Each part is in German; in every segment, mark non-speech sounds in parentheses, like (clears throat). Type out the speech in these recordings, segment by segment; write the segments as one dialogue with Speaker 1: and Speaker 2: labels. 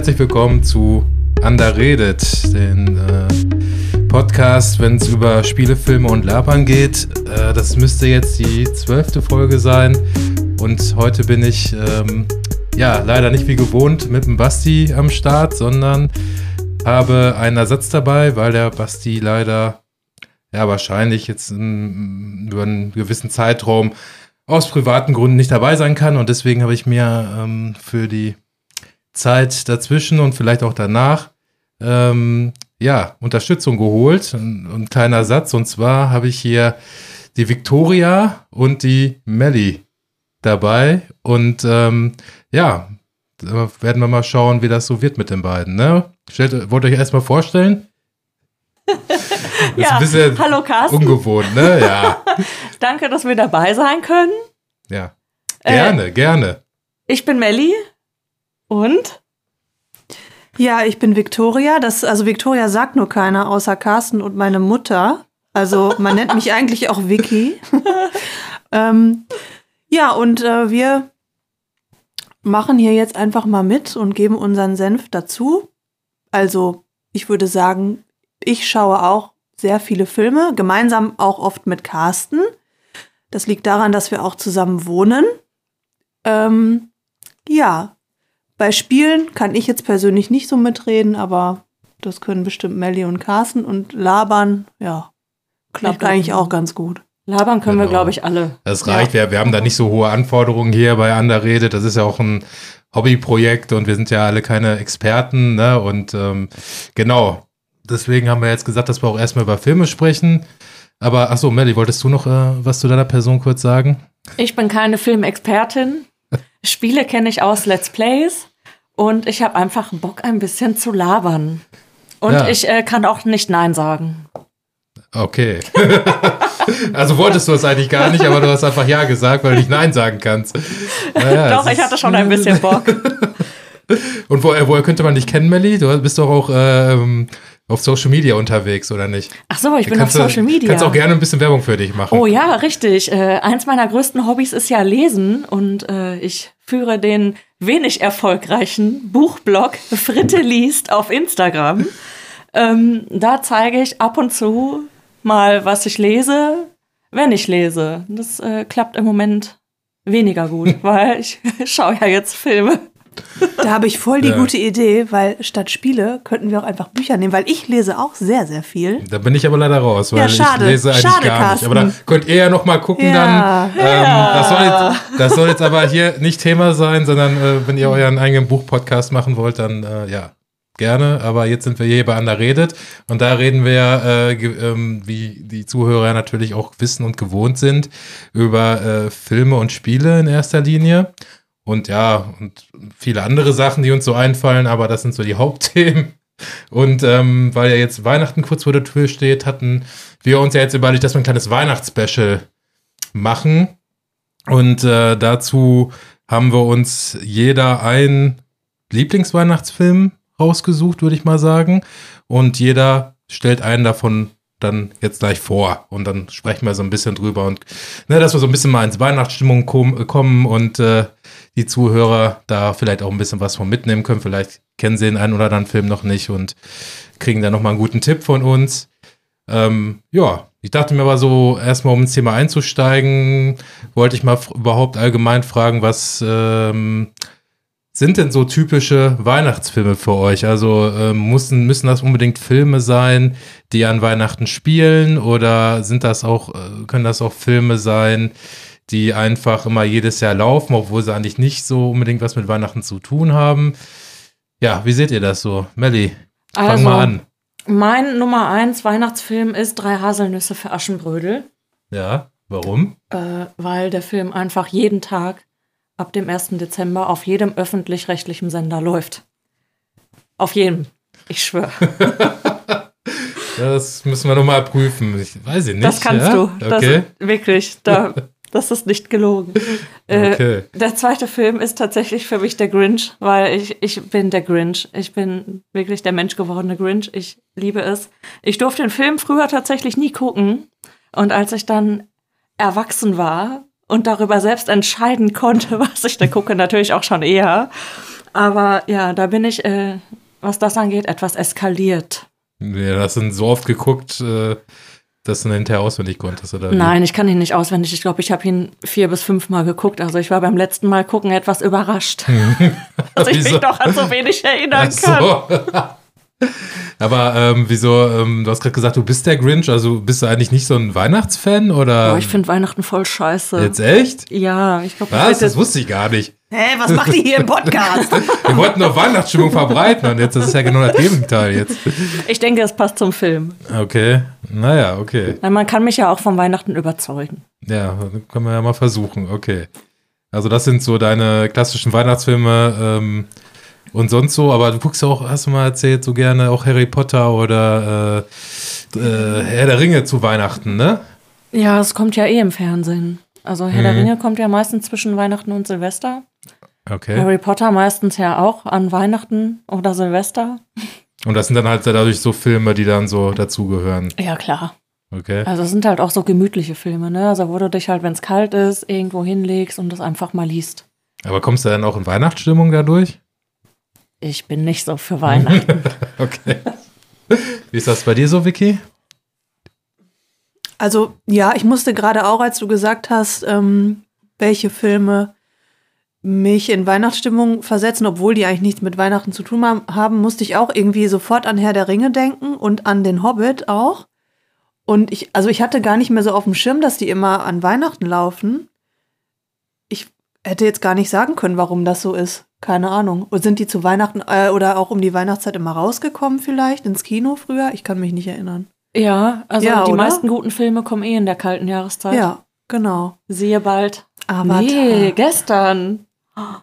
Speaker 1: Herzlich willkommen zu Underredet, den äh, Podcast, wenn es über Spiele, Filme und Labern geht. Äh, das müsste jetzt die zwölfte Folge sein und heute bin ich ähm, ja leider nicht wie gewohnt mit dem Basti am Start, sondern habe einen Ersatz dabei, weil der Basti leider ja wahrscheinlich jetzt in, über einen gewissen Zeitraum aus privaten Gründen nicht dabei sein kann. Und deswegen habe ich mir ähm, für die Zeit dazwischen und vielleicht auch danach ähm, ja, Unterstützung geholt. Ein, ein kleiner Satz. Und zwar habe ich hier die Victoria und die Melly dabei. Und ähm, ja, da werden wir mal schauen, wie das so wird mit den beiden. Ne? Stellt, wollt euch erstmal vorstellen? (laughs)
Speaker 2: ja, hallo Carsten.
Speaker 1: Ungewohnt, ne? Ja. (laughs)
Speaker 2: Danke, dass wir dabei sein können.
Speaker 1: Ja. Gerne, äh, gerne.
Speaker 2: Ich bin Melli und
Speaker 3: ja, ich bin Victoria. Das, also Victoria sagt nur keiner außer Carsten und meine Mutter. Also man nennt mich eigentlich auch Vicky. (laughs) ähm, ja, und äh, wir machen hier jetzt einfach mal mit und geben unseren Senf dazu. Also ich würde sagen, ich schaue auch sehr viele Filme, gemeinsam auch oft mit Carsten. Das liegt daran, dass wir auch zusammen wohnen. Ähm, ja, bei Spielen kann ich jetzt persönlich nicht so mitreden, aber das können bestimmt Melly und Carsten und labern, ja, klappt eigentlich auch ganz gut.
Speaker 2: Labern können genau. wir, glaube ich, alle.
Speaker 1: Das reicht. Ja. Wir, wir haben da nicht so hohe Anforderungen hier bei Anderrede. Das ist ja auch ein Hobbyprojekt und wir sind ja alle keine Experten. Ne? Und ähm, genau, deswegen haben wir jetzt gesagt, dass wir auch erstmal über Filme sprechen. Aber achso, Melly, wolltest du noch äh, was zu deiner Person kurz sagen?
Speaker 2: Ich bin keine Filmexpertin. (laughs) Spiele kenne ich aus Let's Plays und ich habe einfach Bock, ein bisschen zu labern. Und ja. ich äh, kann auch nicht Nein sagen.
Speaker 1: Okay. (laughs) also wolltest du es eigentlich gar nicht, aber du hast einfach Ja gesagt, weil du nicht Nein sagen kannst.
Speaker 2: Naja, Doch, ich hatte schon ein bisschen Bock. (laughs)
Speaker 1: Und woher, woher könnte man dich kennen, Melly? Du bist doch auch ähm, auf Social Media unterwegs, oder nicht?
Speaker 2: Ach so, ich bin kannst auf Social Media.
Speaker 1: Du kannst auch gerne ein bisschen Werbung für dich machen.
Speaker 2: Oh ja, richtig. Äh, eins meiner größten Hobbys ist ja Lesen und äh, ich führe den wenig erfolgreichen Buchblog Fritte liest auf Instagram. Ähm, da zeige ich ab und zu mal, was ich lese, wenn ich lese. Das äh, klappt im Moment weniger gut, (laughs) weil ich schaue ja jetzt Filme.
Speaker 3: Da habe ich voll die ja. gute Idee, weil statt Spiele könnten wir auch einfach Bücher nehmen, weil ich lese auch sehr, sehr viel.
Speaker 1: Da bin ich aber leider raus, weil
Speaker 3: ja, schade.
Speaker 1: ich lese eigentlich
Speaker 3: schade,
Speaker 1: gar
Speaker 3: Carsten.
Speaker 1: nicht. Aber da könnt ihr ja noch mal gucken
Speaker 3: ja.
Speaker 1: dann. Ähm, das, soll jetzt, das, soll jetzt, aber hier nicht Thema sein, sondern äh, wenn ihr euren eigenen Buchpodcast machen wollt, dann äh, ja, gerne. Aber jetzt sind wir hier bei Ander redet und da reden wir, äh, ähm, wie die Zuhörer natürlich auch wissen und gewohnt sind, über äh, Filme und Spiele in erster Linie und ja, und viele andere Sachen, die uns so einfallen, aber das sind so die (laughs) Hauptthemen. Und ähm, weil ja jetzt Weihnachten kurz vor der Tür steht, hatten wir uns ja jetzt überlegt, dass wir ein kleines Weihnachtsspecial machen. Und äh, dazu haben wir uns jeder einen Lieblingsweihnachtsfilm rausgesucht, würde ich mal sagen. Und jeder stellt einen davon dann jetzt gleich vor und dann sprechen wir so ein bisschen drüber und ne, dass wir so ein bisschen mal ins Weihnachtsstimmung kom kommen und äh, die Zuhörer da vielleicht auch ein bisschen was von mitnehmen können. Vielleicht kennen sie den einen oder anderen Film noch nicht und kriegen da nochmal einen guten Tipp von uns. Ähm, ja, ich dachte mir aber so, erstmal um ins Thema einzusteigen, wollte ich mal überhaupt allgemein fragen, was ähm, sind denn so typische Weihnachtsfilme für euch? Also äh, müssen, müssen das unbedingt Filme sein, die an Weihnachten spielen oder sind das auch, äh, können das auch Filme sein, die einfach immer jedes Jahr laufen, obwohl sie eigentlich nicht so unbedingt was mit Weihnachten zu tun haben? Ja, wie seht ihr das so? Melli, fang also, mal an.
Speaker 2: Mein Nummer eins Weihnachtsfilm ist Drei Haselnüsse für Aschenbrödel.
Speaker 1: Ja, warum?
Speaker 2: Äh, weil der Film einfach jeden Tag ab dem 1. Dezember auf jedem öffentlich-rechtlichen Sender läuft. Auf jedem. Ich schwöre. (laughs)
Speaker 1: das müssen wir nochmal prüfen. Ich weiß ich nicht.
Speaker 2: Das kannst
Speaker 1: ja?
Speaker 2: du. Das okay. wirklich. Da, (laughs) das ist nicht gelogen. Äh, okay. der zweite Film ist tatsächlich für mich der Grinch, weil ich, ich bin der Grinch. Ich bin wirklich der menschgewordene Grinch. Ich liebe es. Ich durfte den Film früher tatsächlich nie gucken. Und als ich dann erwachsen war und darüber selbst entscheiden konnte, (laughs) was ich da gucke, natürlich auch schon eher. Aber ja, da bin ich, äh, was das angeht, etwas eskaliert.
Speaker 1: Ja, das sind so oft geguckt, äh, dass du ihn hinterher auswendig konntest, oder?
Speaker 2: Nein, ich kann ihn nicht auswendig. Ich glaube, ich habe ihn vier bis fünf Mal geguckt. Also ich war beim letzten Mal gucken etwas überrascht. (laughs) dass ich mich noch an so wenig erinnern
Speaker 1: Ach
Speaker 2: kann.
Speaker 1: so. (laughs) Aber ähm, wieso, ähm, du hast gerade gesagt, du bist der Grinch, also bist du eigentlich nicht so ein Weihnachtsfan oder?
Speaker 2: Oh, ich finde Weihnachten voll scheiße.
Speaker 1: Jetzt echt?
Speaker 2: Ja, ich glaube,
Speaker 1: Was? Das wusste ich gar nicht.
Speaker 3: Hä, was macht ihr hier im Podcast? (laughs)
Speaker 1: Wir wollten doch Weihnachtsstimmung verbreiten und jetzt das ist ja genau das Gegenteil jetzt.
Speaker 2: ich denke, es passt zum Film.
Speaker 1: Okay, naja, okay.
Speaker 2: Man kann mich ja auch vom Weihnachten überzeugen.
Speaker 1: Ja, können wir ja mal versuchen, okay. Also das sind so deine klassischen Weihnachtsfilme ähm, und sonst so, aber du guckst ja auch, hast du mal erzählt, so gerne auch Harry Potter oder äh, äh, Herr der Ringe zu Weihnachten, ne?
Speaker 2: Ja, es kommt ja eh im Fernsehen. Also Herr
Speaker 1: Mhm.
Speaker 2: der Ringe kommt ja meistens zwischen Weihnachten und Silvester.
Speaker 1: Okay.
Speaker 2: Harry Potter meistens ja auch an Weihnachten oder Silvester.
Speaker 1: Und das sind dann halt dadurch so Filme, die dann so dazugehören.
Speaker 2: Ja, klar.
Speaker 1: Okay.
Speaker 2: Also es sind halt auch so gemütliche Filme, ne? Also wo du dich halt, wenn es kalt ist, irgendwo hinlegst und das einfach mal liest.
Speaker 1: Aber kommst du dann auch in Weihnachtsstimmung dadurch?
Speaker 2: Ich bin nicht so für Weihnachten. (laughs)
Speaker 1: Okay. Wie ist das bei dir so, Vicky?
Speaker 3: Also, ja, ich musste gerade auch, als du gesagt hast, ähm, welche Filme mich in Weihnachtsstimmung versetzen, obwohl die eigentlich nichts mit Weihnachten zu tun haben- haben, musste ich auch irgendwie sofort an Herr der Ringe denken und an den Hobbit auch. Und ich, also ich hatte gar nicht mehr so auf dem Schirm, dass die immer an Weihnachten laufen. Ich hätte jetzt gar nicht sagen können, warum das so ist. Keine Ahnung. Und sind die zu Weihnachten äh, oder auch um die Weihnachtszeit immer rausgekommen vielleicht ins Kino früher? Ich kann mich nicht erinnern.
Speaker 2: ja, also
Speaker 3: Ja,
Speaker 2: die
Speaker 3: oder?
Speaker 2: meisten guten Filme kommen eh in der kalten Jahreszeit.
Speaker 3: Ja, genau.
Speaker 2: Siehe bald.
Speaker 3: Avatar.
Speaker 2: Nee, gestern.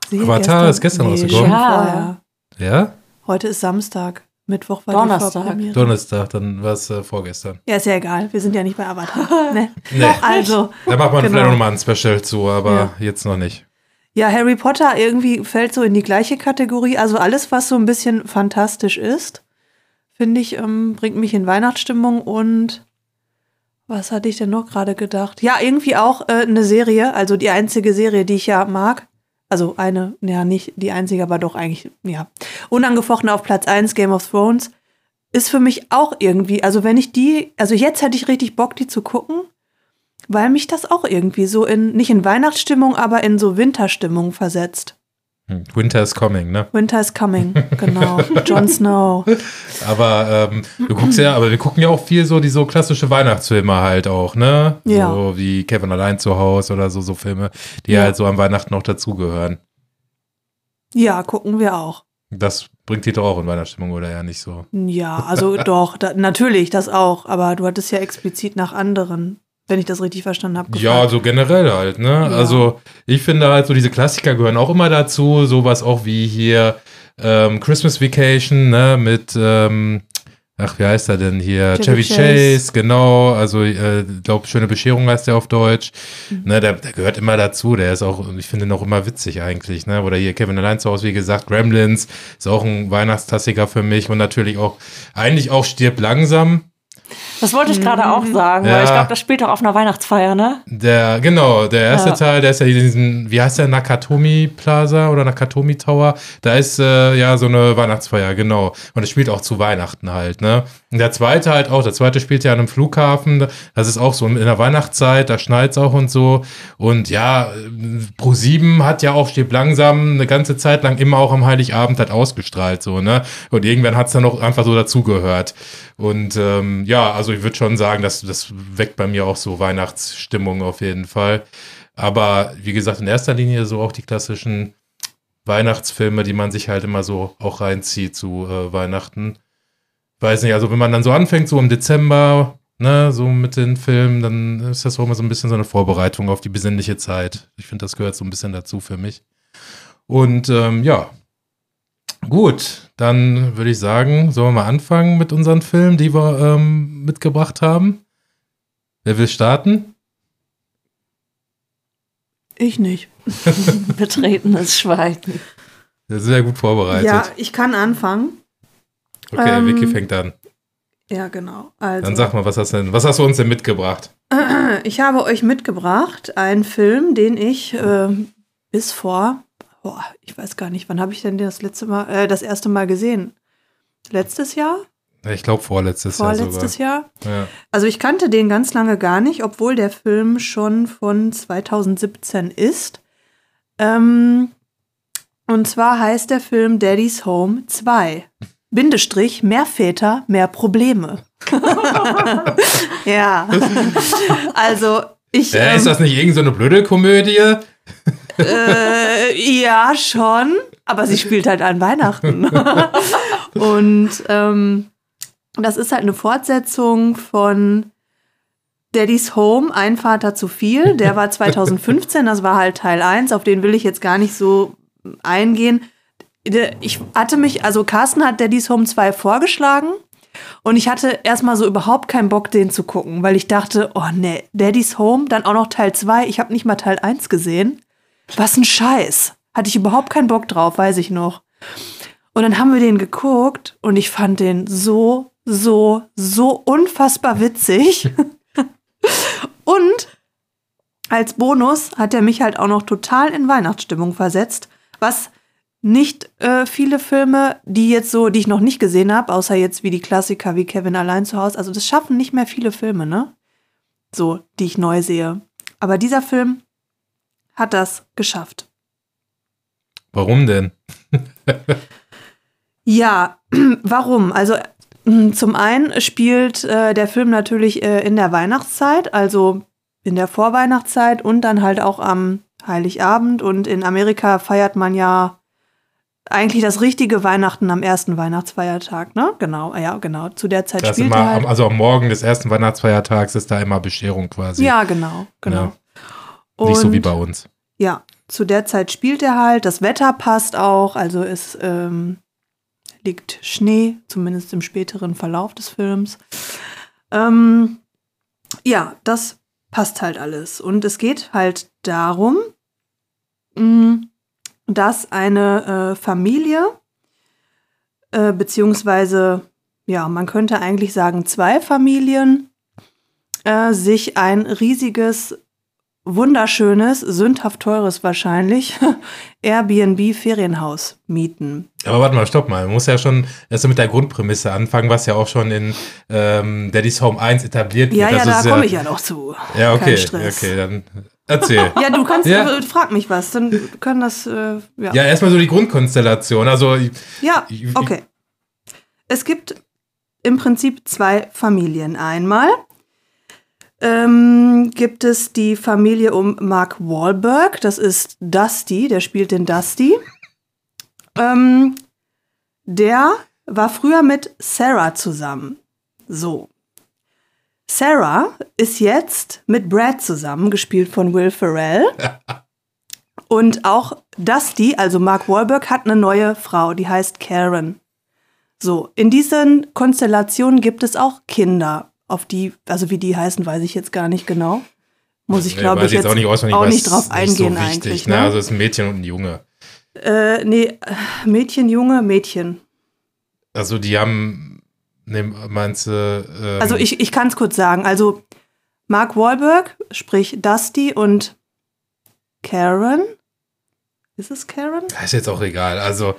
Speaker 3: Siehe
Speaker 1: Avatar ist gestern rausgekommen?
Speaker 3: schon
Speaker 2: Ja.
Speaker 3: vorher.
Speaker 1: Ja?
Speaker 3: Heute ist Samstag. Mittwoch war
Speaker 2: Donnerstag.
Speaker 3: die.
Speaker 1: Donnerstag, dann war es äh, vorgestern.
Speaker 3: Ja, ist ja egal. Wir sind ja nicht bei Avatar. (laughs) ne?
Speaker 1: Nee.
Speaker 3: Also,
Speaker 1: Da macht man
Speaker 3: Genau.
Speaker 1: vielleicht nochmal ein Special zu, aber jetzt noch nicht.
Speaker 3: Ja, Harry Potter irgendwie fällt so in die gleiche Kategorie. Also alles, was so ein bisschen fantastisch ist, finde ich, ähm, bringt mich in Weihnachtsstimmung und was hatte ich denn noch gerade gedacht? Ja, irgendwie auch äh, eine Serie, also die einzige Serie, die ich ja mag. Also eine, ja, nicht die einzige, aber doch eigentlich, ja. Unangefochten auf Platz 1, Game of Thrones, ist für mich auch irgendwie, also wenn ich die, also jetzt hätte ich richtig Bock, die zu gucken, weil mich das auch irgendwie so in, nicht in Weihnachtsstimmung, aber in so Winterstimmung versetzt.
Speaker 1: Hm, Winter is coming, ne?
Speaker 3: Winter is coming, (laughs) genau. Jon Snow.
Speaker 1: Aber ähm, du guckst ja, aber wir gucken ja auch viel so die so klassische Weihnachtsfilme halt auch, ne?
Speaker 3: Ja.
Speaker 1: So wie Kevin allein zu Hause oder so, so Filme, die
Speaker 3: Ja.
Speaker 1: halt so am Weihnachten noch dazugehören.
Speaker 3: Ja, gucken wir auch.
Speaker 1: Das bringt die doch auch in Weihnachtsstimmung oder ja nicht so.
Speaker 3: Ja, also (laughs) doch, da, natürlich, das auch. Aber du hattest ja explizit nach anderen, wenn ich das richtig verstanden habe.
Speaker 1: Ja, so generell halt, ne?
Speaker 3: Ja.
Speaker 1: Also ich finde halt so diese Klassiker gehören auch immer dazu, sowas auch wie hier ähm, Christmas Vacation, ne? Mit ähm, Ach, wie heißt er denn hier? Chevy,
Speaker 3: Chevy
Speaker 1: Chase.
Speaker 3: Chase.
Speaker 1: genau. Also, ich äh, glaube, Schöne Bescherung heißt der auf Deutsch.
Speaker 3: Mhm.
Speaker 1: Ne, der, der gehört immer dazu. Der ist auch, ich finde ihn auch immer witzig eigentlich. Ne? Oder hier Kevin allein zu Hause, wie gesagt, Gremlins ist auch ein Weihnachtstassiker für mich. Und natürlich auch, eigentlich auch Stirb langsam.
Speaker 2: Das wollte ich gerade auch sagen,
Speaker 1: Ja.
Speaker 2: weil ich glaube, das spielt auch auf einer Weihnachtsfeier, ne?
Speaker 1: Der, genau, der erste
Speaker 2: Ja.
Speaker 1: Teil, der ist ja in diesem, wie heißt der, Nakatomi Plaza oder Nakatomi Tower. Da ist äh, ja so eine Weihnachtsfeier, genau. Und es spielt auch zu Weihnachten halt, ne? Und der zweite halt auch, der zweite spielt ja an einem Flughafen. Das ist auch so in der Weihnachtszeit, da schneit's auch und so. Und ja, Pro 7 hat ja auch Stirb langsam eine ganze Zeit lang immer auch am Heiligabend halt ausgestrahlt, so, ne? Und irgendwann hat's dann noch einfach so dazugehört. Und ähm, ja, also ich würde schon sagen, dass das weckt bei mir auch so Weihnachtsstimmung auf jeden Fall. Aber wie gesagt, in erster Linie so auch die klassischen Weihnachtsfilme, die man sich halt immer so auch reinzieht zu äh, Weihnachten. Weiß nicht, also wenn man dann so anfängt, so im Dezember, ne, so mit den Filmen, dann ist das auch immer so ein bisschen so eine Vorbereitung auf die besinnliche Zeit. Ich finde, das gehört so ein bisschen dazu für mich. Und ähm, ja, gut, dann würde ich sagen, sollen wir mal anfangen mit unseren Filmen, die wir ähm, mitgebracht haben. Wer will starten?
Speaker 3: Ich nicht. (laughs)
Speaker 2: Betretenes Schweigen.
Speaker 1: Der ist sehr gut vorbereitet.
Speaker 3: Ja, ich kann anfangen.
Speaker 1: okay,
Speaker 3: ähm,
Speaker 1: Vicky fängt an.
Speaker 3: Ja, genau. Also,
Speaker 1: Dann sag mal, was hast, denn, was hast du uns denn mitgebracht? (clears throat)
Speaker 3: ich habe euch mitgebracht einen Film, den ich äh, bis vor boah, ich weiß gar nicht, wann habe ich denn das letzte Mal, äh, das erste Mal gesehen? Letztes Jahr?
Speaker 1: Ich glaube vorletztes,
Speaker 3: Vorletztes
Speaker 1: Jahr
Speaker 3: Jahr?
Speaker 1: sogar. Ja.
Speaker 3: Also ich kannte den ganz lange gar nicht, obwohl der Film schon von 2017 ist. Ähm, und zwar heißt der Film Daddy's Home 2. Bindestrich, mehr Väter, mehr Probleme. (laughs) ja. (laughs) Also ich.
Speaker 1: Äh,
Speaker 3: ähm,
Speaker 1: ist das nicht irgendeine so eine blöde Komödie?
Speaker 3: Äh, ja, schon. Aber sie spielt halt an Weihnachten. (laughs) Und ähm, das ist halt eine Fortsetzung von Daddy's Home, ein Vater zu viel. Der war 2015, das war halt Teil 1, auf den will ich jetzt gar nicht so eingehen. Ich hatte mich, also Carsten hat Daddy's Home 2 vorgeschlagen und ich hatte erstmal so überhaupt keinen Bock, den zu gucken, weil ich dachte, oh nee, Daddy's Home, dann auch noch Teil 2, ich habe nicht mal Teil 1 gesehen. Was ein Scheiß. Hatte ich überhaupt keinen Bock drauf, weiß ich noch. Und dann haben wir den geguckt und ich fand den so, so, so unfassbar witzig. (laughs) und als Bonus hat er mich halt auch noch total in Weihnachtsstimmung versetzt, was nicht äh, viele Filme, die jetzt so, die ich noch nicht gesehen habe, außer jetzt wie die Klassiker wie Kevin allein zu Hause, also das schaffen nicht mehr viele Filme, ne? So, die ich neu sehe. Aber dieser Film hat das geschafft.
Speaker 1: Warum denn? (laughs)
Speaker 3: Ja, (clears throat) warum? Also zum einen spielt äh, der Film natürlich äh, in der Weihnachtszeit, also in der Vorweihnachtszeit und dann halt auch am Heiligabend. Und in Amerika feiert man ja eigentlich das richtige Weihnachten am ersten Weihnachtsfeiertag, ne? Genau, ja, genau. Zu der Zeit
Speaker 1: Das
Speaker 3: spielt
Speaker 1: immer,
Speaker 3: er halt.
Speaker 1: also am Morgen des ersten Weihnachtsfeiertags ist da immer Bescherung quasi.
Speaker 3: Ja, genau, genau.
Speaker 1: Nicht so wie
Speaker 3: Und-
Speaker 1: bei uns.
Speaker 3: Ja, zu der Zeit spielt er halt. Das Wetter passt auch. Also es ähm, liegt Schnee, zumindest im späteren Verlauf des Films. Ähm, ja, das passt halt alles. Und es geht halt darum, mh, dass eine äh, Familie, äh, beziehungsweise, ja, man könnte eigentlich sagen, zwei Familien, äh, sich ein riesiges wunderschönes, sündhaft teures wahrscheinlich, (laughs) Airbnb-Ferienhaus mieten.
Speaker 1: Aber warte mal, stopp mal. Man muss ja schon erst mit der Grundprämisse anfangen, was ja auch schon in ähm, Daddy's Home 1 etabliert
Speaker 3: Ja,
Speaker 1: wird.
Speaker 3: ja,
Speaker 1: Das
Speaker 3: da komme ich ja noch zu.
Speaker 1: Ja, okay,
Speaker 3: Kein Stress.
Speaker 1: okay, dann erzähl. (laughs)
Speaker 3: Ja, du kannst,
Speaker 1: Ja.
Speaker 3: äh, frag mich was, dann können das, äh, ja.
Speaker 1: ja, erstmal so die Grundkonstellation. Also,
Speaker 3: Ja,
Speaker 1: Ich-
Speaker 3: okay. Es gibt im Prinzip zwei Familien. Einmal ähm, gibt es die Familie um Mark Wahlberg, das ist Dusty, der spielt den Dusty. Ähm, der war früher mit Sarah zusammen. So. Sarah ist jetzt mit Brad zusammen, gespielt von Will Ferrell. (laughs) Und auch Dusty, also Mark Wahlberg, hat eine neue Frau, die heißt Karen. So, in diesen Konstellationen gibt es auch Kinder, auf die, also wie die heißen, weiß ich jetzt gar nicht genau. Muss ich,
Speaker 1: Nee,
Speaker 3: glaube ich, jetzt
Speaker 1: auch nicht,
Speaker 3: auch nicht drauf
Speaker 1: nicht
Speaker 3: eingehen
Speaker 1: so wichtig,
Speaker 3: eigentlich.
Speaker 1: Ne?
Speaker 3: Ne?
Speaker 1: Also, es ist ein Mädchen und ein Junge.
Speaker 3: äh, nee, äh, Mädchen, Junge, Mädchen.
Speaker 1: Also, die haben, ne, meinst du, ähm,
Speaker 3: Also ich, ich kann es kurz sagen. Also Mark Wahlberg, sprich Dusty und Karen, ist es Karen?
Speaker 1: ist jetzt auch egal. Also,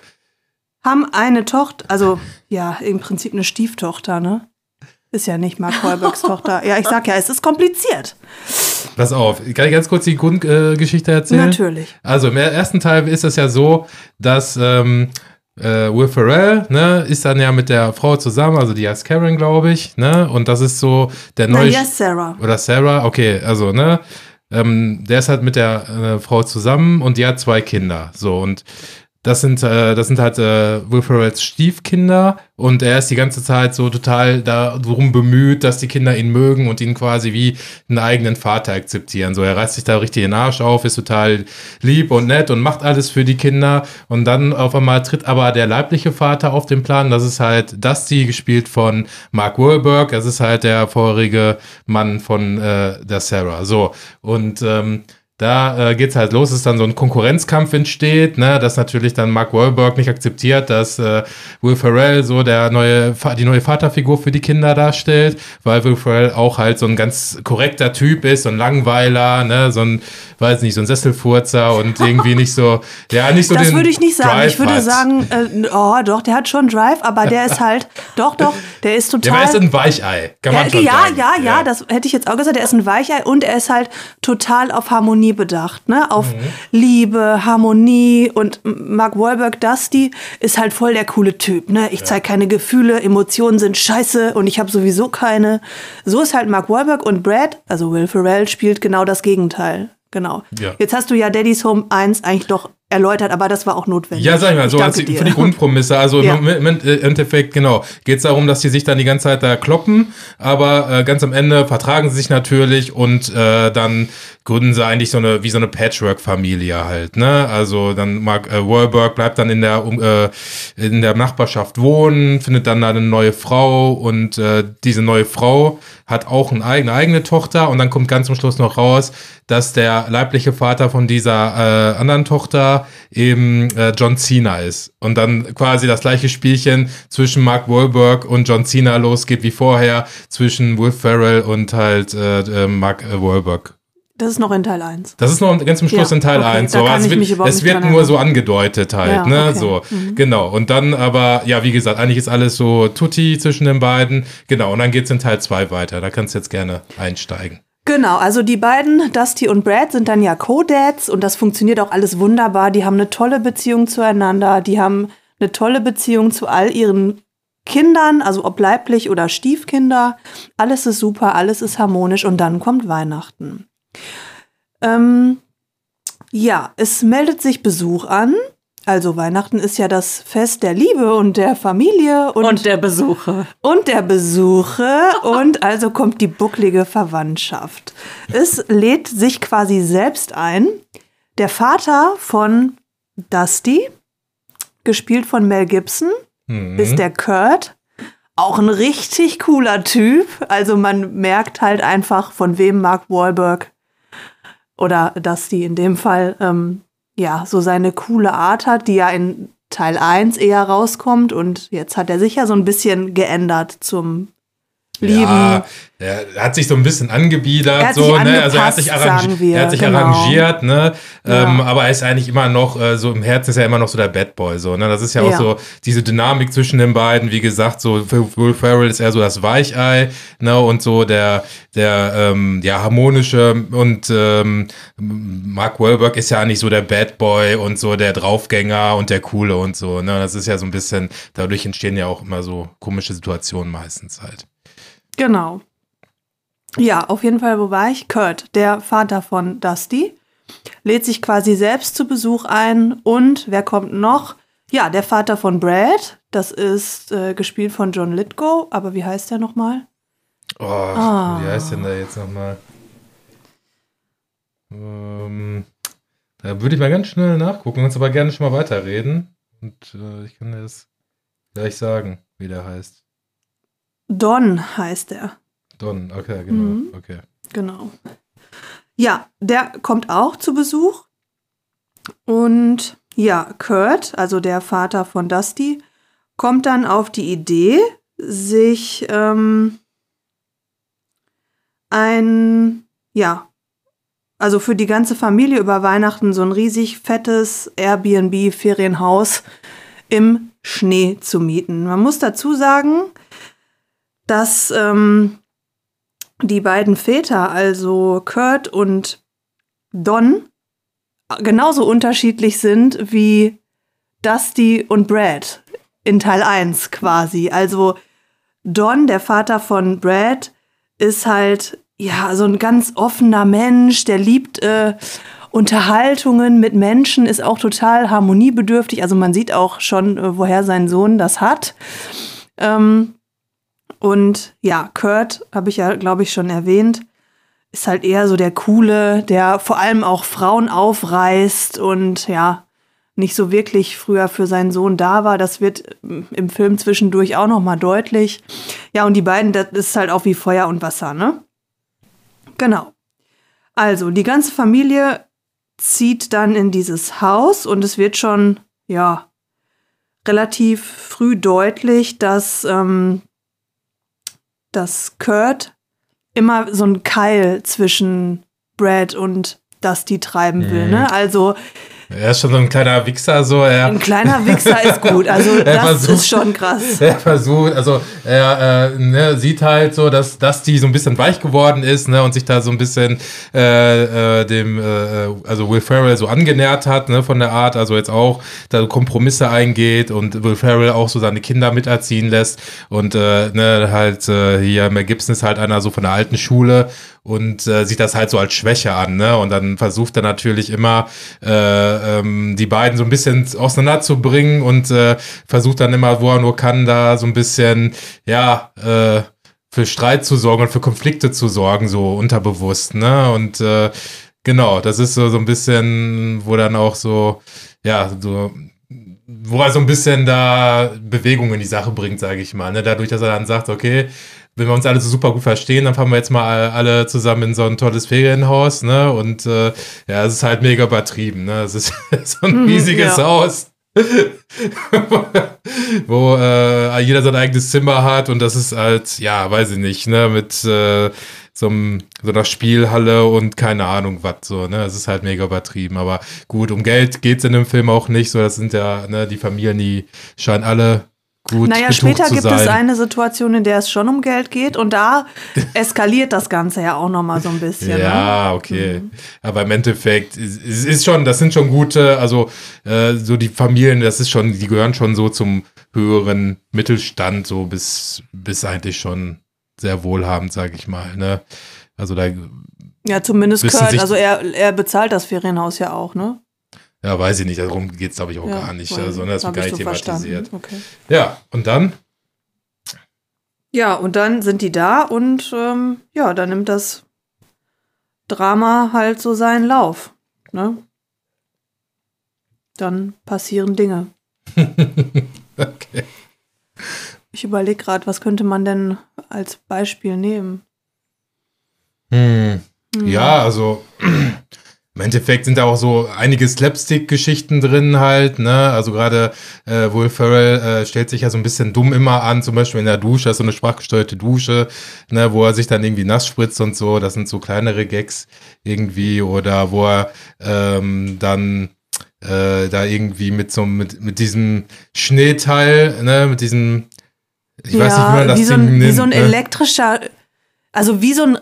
Speaker 3: Haben eine Tochter, also ja, im Prinzip eine Stieftochter, ne? Ist ja nicht Mark Wahlbergs Tochter. Ja, ich sag ja, es ist kompliziert.
Speaker 1: pass auf, kann ich ganz kurz die Grundgeschichte äh, erzählen?
Speaker 3: Natürlich.
Speaker 1: Also im ersten Teil ist es ja so, dass ähm, äh, Will Ferrell ne, ist dann ja mit der Frau zusammen, also die heißt Karen, glaube ich, ne? Und das ist so der
Speaker 3: Na,
Speaker 1: neue
Speaker 3: yes, Sarah.
Speaker 1: oder Sarah, okay, also ne, ähm, der ist halt mit der äh, Frau zusammen und die hat zwei Kinder, so und das sind, äh, das sind halt äh, Will Ferrells Stiefkinder und er ist die ganze Zeit so total darum bemüht, dass die Kinder ihn mögen und ihn quasi wie einen eigenen Vater akzeptieren. So, er reißt sich da richtig den Arsch auf, ist total lieb und nett und macht alles für die Kinder und dann auf einmal tritt aber der leibliche Vater auf den Plan. Das ist halt Dusty, gespielt von Mark Wahlberg. Das ist halt der vorherige Mann von äh, der Sarah. So, und ähm, da äh, geht's halt los, dass dann so ein Konkurrenzkampf entsteht, ne, dass natürlich dann Mark Wahlberg nicht akzeptiert, dass äh, Will Ferrell so der neue, die neue Vaterfigur für die Kinder darstellt, weil Will Ferrell auch halt so ein ganz korrekter Typ ist, so ein Langweiler, ne, so ein, weiß nicht, so ein Sesselfurzer und irgendwie nicht so, (laughs) ja, nicht so
Speaker 3: Das würde ich nicht sagen. Drive ich würde hat. sagen, äh, oh, doch, der hat schon Drive, aber der ist halt, doch, doch, der ist total.
Speaker 1: Der ist ein Weichei, kann man ja, schon
Speaker 3: ja,
Speaker 1: sagen.
Speaker 3: Ja, ja, ja, das hätte ich jetzt auch gesagt. Der ist ein Weichei und er ist halt total auf Harmonie Harmonie bedacht, ne? Auf mhm. Liebe, Harmonie und Mark Wahlberg Dusty ist halt voll der coole Typ, ne? Ich ja. zeige keine Gefühle, Emotionen sind scheiße und ich habe sowieso keine. So ist halt Mark Wahlberg und Brad, also Will Ferrell spielt genau das Gegenteil. Genau. Ja. Jetzt hast du ja Daddy's Home 1 eigentlich doch erläutert, aber das war auch notwendig.
Speaker 1: Ja, sag ich mal, so als die, für die Grundpromisse. Also ja. im, im, Endeffekt, genau, geht es darum, dass die sich dann die ganze Zeit da kloppen, aber äh, ganz am Ende vertragen sie sich natürlich und äh, dann gründen sie eigentlich so eine, wie so eine Patchwork-Familie halt, ne? Also dann Mark äh, Wahlberg bleibt dann in der, äh, in der Nachbarschaft wohnen, findet dann eine neue Frau und äh, diese neue Frau hat auch eine eigene, eigene Tochter und dann kommt ganz zum Schluss noch raus, dass der leibliche Vater von dieser äh, anderen Tochter eben äh, John Cena ist. Und dann quasi das gleiche Spielchen zwischen Mark Wahlberg und John Cena losgeht wie vorher zwischen Will Ferrell und halt äh, äh Mark äh, Wahlberg.
Speaker 3: Das ist noch in Teil 1.
Speaker 1: Das ist noch ganz zum Schluss ja, in Teil okay, 1. So. Also es wird, es wird nur so angedeutet halt, ja, ne? Okay. So, mhm. genau. Und dann aber, ja, wie gesagt, eigentlich ist alles so tutti zwischen den beiden. Genau, und dann geht es in Teil 2 weiter. Da kannst du jetzt gerne einsteigen.
Speaker 3: Genau, also die beiden, Dusty und Brad, sind dann ja Co-Dads und das funktioniert auch alles wunderbar. Die haben eine tolle Beziehung zueinander, die haben eine tolle Beziehung zu all ihren Kindern, also ob leiblich oder Stiefkinder. Alles ist super, alles ist harmonisch und dann kommt Weihnachten. Ähm, ja, es meldet sich Besuch an. Also Weihnachten ist ja das Fest der Liebe und der Familie
Speaker 2: und, und der Besuche.
Speaker 3: Und der Besuche (laughs) und also kommt die bucklige Verwandtschaft. Es lädt sich quasi selbst ein. Der Vater von Dusty, gespielt von Mel Gibson, mhm. ist der Kurt. Auch ein richtig cooler Typ. Also man merkt halt einfach, von wem Mark Wahlberg oder Dusty in dem Fall ähm, ja, so seine coole Art hat, die ja in Teil 1 eher rauskommt. Und jetzt hat er sich ja so ein bisschen geändert zum Lieben. Ja,
Speaker 1: er hat sich so ein bisschen angebiedert, so, ne? Also er hat sich, arrangi er hat sich genau. arrangiert, ne? Ja. Ähm, aber er ist eigentlich immer noch, äh, so im Herzen ist er immer noch so der Bad Boy, so, ne? Das ist ja auch ja. so diese Dynamik zwischen den beiden, wie gesagt, so für Will Ferrell ist er so das Weichei, ne? Und so der, der, ähm, ja, harmonische und ähm, Mark Wahlberg ist ja eigentlich so der Bad Boy und so der Draufgänger und der Coole und so, ne? Das ist ja so ein bisschen, dadurch entstehen ja auch immer so komische Situationen meistens halt.
Speaker 3: Genau. Ja, auf jeden Fall, wo war ich? Kurt, der Vater von Dusty, lädt sich quasi selbst zu Besuch ein. Und wer kommt noch? Ja, der Vater von Brad. Das ist äh, gespielt von John Lithgow. Aber wie heißt der nochmal?
Speaker 1: Oh, ah. wie heißt denn der jetzt nochmal? Ähm, da würde ich mal ganz schnell nachgucken, uns aber gerne schon mal weiterreden. Und äh, ich kann dir das gleich sagen, wie der heißt.
Speaker 3: Don heißt er.
Speaker 1: Don, okay, genau. Mhm. Okay.
Speaker 3: Genau. Ja, der kommt auch zu Besuch. Und ja, Kurt, also der Vater von Dusty, kommt dann auf die Idee, sich ähm, ein, ja, also für die ganze Familie über Weihnachten so ein riesig fettes Airbnb-Ferienhaus im Schnee zu mieten. Man muss dazu sagen, dass ähm, die beiden Väter, also Kurt und Don, genauso unterschiedlich sind wie Dusty und Brad in Teil 1 quasi. Also Don, der Vater von Brad, ist halt ja so ein ganz offener Mensch, der liebt äh, Unterhaltungen mit Menschen, ist auch total harmoniebedürftig. Also man sieht auch schon, äh, woher sein Sohn das hat. Ähm, und ja, Kurt, habe ich ja, glaube ich, schon erwähnt, ist halt eher so der Coole, der vor allem auch Frauen aufreißt und ja, nicht so wirklich früher für seinen Sohn da war. Das wird im Film zwischendurch auch noch mal deutlich. Ja, und die beiden, das ist halt auch wie Feuer und Wasser, ne? Genau. Also, die ganze Familie zieht dann in dieses Haus und es wird schon, ja, relativ früh deutlich, dass, ähm, dass Kurt immer so einen Keil zwischen Brad und Dusty treiben will.
Speaker 1: Mhm.
Speaker 3: Ne? Also
Speaker 1: Er ist schon so ein kleiner Wichser, so. Er,
Speaker 3: ein kleiner Wichser ist gut. Also (laughs)
Speaker 1: Er
Speaker 3: das
Speaker 1: versucht-
Speaker 3: ist schon krass.
Speaker 1: Er versucht, also er äh, ne, sieht halt so, dass, dass die so ein bisschen weich geworden ist, ne, und sich da so ein bisschen äh, äh, dem, äh, also Will Ferrell so angenähert hat, ne, von der Art, also jetzt auch da Kompromisse eingeht und Will Ferrell auch so seine Kinder miterziehen lässt und äh, ne, halt äh, hier Mel Gibson ist halt einer so von der alten Schule und äh, sieht das halt so als Schwäche an, ne? Und dann versucht er natürlich immer äh, ähm, die beiden so ein bisschen auseinanderzubringen und äh, versucht dann immer, wo er nur kann, da so ein bisschen, ja, äh, für Streit zu sorgen und für Konflikte zu sorgen, so unterbewusst, ne? Und äh, genau, das ist so, so ein bisschen, wo dann auch so, ja, so wo er so ein bisschen da Bewegung in die Sache bringt, sage ich mal. Ne? Dadurch, dass er dann sagt, okay, wenn wir uns alle so super gut verstehen, dann fahren wir jetzt mal alle zusammen in so ein tolles Ferienhaus, ne? Und äh, ja, es ist halt mega übertrieben, ne? Es ist (laughs) so ein
Speaker 3: Mhm,
Speaker 1: riesiges
Speaker 3: ja.
Speaker 1: Haus. (laughs) wo äh, jeder sein eigenes Zimmer hat und das ist halt, ja, weiß ich nicht, ne, mit äh, so, einem, so einer Spielhalle und keine Ahnung was so, ne, es ist halt mega übertrieben, aber gut, um Geld geht's in dem Film auch nicht, so, das sind ja, ne, die Familien, die scheinen alle gut
Speaker 3: Naja, später gibt
Speaker 1: sein.
Speaker 3: es eine Situation, in der es schon um Geld geht und da (laughs) eskaliert das Ganze ja auch nochmal so ein bisschen. Ne?
Speaker 1: Ja, okay. Aber im Endeffekt, es es ist schon, das sind schon gute, also äh, so die Familien, das ist schon, die gehören schon so zum höheren Mittelstand, so bis, bis eigentlich schon sehr wohlhabend, sag ich mal. Ne? Also da,
Speaker 3: Ja, zumindest Kurt, also er, er bezahlt das Ferienhaus ja auch, ne?
Speaker 1: Ja, weiß ich nicht, darum geht's glaube ich auch
Speaker 3: ja,
Speaker 1: gar nicht. ne, das wird gar
Speaker 3: ich
Speaker 1: nicht thematisiert.
Speaker 3: Okay.
Speaker 1: Ja, und dann?
Speaker 3: Ja, und dann sind die da und ähm, ja, dann nimmt das Drama halt so seinen Lauf. Ne? Dann passieren Dinge. (laughs)
Speaker 1: okay.
Speaker 3: Ich überlege gerade, was könnte man denn als Beispiel nehmen?
Speaker 1: Hm.
Speaker 3: Hm.
Speaker 1: Ja, also im Endeffekt sind da auch so einige Slapstick-Geschichten drin halt, ne? Also gerade äh, Will Ferrell äh, stellt sich ja so ein bisschen dumm immer an, zum Beispiel in der Dusche, so eine sprachgesteuerte Dusche, ne, wo er sich dann irgendwie nass spritzt und so, das sind so kleinere Gags irgendwie, oder wo er ähm, dann äh, da irgendwie mit so mit, mit diesem Schneeteil, ne, mit diesem ich weiß nicht, wie man das
Speaker 3: wie so
Speaker 1: Ding
Speaker 3: ein, wie
Speaker 1: nennt,
Speaker 3: so ein
Speaker 1: ne?
Speaker 3: elektrischer, also wie so ein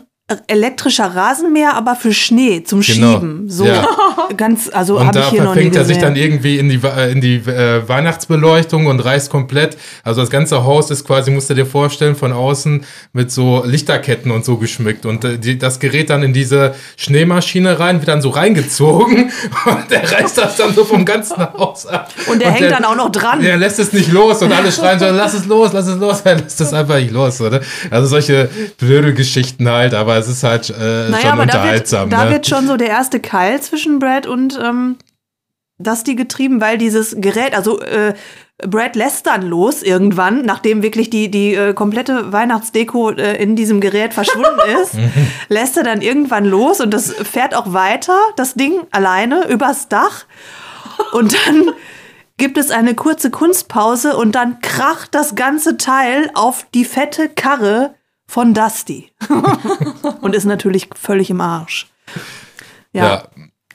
Speaker 3: elektrischer Rasenmäher, aber für Schnee zum
Speaker 1: Genau.
Speaker 3: Schieben. So
Speaker 1: Ja. (laughs)
Speaker 3: ganz, also
Speaker 1: Und
Speaker 3: habe ich
Speaker 1: da
Speaker 3: hier noch nie
Speaker 1: verfängt er
Speaker 3: gesehen.
Speaker 1: sich dann irgendwie in die, äh, in die äh, Weihnachtsbeleuchtung und reißt komplett. Also das ganze Haus ist quasi, musst du dir vorstellen, von außen mit so Lichterketten und so geschmückt. Und äh, die, das gerät dann in diese Schneemaschine rein, wird dann so reingezogen (laughs) und der reißt das dann so vom ganzen Haus ab.
Speaker 3: Und der hängt dann auch noch dran.
Speaker 1: Der lässt es nicht los und alle (laughs) schreien so, lass es los, lass es los. Er lässt es einfach nicht los, oder? Also solche blöde Geschichten halt, aber es ist halt äh,
Speaker 3: naja,
Speaker 1: schon
Speaker 3: aber da wird,
Speaker 1: unterhaltsam.
Speaker 3: da
Speaker 1: ne?
Speaker 3: wird schon so der erste Keil zwischen Brad und ähm, Dusty getrieben, weil dieses Gerät, also äh, Brad lässt dann los irgendwann, nachdem wirklich die, die äh, komplette Weihnachtsdeko äh, in diesem Gerät verschwunden (laughs) ist, lässt er dann irgendwann los und das fährt auch weiter, das Ding alleine übers Dach. Und dann gibt es eine kurze Kunstpause und dann kracht das ganze Teil auf die fette Karre von Dusty. (laughs) und ist natürlich völlig im Arsch.
Speaker 1: Ja,
Speaker 3: Ja.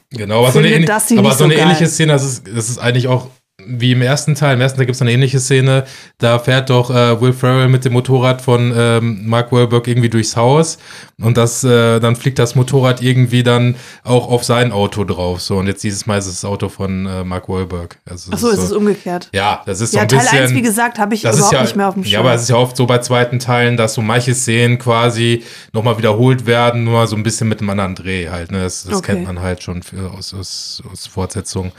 Speaker 1: genau. Aber so eine,
Speaker 3: Findet
Speaker 1: ähnlich-
Speaker 3: das sie
Speaker 1: aber so
Speaker 3: so
Speaker 1: eine
Speaker 3: geil.
Speaker 1: ähnliche Szene, das ist, das ist eigentlich auch wie im ersten Teil. Im ersten Teil gibt es eine ähnliche Szene. Da fährt doch äh, Will Ferrell mit dem Motorrad von ähm, Mark Wahlberg irgendwie durchs Haus. Und das, äh, dann fliegt das Motorrad irgendwie dann auch auf sein Auto drauf. So, und jetzt dieses Mal ist es das Auto von äh, Mark Wahlberg. Also,
Speaker 3: Achso, ist es umgekehrt.
Speaker 1: Ja, das ist so
Speaker 3: Ja,
Speaker 1: ein
Speaker 3: Teil
Speaker 1: bisschen.
Speaker 3: 1, wie gesagt, habe ich überhaupt
Speaker 1: ja,
Speaker 3: nicht mehr auf dem Schirm.
Speaker 1: Ja, aber es ist ja oft so bei zweiten Teilen, dass so manche Szenen quasi nochmal wiederholt werden, nur so ein bisschen mit einem anderen Dreh halt. Ne? Das, das
Speaker 3: Okay.
Speaker 1: kennt man halt schon für, aus, aus, aus Fortsetzung.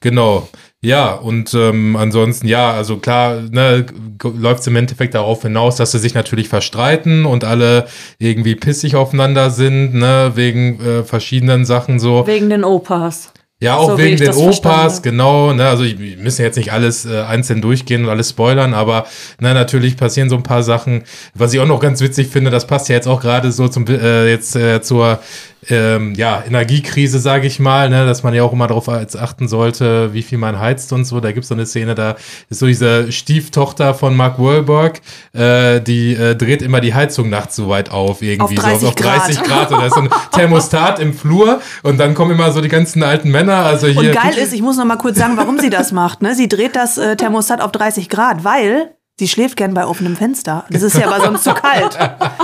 Speaker 1: Genau. Ja, und ähm, ansonsten, ja, also klar, ne, läuft es im Endeffekt darauf hinaus, dass sie sich natürlich verstreiten und alle irgendwie pissig aufeinander sind, ne, wegen äh, verschiedenen Sachen so.
Speaker 2: Wegen den Opas.
Speaker 1: Ja, auch
Speaker 2: So
Speaker 1: wegen den
Speaker 2: verstanden
Speaker 1: Opas,
Speaker 2: habe.
Speaker 1: genau. Ne, also ich- wir müssen jetzt nicht alles äh, einzeln durchgehen und alles spoilern, aber ne, natürlich passieren so ein paar Sachen. Was ich auch noch ganz witzig finde, das passt ja jetzt auch gerade so zum äh, jetzt äh, zur ähm, ja, Energiekrise, sage ich mal, ne, dass man ja auch immer darauf achten sollte, wie viel man heizt und so. Da gibt es so eine Szene, da ist so diese Stieftochter von Mark Wahlberg, äh, die äh, dreht immer die Heizung nachts so weit auf, irgendwie
Speaker 3: Auf 30
Speaker 1: so auf 30
Speaker 3: Grad.
Speaker 1: Grad. Und da ist so ein Thermostat im Flur und dann kommen immer so die ganzen alten Männer, also hier.
Speaker 3: Und geil ist, ich muss noch mal kurz sagen, warum sie das macht. Ne? Sie dreht das äh, Thermostat auf 30 Grad, weil sie schläft gern bei offenem Fenster. Das ist ja aber sonst zu kalt.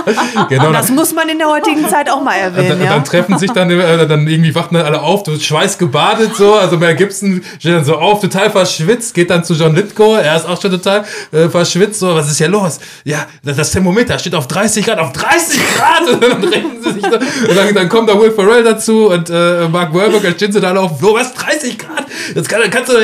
Speaker 3: (laughs)
Speaker 1: genau,
Speaker 3: Das muss man in der heutigen Zeit auch mal erwähnen,
Speaker 1: dann,
Speaker 3: ja.
Speaker 1: dann treffen sich dann, äh, dann irgendwie wachen dann alle auf, du schweißgebadet so. Also Mel Gibson steht dann so auf, total verschwitzt, geht dann zu John Lithgow, er ist auch schon total äh, verschwitzt, so, was ist hier los? Ja, das, das Thermometer steht auf 30 Grad, auf 30 Grad! (laughs) Und dann regen sie sich so. Und dann, dann kommt da Will Ferrell dazu und äh, Mark Wahlberg, dann stehen sie da alle auf, so, was, 30 Grad? Jetzt kann, kannst, du,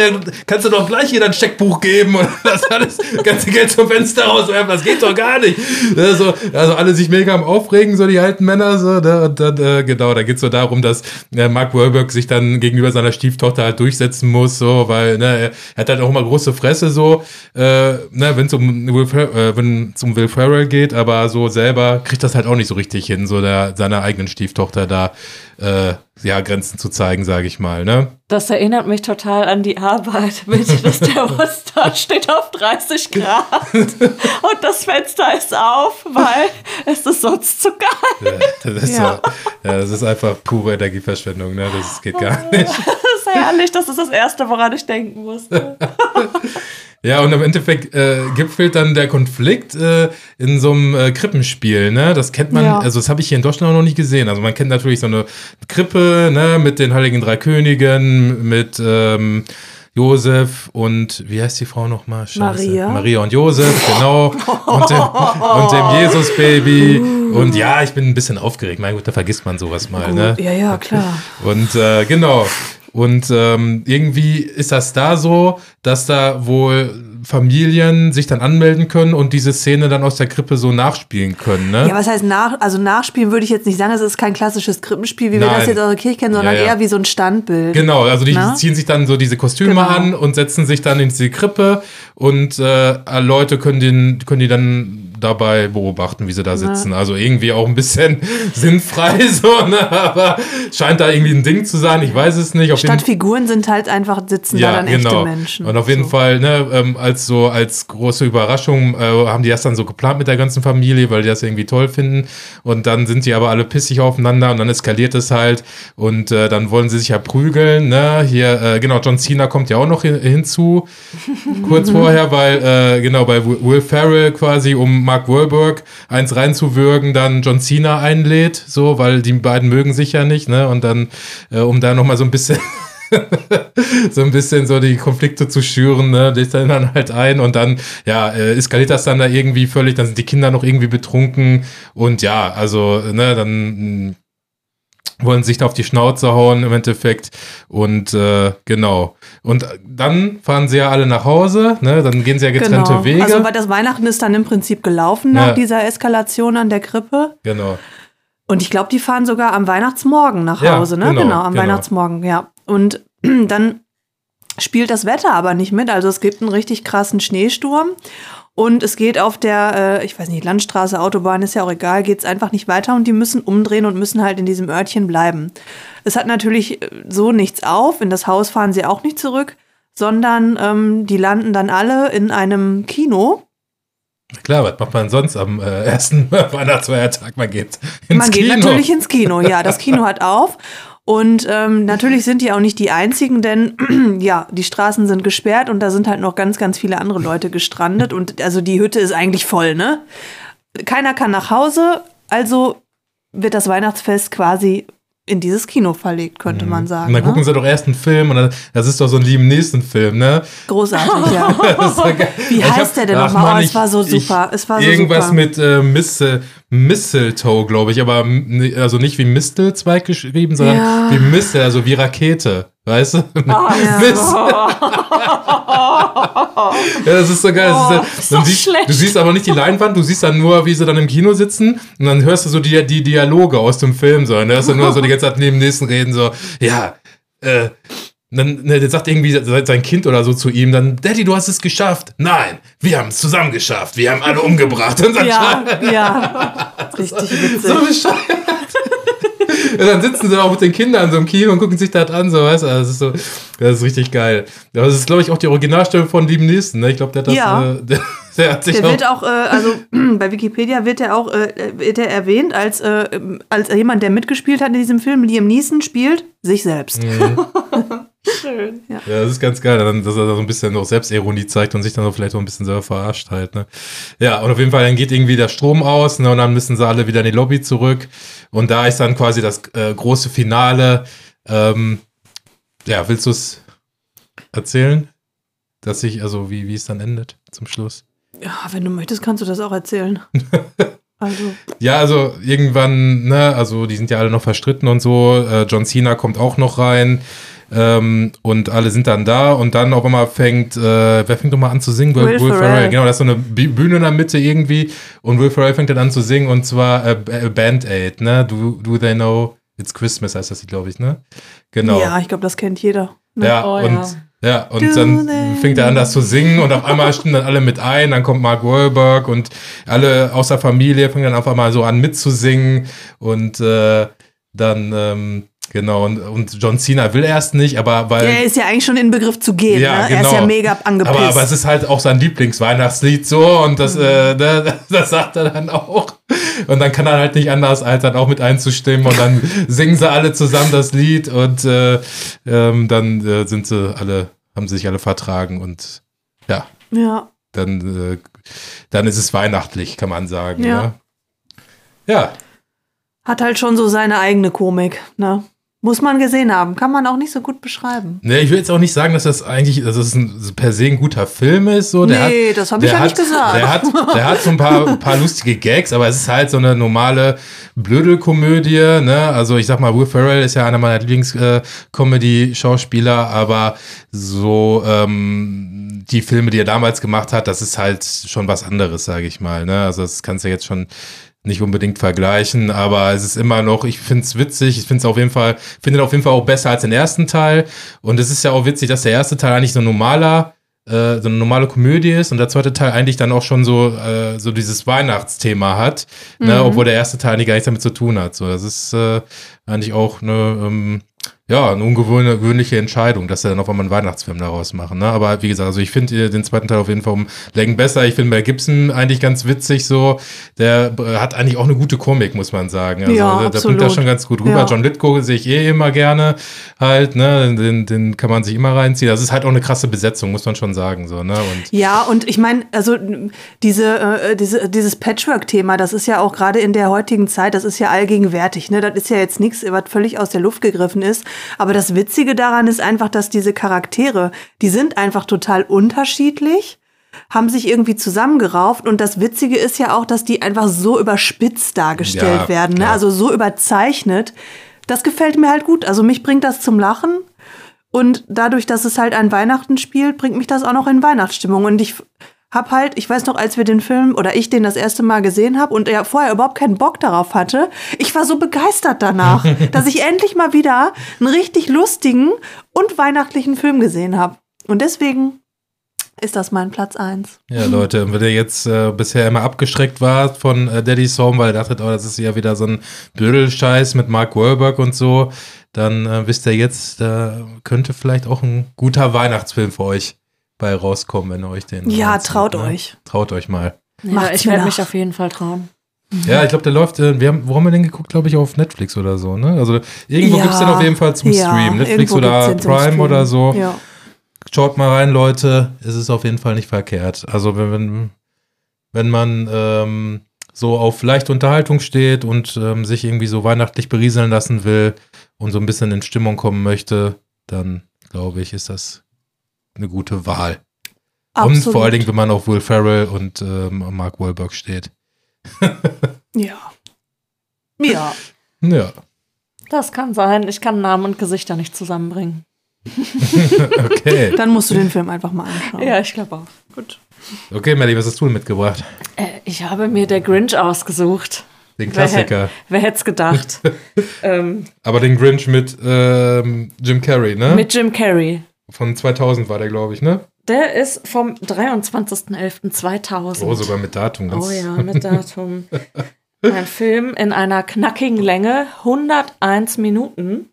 Speaker 1: kannst du doch gleich hier dein Scheckbuch geben und (laughs) das alles, ganze Geld zum Fenster rauswerfen, das geht doch gar nicht. Ja, so, also alle sich mega am Aufregen, so die alten Männer, so, ne, und dann, äh, genau, da geht es so darum, dass äh, Mark Wahlberg sich dann gegenüber seiner Stieftochter halt durchsetzen muss, so, weil, ne, er hat halt auch immer große Fresse, so, äh, ne, wenn es um äh, um Will Ferrell geht, aber so selber kriegt das halt auch nicht so richtig hin, so der, seiner eigenen Stieftochter da, äh, ja, Grenzen zu zeigen, sage ich mal, ne?
Speaker 2: Das erinnert mich total an die Arbeit (laughs) mit das Thermostat steht auf 30 Grad (laughs) und das Fenster ist auf, weil es ist sonst zu kalt.
Speaker 1: Ja, das ist
Speaker 3: Ja.
Speaker 1: so, ja, das ist einfach pure Energieverschwendung, ne? Das geht gar nicht. (laughs)
Speaker 2: Das ist herrlich, das ist das Erste, woran ich denken musste.
Speaker 1: Ja, und im Endeffekt äh, gipfelt dann der Konflikt äh, in so einem äh, Krippenspiel, ne? Das kennt man,
Speaker 3: Ja.
Speaker 1: also das habe ich hier in Deutschland auch noch nicht gesehen. Also man kennt natürlich so eine Krippe, ne, mit den Heiligen Drei Königen, mit ähm, Josef und wie heißt die Frau nochmal?
Speaker 3: Maria.
Speaker 1: Maria und Josef, genau. Und dem, und dem (laughs) Jesus-Baby. Und ja, ich bin ein bisschen aufgeregt. Mein Gott, da vergisst man sowas mal, ne?
Speaker 3: Ja, ja, klar.
Speaker 1: Und äh, genau. Und ähm, irgendwie ist das da so, dass da wohl Familien sich dann anmelden können und diese Szene dann aus der Krippe so nachspielen können, ne?
Speaker 3: Ja, was heißt nach, also nachspielen würde ich jetzt nicht sagen, es ist kein klassisches Krippenspiel, wie wir
Speaker 1: Nein.
Speaker 3: das jetzt aus der Kirche kennen, sondern
Speaker 1: Ja, ja.
Speaker 3: eher wie so ein Standbild.
Speaker 1: Genau, also die
Speaker 3: Na?
Speaker 1: ziehen sich dann so diese Kostüme
Speaker 3: Genau.
Speaker 1: an und setzen sich dann in diese Krippe und äh, Leute können, den, können die dann dabei beobachten, wie sie da sitzen. Also irgendwie auch ein bisschen (laughs) sinnfrei (laughs) so, ne? aber scheint da irgendwie ein Ding zu sein. Ich weiß es nicht. Auf
Speaker 3: Statt Figuren sind halt einfach, sitzen da dann echte Menschen.
Speaker 1: Und auf jeden
Speaker 3: So.
Speaker 1: Fall, ne, ähm, als so als große Überraschung äh, haben die das dann so geplant mit der ganzen Familie, weil die das irgendwie toll finden. Und dann sind die aber alle pissig aufeinander und dann eskaliert es halt. Und äh, dann wollen sie sich ja prügeln. Ne? Hier, äh, genau, John Cena kommt ja auch noch hin, hinzu, (laughs) kurz vorher, weil, äh, genau, bei Will Ferrell quasi, um Mark Wahlberg eins reinzuwürgen, dann John Cena einlädt, so, weil die beiden mögen sich ja nicht, ne? Und dann, äh, um da nochmal so ein bisschen (laughs) so ein bisschen so die Konflikte zu schüren, ne, lädt er dann halt ein und dann, ja, äh, eskaliert das dann da irgendwie völlig, dann sind die Kinder noch irgendwie betrunken und ja, also, ne, dann mh, wollen sich da auf die Schnauze hauen im Endeffekt und äh, genau. Und dann fahren sie ja alle nach Hause, ne, dann gehen sie ja getrennte
Speaker 3: genau.
Speaker 1: Wege.
Speaker 3: Also weil das Weihnachten ist dann im Prinzip gelaufen nach
Speaker 1: Ja.
Speaker 3: dieser Eskalation an der Krippe.
Speaker 1: genau.
Speaker 3: Und ich glaube, die fahren sogar am Weihnachtsmorgen nach
Speaker 1: Ja,
Speaker 3: Hause, ne?
Speaker 1: genau,
Speaker 3: Genau, am
Speaker 1: genau.
Speaker 3: Weihnachtsmorgen, ja. Und (clears throat) dann spielt das Wetter aber nicht mit. Also es gibt einen richtig krassen Schneesturm. Und es geht auf der, äh, ich weiß nicht, Landstraße, Autobahn, ist ja auch egal, geht es einfach nicht weiter und die müssen umdrehen und müssen halt in diesem Örtchen bleiben. Es hat natürlich äh, so nichts auf, in das Haus fahren sie auch nicht zurück, sondern ähm, die landen dann alle in einem Kino.
Speaker 1: Klar, was macht man sonst am äh, ersten (laughs) Weihnachtsfeiertag? Man geht ins
Speaker 3: Man geht
Speaker 1: Kino.
Speaker 3: natürlich ins Kino, ja. Das Kino hat auf. (laughs) Und ähm, natürlich sind die auch nicht die einzigen, denn (clears throat) ja, die Straßen sind gesperrt und da sind halt noch ganz, ganz viele andere Leute gestrandet. Und also die Hütte ist eigentlich voll, ne? Keiner kann nach Hause, also wird das Weihnachtsfest quasi in dieses Kino verlegt, könnte man sagen.
Speaker 1: Und dann gucken
Speaker 3: ne?
Speaker 1: sie doch erst einen Film und dann, das ist doch so ein lieben nächsten Film, ne?
Speaker 3: Großartig, ja. (laughs) Wie
Speaker 1: Ich
Speaker 3: heißt der denn nochmal? Oh, es
Speaker 1: ich-
Speaker 3: war so
Speaker 1: ich-
Speaker 3: super. Es war so
Speaker 1: Irgendwas
Speaker 3: super.
Speaker 1: mit äh, Missel, Mistletoe, glaube ich, aber also nicht wie Mistelzweig geschrieben, sondern
Speaker 3: Ja.
Speaker 1: wie Mistel, also wie Rakete. Weißt du?
Speaker 2: Ah, (laughs)
Speaker 3: Ja.
Speaker 1: Mist. (laughs) (laughs) Ja, das ist so geil.
Speaker 2: Oh,
Speaker 1: das ist,
Speaker 2: ist
Speaker 1: ja, dann
Speaker 2: doch
Speaker 1: siehst,
Speaker 2: schlecht.
Speaker 1: du siehst aber nicht die Leinwand, du siehst dann nur, wie sie dann im Kino sitzen und dann hörst du so die, die Dialoge aus dem Film so. Und da hörst du nur so die ganze Zeit neben dem nächsten reden, so, ja, äh, dann ne, der sagt irgendwie se- sein Kind oder so zu ihm, dann, Daddy, du hast es geschafft. Nein, wir haben es zusammen geschafft. Wir haben alle umgebracht. Und dann
Speaker 3: Ja, ja. Richtig witzig.
Speaker 1: so bescheuert. Und dann sitzen sie auch mit den Kindern so im Kino und gucken sich das an, so, weißt du, das ist so, das ist richtig geil. Das ist, glaube ich, auch die Originalstimme von Lieben Nächsten, ne? Ich glaube, der hat das,
Speaker 3: Ja.
Speaker 1: äh, (laughs) der, der hat sich
Speaker 3: Der
Speaker 1: auch,
Speaker 3: wird auch, äh, also (clears throat) bei Wikipedia wird er auch äh, wird er erwähnt als, äh, als jemand, der mitgespielt hat in diesem Film. Liam Neeson spielt sich selbst. (laughs)
Speaker 2: Schön.
Speaker 1: ja, das ist ganz geil, dann, dass er da so ein bisschen noch Selbstironie zeigt und sich dann auch vielleicht auch ein bisschen selber verarscht halt, ne? Ja, und auf jeden Fall, dann geht irgendwie der Strom aus, ne? Und dann müssen sie alle wieder in die Lobby zurück. Und da ist dann quasi das äh, große Finale. Ähm, ja, willst du es erzählen? Dass sich, also wie, wie es dann endet zum Schluss?
Speaker 3: Ja, wenn du möchtest, kannst du das auch erzählen. (laughs) Also,
Speaker 1: Ja, also irgendwann, ne, also die sind ja alle noch verstritten und so. Äh, John Cena kommt auch noch rein. Ähm, und alle sind dann da und dann auf einmal fängt, äh, wer fängt nochmal an zu singen?
Speaker 3: Will Ferrell.
Speaker 1: Genau, da ist so eine Bühne in der Mitte irgendwie und Will Ferrell fängt dann an zu singen und zwar äh, äh, Band Aid, ne? Do, do They Know It's Christmas heißt das, glaube ich, ne? Genau.
Speaker 3: ja, ich glaube, das kennt jeder. Ne?
Speaker 1: Ja,
Speaker 2: Oh,
Speaker 1: und,
Speaker 2: ja.
Speaker 1: ja. und
Speaker 3: Do
Speaker 1: dann fängt er an, das zu singen und auf einmal stimmen dann alle mit ein, dann kommt Mark Wahlberg und alle aus der Familie fangen dann auf einmal so an mitzusingen und äh, dann, ähm, genau, und, und John Cena will erst nicht, aber weil...
Speaker 3: Er ist ja eigentlich schon in Begriff zu gehen.
Speaker 1: Ja,
Speaker 3: ne? Er ist
Speaker 1: genau.
Speaker 3: ja mega angepisst.
Speaker 1: aber, aber es ist halt auch sein Lieblingsweihnachtslied so und das,
Speaker 3: Mhm.
Speaker 1: äh, ne, (laughs) das sagt er dann auch. Und dann kann er halt nicht anders, als dann auch mit einzustimmen und dann (laughs) singen sie alle zusammen das Lied und äh, ähm, dann äh, sind sie alle, haben sie sich alle vertragen und ja,
Speaker 3: ja.
Speaker 1: dann, äh, dann ist es weihnachtlich, kann man sagen.
Speaker 3: Ja.
Speaker 1: Ne? Ja,
Speaker 3: Hat halt schon so seine eigene Komik. Ne? Muss man gesehen haben. Kann man auch nicht so gut beschreiben.
Speaker 1: Ne, ich will jetzt auch nicht sagen, dass das eigentlich, dass das ein, per se ein guter Film ist. So. Der
Speaker 3: Nee,
Speaker 1: hat,
Speaker 3: das hab ich ja nicht
Speaker 1: hat,
Speaker 3: gesagt.
Speaker 1: Der hat, der hat so ein paar, ein paar lustige Gags, aber es ist halt so eine normale Blödelkomödie. Ne? Also ich sag mal, Will Ferrell ist ja einer meiner Lieblings-Comedy-Schauspieler, aber so ähm, die Filme, die er damals gemacht hat, das ist halt schon was anderes, sage ich mal. Ne? Also das kannst du jetzt schon nicht unbedingt vergleichen, aber es ist immer noch, ich finde es witzig, ich finde es auf jeden Fall, finde auf jeden Fall auch besser als den ersten Teil. Und es ist ja auch witzig, dass der erste Teil eigentlich so ein normaler, äh, so eine normale Komödie ist und der zweite Teil eigentlich dann auch schon so, äh, so dieses Weihnachtsthema hat, ne, obwohl der erste Teil eigentlich gar nichts damit zu tun hat. So, das ist äh, eigentlich auch eine, ähm, ja, eine ungewöhnliche Entscheidung, dass sie dann auf einmal einen Weihnachtsfilm daraus machen. Ne? Aber wie gesagt, also ich finde den zweiten Teil auf jeden Fall um Längen besser. Ich finde Mel Gibson eigentlich ganz witzig so. Der äh, hat eigentlich auch eine gute Komik, muss man sagen. Also
Speaker 3: Ja,
Speaker 1: der, der bringt
Speaker 3: absolut.
Speaker 1: schon ganz gut rüber.
Speaker 3: Ja.
Speaker 1: John Lithgow sehe ich eh immer gerne halt, ne? Den, den kann man sich immer reinziehen. Das ist halt auch eine krasse Besetzung, muss man schon sagen. So, ne? Und
Speaker 3: Ja, und ich meine, also diese, äh, diese, dieses Patchwork-Thema, das ist ja auch gerade in der heutigen Zeit, das ist ja allgegenwärtig. Ne? Das ist ja jetzt nichts, was völlig aus der Luft gegriffen ist. Aber das Witzige daran ist einfach, dass diese Charaktere, die sind einfach total unterschiedlich, haben sich irgendwie zusammengerauft. Und das Witzige ist ja auch, dass die einfach so überspitzt dargestellt
Speaker 1: Ja,
Speaker 3: werden. Ne? Also so überzeichnet. Das gefällt mir halt gut. Also mich bringt das zum Lachen. Und dadurch, dass es halt an Weihnachten spielt, bringt mich das auch noch in Weihnachtsstimmung. Und ich hab halt, ich weiß noch, als wir den Film oder ich den das erste Mal gesehen habe und er vorher überhaupt keinen Bock darauf hatte, ich war so begeistert danach, (laughs) dass ich endlich mal wieder einen richtig lustigen und weihnachtlichen Film gesehen habe. Und deswegen ist das mein Platz eins.
Speaker 1: Ja, Leute, und wenn ihr jetzt äh, bisher immer abgeschreckt wart von äh, Daddy's Home, weil ihr dachtet, oh, das ist ja wieder so ein Blödelscheiß mit Mark Wahlberg und so, dann äh, wisst ihr jetzt, da könnte vielleicht auch ein guter Weihnachtsfilm für euch bei rauskommen, wenn ihr euch den.
Speaker 3: Ja,
Speaker 1: reinzieht,
Speaker 3: traut
Speaker 1: ne?
Speaker 3: euch.
Speaker 1: Traut euch mal.
Speaker 2: Ja,
Speaker 3: Macht's
Speaker 2: ich werde mich auf jeden Fall trauen.
Speaker 1: Ja, ich glaube, der läuft, äh, wir haben, wo haben wir den geguckt, glaube ich, auf Netflix oder so, ne? Also irgendwo
Speaker 3: Ja,
Speaker 1: gibt's den auf jeden Fall zum
Speaker 3: ja,
Speaker 1: Stream. Netflix oder Prime oder so.
Speaker 3: Ja.
Speaker 1: Schaut mal rein, Leute. Es ist auf jeden Fall nicht verkehrt. Also wenn, wenn, wenn man ähm, so auf leichte Unterhaltung steht und ähm, sich irgendwie so weihnachtlich berieseln lassen will und so ein bisschen in Stimmung kommen möchte, dann glaube ich, ist das eine gute Wahl. Und
Speaker 3: Absolut.
Speaker 1: vor allen Dingen, wenn man auf Will Ferrell und ähm, Mark Wahlberg steht. (laughs)
Speaker 3: Ja. Ja. (laughs)
Speaker 1: Ja,
Speaker 2: Das kann sein. Ich kann Namen und Gesichter nicht zusammenbringen. (laughs)
Speaker 1: okay.
Speaker 3: Dann musst du den Film einfach mal anschauen.
Speaker 2: Ja, ich glaube auch.
Speaker 3: Gut.
Speaker 1: Okay, Melly, was hast du denn mitgebracht?
Speaker 2: Äh, ich habe mir der Grinch ausgesucht.
Speaker 1: Den Klassiker.
Speaker 2: Wer, wer hätte es gedacht? ähm,
Speaker 1: Aber den Grinch mit ähm, Jim Carrey, ne?
Speaker 2: mit Jim Carrey.
Speaker 1: Von 2000 war der, glaube ich, ne?
Speaker 2: Der ist vom 23.11.2000.
Speaker 1: Oh, sogar mit Datum. ganz-
Speaker 2: Oh ja, mit Datum. Ein Film in einer knackigen Länge, 101 Minuten.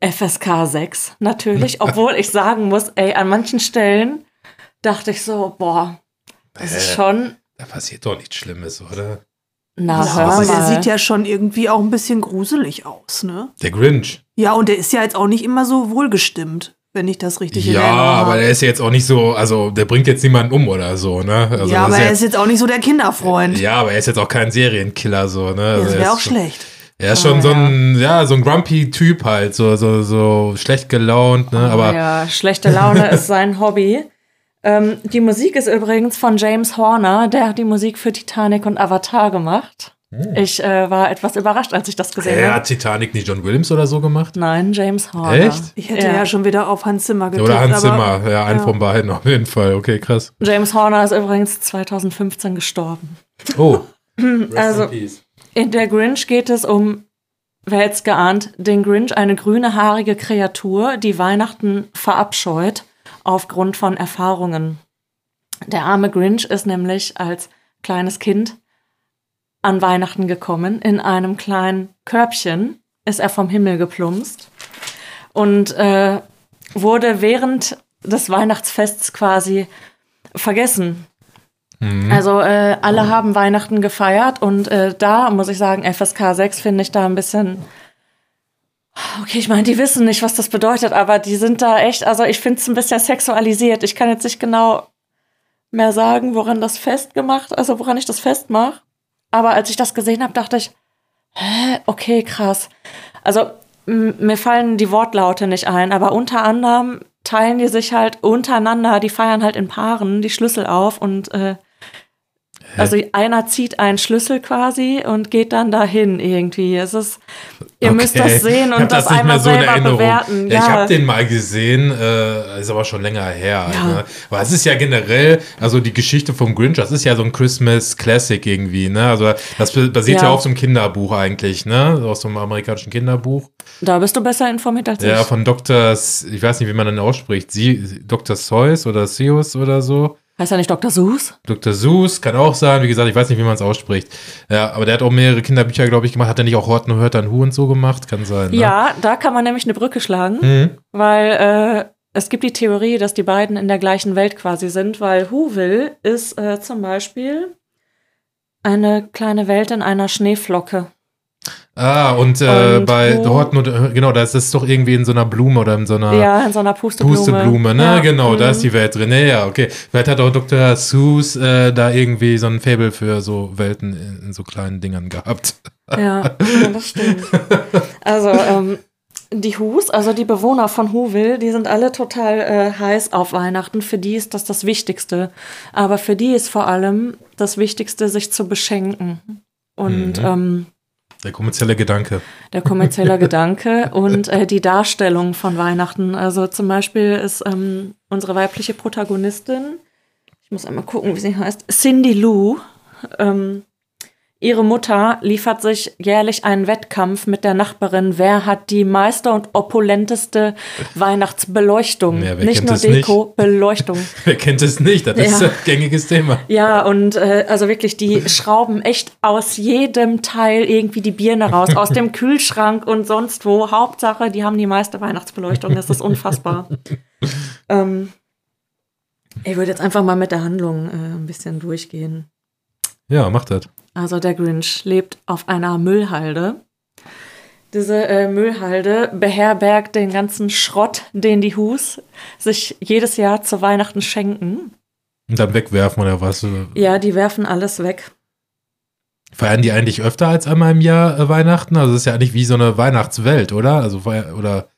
Speaker 2: FSK 6 natürlich, (laughs) obwohl ich sagen muss, ey, an manchen Stellen dachte ich so, boah, das ist
Speaker 1: Hä?
Speaker 2: schon,
Speaker 1: Da passiert doch nichts Schlimmes, oder?
Speaker 2: na hör
Speaker 3: aber der
Speaker 2: mal.
Speaker 3: sieht ja schon irgendwie auch ein bisschen gruselig aus, ne?
Speaker 1: Der Grinch.
Speaker 3: Ja, und der ist ja jetzt auch nicht immer so wohlgestimmt, wenn ich das richtig
Speaker 1: Ja,
Speaker 3: Erinnerung
Speaker 1: aber
Speaker 3: habe.
Speaker 1: der ist ja jetzt auch nicht so, also der bringt jetzt niemanden um oder so, ne? Also
Speaker 3: ja, aber er
Speaker 1: jetzt-
Speaker 3: ist jetzt auch nicht so der Kinderfreund.
Speaker 1: Ja, aber er ist jetzt auch kein Serienkiller, so, ne? Also
Speaker 3: das
Speaker 1: er
Speaker 3: wäre
Speaker 1: ist
Speaker 3: auch
Speaker 1: schon-
Speaker 3: schlecht.
Speaker 1: Er ist schon
Speaker 2: Ah,
Speaker 1: so ein, ja, so ein grumpy Typ halt, so, so, so schlecht gelaunt, ne? Aber
Speaker 2: ja, schlechte Laune ist sein (laughs) Hobby. Ähm, die Musik ist übrigens von James Horner, der hat die Musik für Titanic und Avatar gemacht. Ich äh, war etwas überrascht, als ich das gesehen
Speaker 1: er
Speaker 2: habe.
Speaker 1: hat Titanic nicht John Williams oder so gemacht?
Speaker 2: Nein, James Horner.
Speaker 1: Echt?
Speaker 3: Ich hätte ja, schon wieder auf Hans Zimmer getippt.
Speaker 1: Oder Hans
Speaker 3: aber,
Speaker 1: Zimmer, ja, einen
Speaker 3: ja.
Speaker 1: von beiden auf jeden Fall. Okay, krass.
Speaker 2: James Horner ist übrigens 2015 gestorben.
Speaker 1: Oh. (laughs) Rest
Speaker 2: Also-
Speaker 1: in peace.
Speaker 2: In der Grinch geht es um, wer hätte es geahnt, den Grinch, eine grüne haarige Kreatur, die Weihnachten verabscheut aufgrund von Erfahrungen. Der arme Grinch ist nämlich als kleines Kind an Weihnachten gekommen. In einem kleinen Körbchen ist er vom Himmel geplumpst und äh, wurde während des Weihnachtsfests quasi vergessen. Also äh, alle haben Weihnachten gefeiert und äh, da muss ich sagen, FSK 6 finde ich da ein bisschen. Okay, ich meine, die wissen nicht, was das bedeutet, aber die sind da echt, also ich finde es ein bisschen sexualisiert. Ich kann jetzt nicht genau mehr sagen, woran das festgemacht, also woran ich das festmache. Aber als ich das gesehen habe, dachte ich, hä, okay, krass. Also mir fallen die Wortlaute nicht ein, aber unter anderem teilen die sich halt untereinander, die feiern halt in Paaren die Schlüssel auf und äh, also einer zieht einen Schlüssel quasi und geht dann dahin irgendwie. Es ist, ihr müsst
Speaker 1: Okay.
Speaker 2: das sehen (laughs) und das,
Speaker 1: nicht
Speaker 2: einmal
Speaker 1: mehr so
Speaker 2: selber bewerten.
Speaker 1: Ja,
Speaker 2: Ja,
Speaker 1: ich habe den mal gesehen, äh, ist aber schon länger her.
Speaker 2: Ja.
Speaker 1: Ne? Aber es ist ja generell, also die Geschichte vom Grinch, das ist ja so ein Christmas Classic irgendwie. Ne? Also das basiert ja.
Speaker 2: Ja.
Speaker 1: auf so einem Kinderbuch eigentlich, ne? Aus so einem amerikanischen Kinderbuch.
Speaker 2: da bist du besser informiert als
Speaker 1: Ja,
Speaker 2: ich.
Speaker 1: von Dr. Ich weiß nicht, wie man den ausspricht. Sie, Dr. Seuss oder Seuss oder so.
Speaker 2: Heißt ja nicht Dr. Seuss?
Speaker 1: Dr. Seuss kann auch sein, wie gesagt, ich weiß nicht, wie man es ausspricht. Ja, aber der hat auch mehrere Kinderbücher, glaube ich, gemacht. Hat er nicht auch Horten hört ein Hu und so gemacht? Kann sein. Ne?
Speaker 2: Ja, da kann man nämlich eine Brücke schlagen,
Speaker 1: Mhm.
Speaker 2: weil äh, es gibt die Theorie, dass die beiden in der gleichen Welt quasi sind, weil Whoville ist äh, zum Beispiel eine kleine Welt in einer Schneeflocke.
Speaker 1: Ah, und, äh,
Speaker 2: Und
Speaker 1: bei
Speaker 2: wo-
Speaker 1: Horten und genau, da ist es doch irgendwie in so einer Blume oder in so einer
Speaker 2: Ja, in so einer Pusteblume.
Speaker 1: Pusteblume, ne?
Speaker 2: Ja,
Speaker 1: Genau, da
Speaker 2: mhm.
Speaker 1: ist die Welt drin. Ja, ja, okay. Vielleicht hat auch Dr. Seuss äh, da irgendwie so ein Faible für so Welten in, in so kleinen Dingern gehabt.
Speaker 2: Ja, ja das stimmt. Also, ähm, die Hus, also die Bewohner von Whoville, die sind alle total äh, heiß auf Weihnachten. Für die ist das das Wichtigste. Aber für die ist vor allem das Wichtigste, sich zu beschenken. Und
Speaker 1: Mhm.
Speaker 2: ähm,
Speaker 1: Der kommerzielle Gedanke.
Speaker 2: der kommerzielle (laughs) Gedanke und äh, die Darstellung von Weihnachten. Also zum Beispiel ist ähm, unsere weibliche Protagonistin, ich muss einmal gucken, wie sie heißt, Cindy Lou. Ähm, ihre Mutter liefert sich jährlich einen Wettkampf mit der Nachbarin. Wer hat die meiste und opulenteste Weihnachtsbeleuchtung?
Speaker 1: Ja,
Speaker 2: nicht nur
Speaker 1: es nicht?
Speaker 2: Deko, Beleuchtung. (laughs)
Speaker 1: Wer kennt es nicht? Das ist
Speaker 2: Ja.
Speaker 1: ein gängiges Thema.
Speaker 2: Ja, und äh, also wirklich, die schrauben echt aus jedem Teil irgendwie die Birne raus, aus dem (laughs) Kühlschrank und sonst wo. Hauptsache, die haben die meiste Weihnachtsbeleuchtung. Das ist unfassbar. (laughs) ähm, ich würde jetzt einfach mal mit der Handlung äh, ein bisschen durchgehen.
Speaker 1: Ja, macht das.
Speaker 2: Also der Grinch lebt auf einer Müllhalde. Diese äh, Müllhalde beherbergt den ganzen Schrott, den die Hus sich jedes Jahr zu Weihnachten schenken.
Speaker 1: Und dann wegwerfen oder was?
Speaker 2: Ja, die werfen alles weg.
Speaker 1: Feiern die eigentlich öfter als einmal im Jahr äh, Weihnachten? Also das ist ja eigentlich wie so eine Weihnachtswelt, oder? Also oder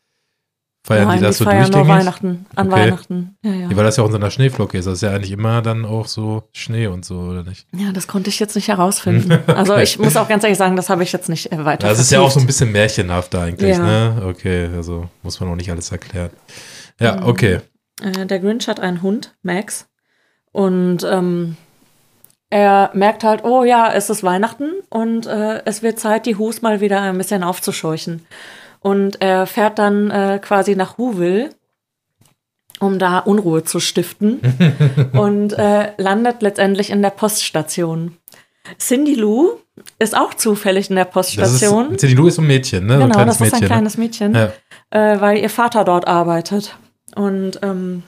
Speaker 1: feiern
Speaker 2: Nein,
Speaker 1: die das so
Speaker 2: feiern nur
Speaker 1: durchgängig?
Speaker 2: Weihnachten, an
Speaker 1: Okay.
Speaker 2: Weihnachten. Ja, ja.
Speaker 1: Ja, weil das ja auch in so einer Schneeflocke ist. Das ist ja eigentlich immer dann auch so Schnee und so, oder nicht?
Speaker 2: ja, das konnte ich jetzt nicht herausfinden. (laughs) Also ich muss auch ganz ehrlich sagen, das habe ich jetzt nicht äh, weiter
Speaker 1: Das ist ja auch so ein bisschen märchenhaft eigentlich,
Speaker 2: Ja.
Speaker 1: ne? Okay, also muss man auch nicht alles erklären. Ja,
Speaker 2: Mhm.
Speaker 1: okay.
Speaker 2: Äh, der Grinch hat einen Hund, Max. Und ähm, er merkt halt, oh ja, es ist Weihnachten und äh, es wird Zeit, die Hus mal wieder ein bisschen aufzuscheuchen. Und er fährt dann äh, quasi nach Whoville, um da Unruhe zu stiften (laughs) und äh, landet letztendlich in der Poststation. Cindy Lou ist auch zufällig in der Poststation.
Speaker 1: ist, Cindy Lou ist so ein Mädchen, ne? so ein
Speaker 2: genau,
Speaker 1: kleines
Speaker 2: das ist ein
Speaker 1: Mädchen.
Speaker 2: kleines Mädchen,
Speaker 1: ne?
Speaker 2: äh, weil ihr Vater dort arbeitet. Und ähm,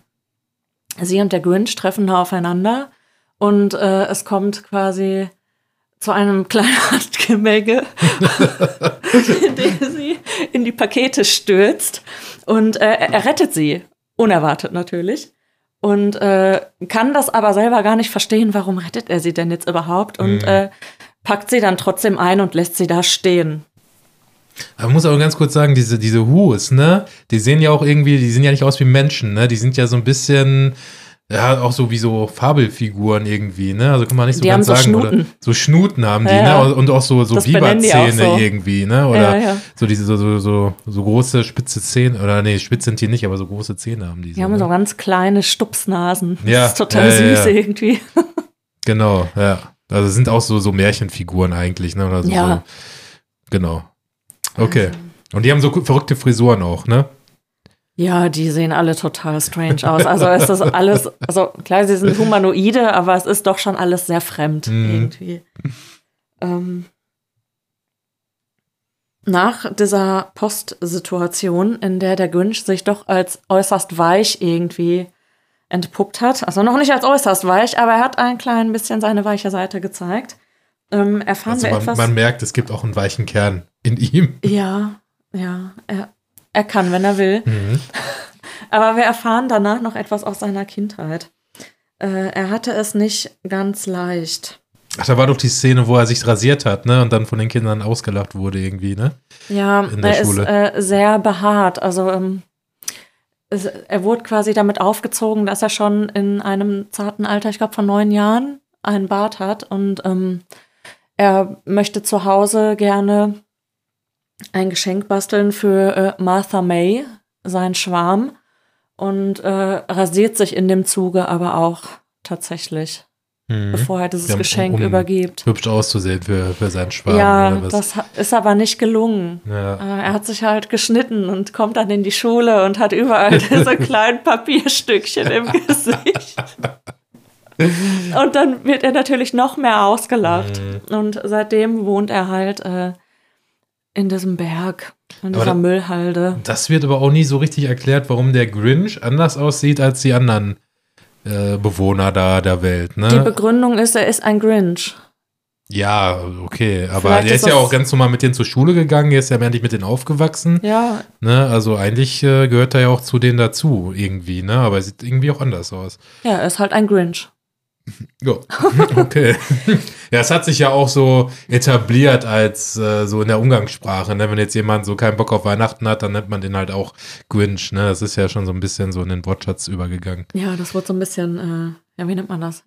Speaker 2: sie und der Grinch treffen da aufeinander und äh, es kommt quasi zu einem (laughs) kleinen Handgemenge, in dem sie in die Pakete stürzt und äh, er rettet sie, unerwartet natürlich. Und äh, kann das aber selber gar nicht verstehen, warum rettet er sie denn jetzt überhaupt und
Speaker 1: Mhm.
Speaker 2: äh, packt sie dann trotzdem ein und lässt sie da stehen.
Speaker 1: Man muss aber ganz kurz sagen, diese, diese Who's, ne? Die sehen ja auch irgendwie, die sehen ja nicht aus wie Menschen, ne? Die sind ja so ein bisschen, ja, auch so wie so Fabelfiguren irgendwie, ne? Also kann man nicht so
Speaker 2: Die
Speaker 1: ganz
Speaker 2: so
Speaker 1: sagen. Oder
Speaker 2: Schnuten.
Speaker 1: so Schnuten haben die,
Speaker 2: Ja,
Speaker 1: ne? Und auch so, so Biberzähne
Speaker 2: so.
Speaker 1: irgendwie, ne? Oder
Speaker 2: Ja, ja.
Speaker 1: so diese, so, so, so, so große spitze Zähne, oder nee, spitz sind die nicht, aber so große Zähne haben die.
Speaker 2: Die haben so
Speaker 1: ne?
Speaker 2: ganz kleine Stupsnasen.
Speaker 1: Ja,
Speaker 2: Das ist total süß irgendwie. (laughs)
Speaker 1: Genau, ja. Also sind auch so, so Märchenfiguren eigentlich, ne? Oder so,
Speaker 2: Ja.
Speaker 1: so. Genau. Okay. Und die haben so verrückte Frisuren auch, ne?
Speaker 2: Ja, die sehen alle total strange aus. Also es ist alles, also klar, sie sind humanoide, aber es ist doch schon alles sehr fremd
Speaker 1: Mhm.
Speaker 2: irgendwie. Ähm, nach dieser Postsituation, in der der Grinch sich doch als äußerst weich irgendwie entpuppt hat, also noch nicht als äußerst weich, aber er hat ein klein bisschen seine weiche Seite gezeigt, ähm, erfahren
Speaker 1: Also
Speaker 2: wir
Speaker 1: man,
Speaker 2: etwas.
Speaker 1: man merkt, es gibt auch einen weichen Kern in ihm.
Speaker 2: ja, ja, er, er kann, wenn er will.
Speaker 1: Mhm. (laughs)
Speaker 2: Aber wir erfahren danach noch etwas aus seiner Kindheit. Äh, er hatte es nicht ganz leicht.
Speaker 1: Ach, da war doch die Szene, wo er sich rasiert hat, ne? Und dann von den Kindern ausgelacht wurde irgendwie, ne?
Speaker 2: Ja,
Speaker 1: In der
Speaker 2: er
Speaker 1: Schule.
Speaker 2: ist äh, sehr behaart. Also ähm, es, er wurde quasi damit aufgezogen, dass er schon in einem zarten Alter, ich glaube von neun Jahren, einen Bart hat. Und ähm, er möchte zu Hause gerne ein Geschenk basteln für äh, Martha May, sein Schwarm. Und äh, rasiert sich in dem Zuge aber auch tatsächlich,
Speaker 1: Mhm.
Speaker 2: bevor er dieses
Speaker 1: Ja,
Speaker 2: Geschenk
Speaker 1: um-
Speaker 2: übergibt.
Speaker 1: Hübsch auszusehen für, für seinen Schwarm
Speaker 2: ja,
Speaker 1: oder was.
Speaker 2: das ist aber nicht gelungen.
Speaker 1: ja.
Speaker 2: Äh, Er hat sich halt geschnitten und kommt dann in die Schule und hat überall (laughs) diese kleinen Papierstückchen im Gesicht. (laughs) Und dann wird er natürlich noch mehr ausgelacht.
Speaker 1: Mhm.
Speaker 2: Und seitdem wohnt er halt äh, in diesem Berg, in
Speaker 1: Aber
Speaker 2: dieser
Speaker 1: da-
Speaker 2: Müllhalde.
Speaker 1: Das wird aber auch nie so richtig erklärt, warum der Grinch anders aussieht als die anderen äh, Bewohner da der Welt,
Speaker 2: Die
Speaker 1: ne?
Speaker 2: Begründung ist, er ist ein Grinch.
Speaker 1: Ja, okay. Aber
Speaker 2: Vielleicht
Speaker 1: der
Speaker 2: ist
Speaker 1: ist ja auch ganz normal mit denen zur Schule gegangen, er ist ja endlich mit denen aufgewachsen.
Speaker 2: Ja,
Speaker 1: Ne? Also eigentlich äh, gehört er ja auch zu denen dazu, irgendwie, ne? Aber er sieht irgendwie auch anders aus.
Speaker 2: ja, er ist halt ein Grinch.
Speaker 1: Ja, (laughs) okay. ja, es hat sich ja auch so etabliert als äh, so in der Umgangssprache. Ne? Wenn jetzt jemand so keinen Bock auf Weihnachten hat, dann nennt man den halt auch Grinch. Ne? Das ist ja schon so ein bisschen so in den Wortschatz übergegangen.
Speaker 2: Ja, das wird so ein bisschen, äh, ja, wie nennt man das?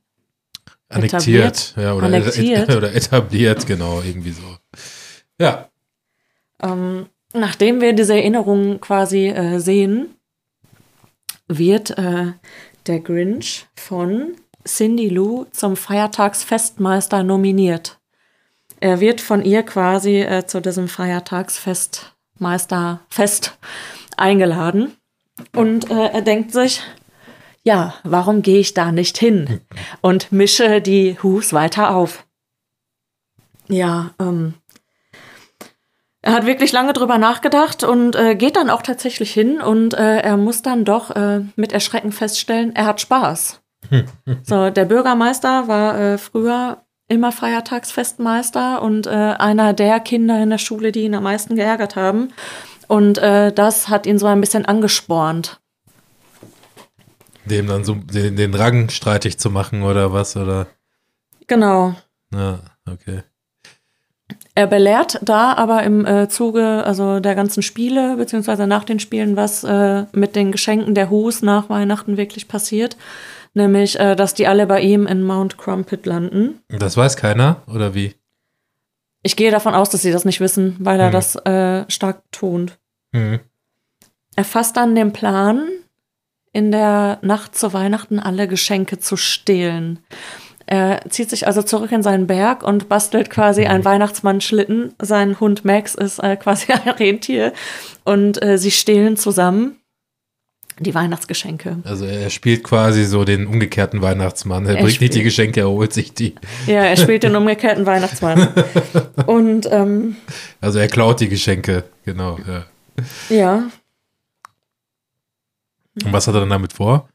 Speaker 1: Annektiert. Ja, oder,
Speaker 2: Annektiert.
Speaker 1: Et, (laughs) oder etabliert, genau, irgendwie so. Ja.
Speaker 2: Ähm, nachdem wir diese Erinnerungen quasi äh, sehen, wird äh, der Grinch von Cindy Lou zum Feiertagsfestmeister nominiert. Er wird von ihr quasi äh, zu diesem Feiertagsfestmeisterfest eingeladen. Und äh, er denkt sich, ja, warum gehe ich da nicht hin? (laughs) Und mische die Hus weiter auf. Ja, ähm, er hat wirklich lange drüber nachgedacht und äh, geht dann auch tatsächlich hin und äh, er muss dann doch äh, mit Erschrecken feststellen, er hat Spaß. So, der Bürgermeister war äh, früher immer Feiertagsfestmeister und äh, einer der Kinder in der Schule, die ihn am meisten geärgert haben. Und äh, das hat ihn so ein bisschen angespornt.
Speaker 1: Dem dann so den, den Rang streitig zu machen oder was, oder?
Speaker 2: Genau.
Speaker 1: Ja, okay.
Speaker 2: Er belehrt da aber im äh, Zuge also der ganzen Spiele, beziehungsweise nach den Spielen, was äh, mit den Geschenken der Hus nach Weihnachten wirklich passiert. Nämlich, äh, dass die alle bei ihm in Mount Crumpet landen.
Speaker 1: Das weiß keiner, oder wie?
Speaker 2: Ich gehe davon aus, dass sie das nicht wissen, weil er
Speaker 1: Hm.
Speaker 2: das äh, stark betont.
Speaker 1: Mhm.
Speaker 2: Er fasst dann den Plan, in der Nacht zu Weihnachten alle Geschenke zu stehlen. Er zieht sich also zurück in seinen Berg und bastelt quasi einen Weihnachtsmann-Schlitten. Sein Hund Max ist äh, (laughs) quasi ein Rentier und äh, sie stehlen zusammen. Die Weihnachtsgeschenke.
Speaker 1: Also er spielt quasi so den umgekehrten Weihnachtsmann. Er,
Speaker 2: Er
Speaker 1: bringt nicht die Geschenke, er holt sich die.
Speaker 2: Ja, er spielt den umgekehrten Weihnachtsmann. (laughs) Und ähm,
Speaker 1: Also er klaut die Geschenke, genau. Ja.
Speaker 2: ja,
Speaker 1: Und was hat er dann damit vor?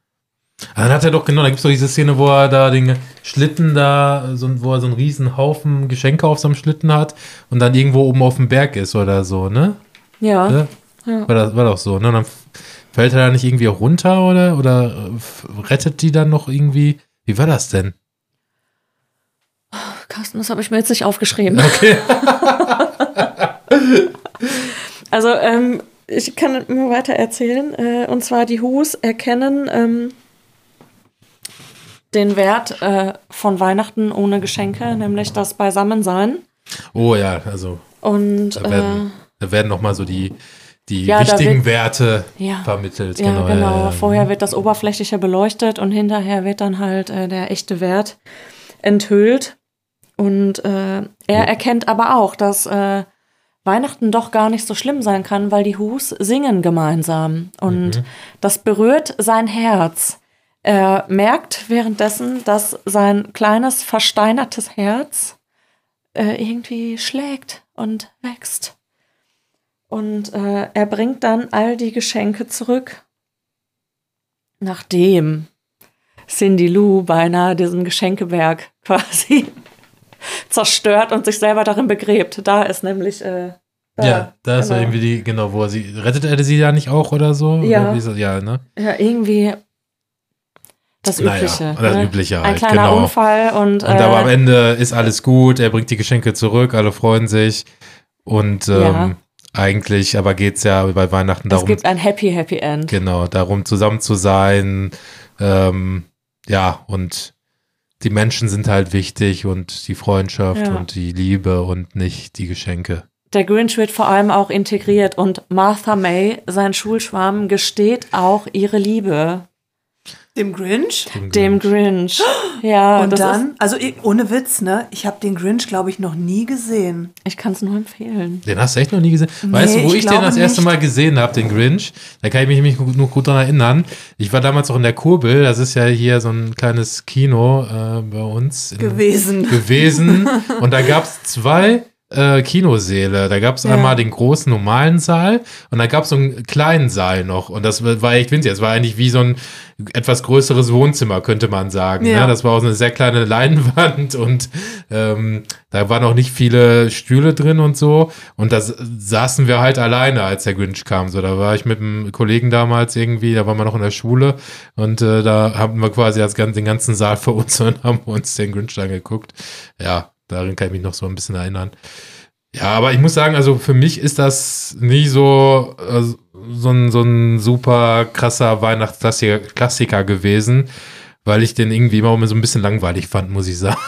Speaker 1: Ah, Dann hat er doch, genau, da gibt es doch diese Szene, wo er da den Schlitten da, so, wo er so einen riesen Haufen Geschenke auf seinem Schlitten hat und dann irgendwo oben auf dem Berg ist oder so, ne?
Speaker 2: ja.
Speaker 1: Ja.
Speaker 2: Ja.
Speaker 1: War, das, war doch so, ne? Und dann fällt er da nicht irgendwie runter oder, oder äh, rettet die dann noch irgendwie? Wie war das denn?
Speaker 2: Carsten, das habe ich mir jetzt nicht aufgeschrieben.
Speaker 1: Okay. (laughs)
Speaker 2: Also, ähm, ich kann immer weiter erzählen. Äh, und zwar die Hus erkennen ähm, den Wert äh, von Weihnachten ohne Geschenke, nämlich das Beisammensein.
Speaker 1: Oh ja, also
Speaker 2: Und
Speaker 1: da
Speaker 2: äh,
Speaker 1: werden, da werden nochmal so die, die
Speaker 2: Ja,
Speaker 1: wichtigen
Speaker 2: wird-
Speaker 1: Werte
Speaker 2: Ja.
Speaker 1: vermittelt.
Speaker 2: ja, genau.
Speaker 1: ja.
Speaker 2: Vorher wird das Oberflächliche beleuchtet und hinterher wird dann halt äh, der echte Wert enthüllt. Und äh, er erkennt aber auch, dass äh, Weihnachten doch gar nicht so schlimm sein kann, weil die Hus singen gemeinsam. Und das berührt sein Herz. Er merkt währenddessen, dass sein kleines, versteinertes Herz äh, irgendwie schlägt und wächst. Und äh, er bringt dann all die Geschenke zurück, nachdem Cindy Lou beinahe diesen Geschenkeberg (laughs) quasi zerstört und sich selber darin begräbt. Da ist nämlich. Äh, da,
Speaker 1: Ja, da ist
Speaker 2: genau.
Speaker 1: irgendwie die, genau, wo er sie, rettet er sie ja nicht auch oder so?
Speaker 2: Ja.
Speaker 1: Oder das? ja, ne?
Speaker 2: Ja, irgendwie das
Speaker 1: Naja,
Speaker 2: Übliche.
Speaker 1: das
Speaker 2: ne?
Speaker 1: Übliche
Speaker 2: Ein
Speaker 1: halt,
Speaker 2: kleiner
Speaker 1: genau.
Speaker 2: Unfall und.
Speaker 1: Und aber am
Speaker 2: äh,
Speaker 1: Ende ist alles gut, er bringt die Geschenke zurück, alle freuen sich. Und ähm,
Speaker 2: Ja.
Speaker 1: Eigentlich, aber geht es ja bei Weihnachten
Speaker 2: es
Speaker 1: darum,
Speaker 2: gibt ein Happy, Happy End.
Speaker 1: genau, darum zusammen zu sein. Ähm, ja, und die Menschen sind halt wichtig und die Freundschaft
Speaker 2: Ja.
Speaker 1: und die Liebe und nicht die Geschenke.
Speaker 2: Der Grinch wird vor allem auch integriert und Martha May, sein Schulschwarm, gesteht auch ihre Liebe
Speaker 3: Dem Grinch?
Speaker 2: dem Grinch. Ja,
Speaker 3: Und
Speaker 2: das
Speaker 3: dann, also ohne Witz, ne? Ich habe den Grinch, glaube ich, noch nie gesehen.
Speaker 2: Ich kann es nur empfehlen.
Speaker 1: Den hast du echt noch nie gesehen? weißt du, wo
Speaker 3: ich
Speaker 1: ich, den das erste
Speaker 3: nicht.
Speaker 1: Mal gesehen habe, den Grinch? Da kann ich mich nämlich nur gut dran erinnern. Ich war damals auch in der Kurbel, das ist ja hier so ein kleines Kino äh, bei uns. in-
Speaker 3: Gewesen.
Speaker 1: gewesen. (laughs) Und da gab es zwei äh, Kinosäle. Da gab es
Speaker 3: Ja.
Speaker 1: einmal den großen normalen Saal und da gab es so einen kleinen Saal noch. Und das war echt winzig. Es war eigentlich wie so ein etwas größeres Wohnzimmer, könnte man sagen.
Speaker 3: Ja.
Speaker 1: Ne? Das war auch eine sehr kleine (laughs) Leinwand und ähm, da waren auch nicht viele Stühle drin und so. Und da saßen wir halt alleine, als der Grinch kam. So, da war ich mit einem Kollegen damals irgendwie, da waren wir noch in der Schule und äh, da haben wir quasi das, den ganzen Saal (laughs) für uns und haben uns den Grinch angeguckt. Ja, darin kann ich mich noch so ein bisschen erinnern. Ja, aber ich muss sagen, also für mich ist das nie so, äh, so, ein, so ein super krasser Weihnachtsklassiker Klassiker gewesen, weil ich den irgendwie immer so ein bisschen langweilig fand, muss ich sagen.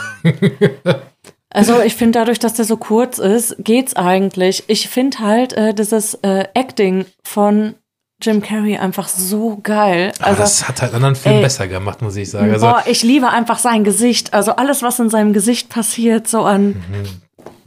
Speaker 2: Also ich finde dadurch, dass der so kurz ist, geht's eigentlich. Ich finde halt äh, dieses äh, Acting von Jim Carrey einfach so geil.
Speaker 1: Aber
Speaker 2: Also
Speaker 1: das hat halt anderen Film
Speaker 2: ey,
Speaker 1: besser gemacht, muss ich sagen. Also,
Speaker 2: boah, ich liebe einfach sein Gesicht. Also alles, was in seinem Gesicht passiert, so an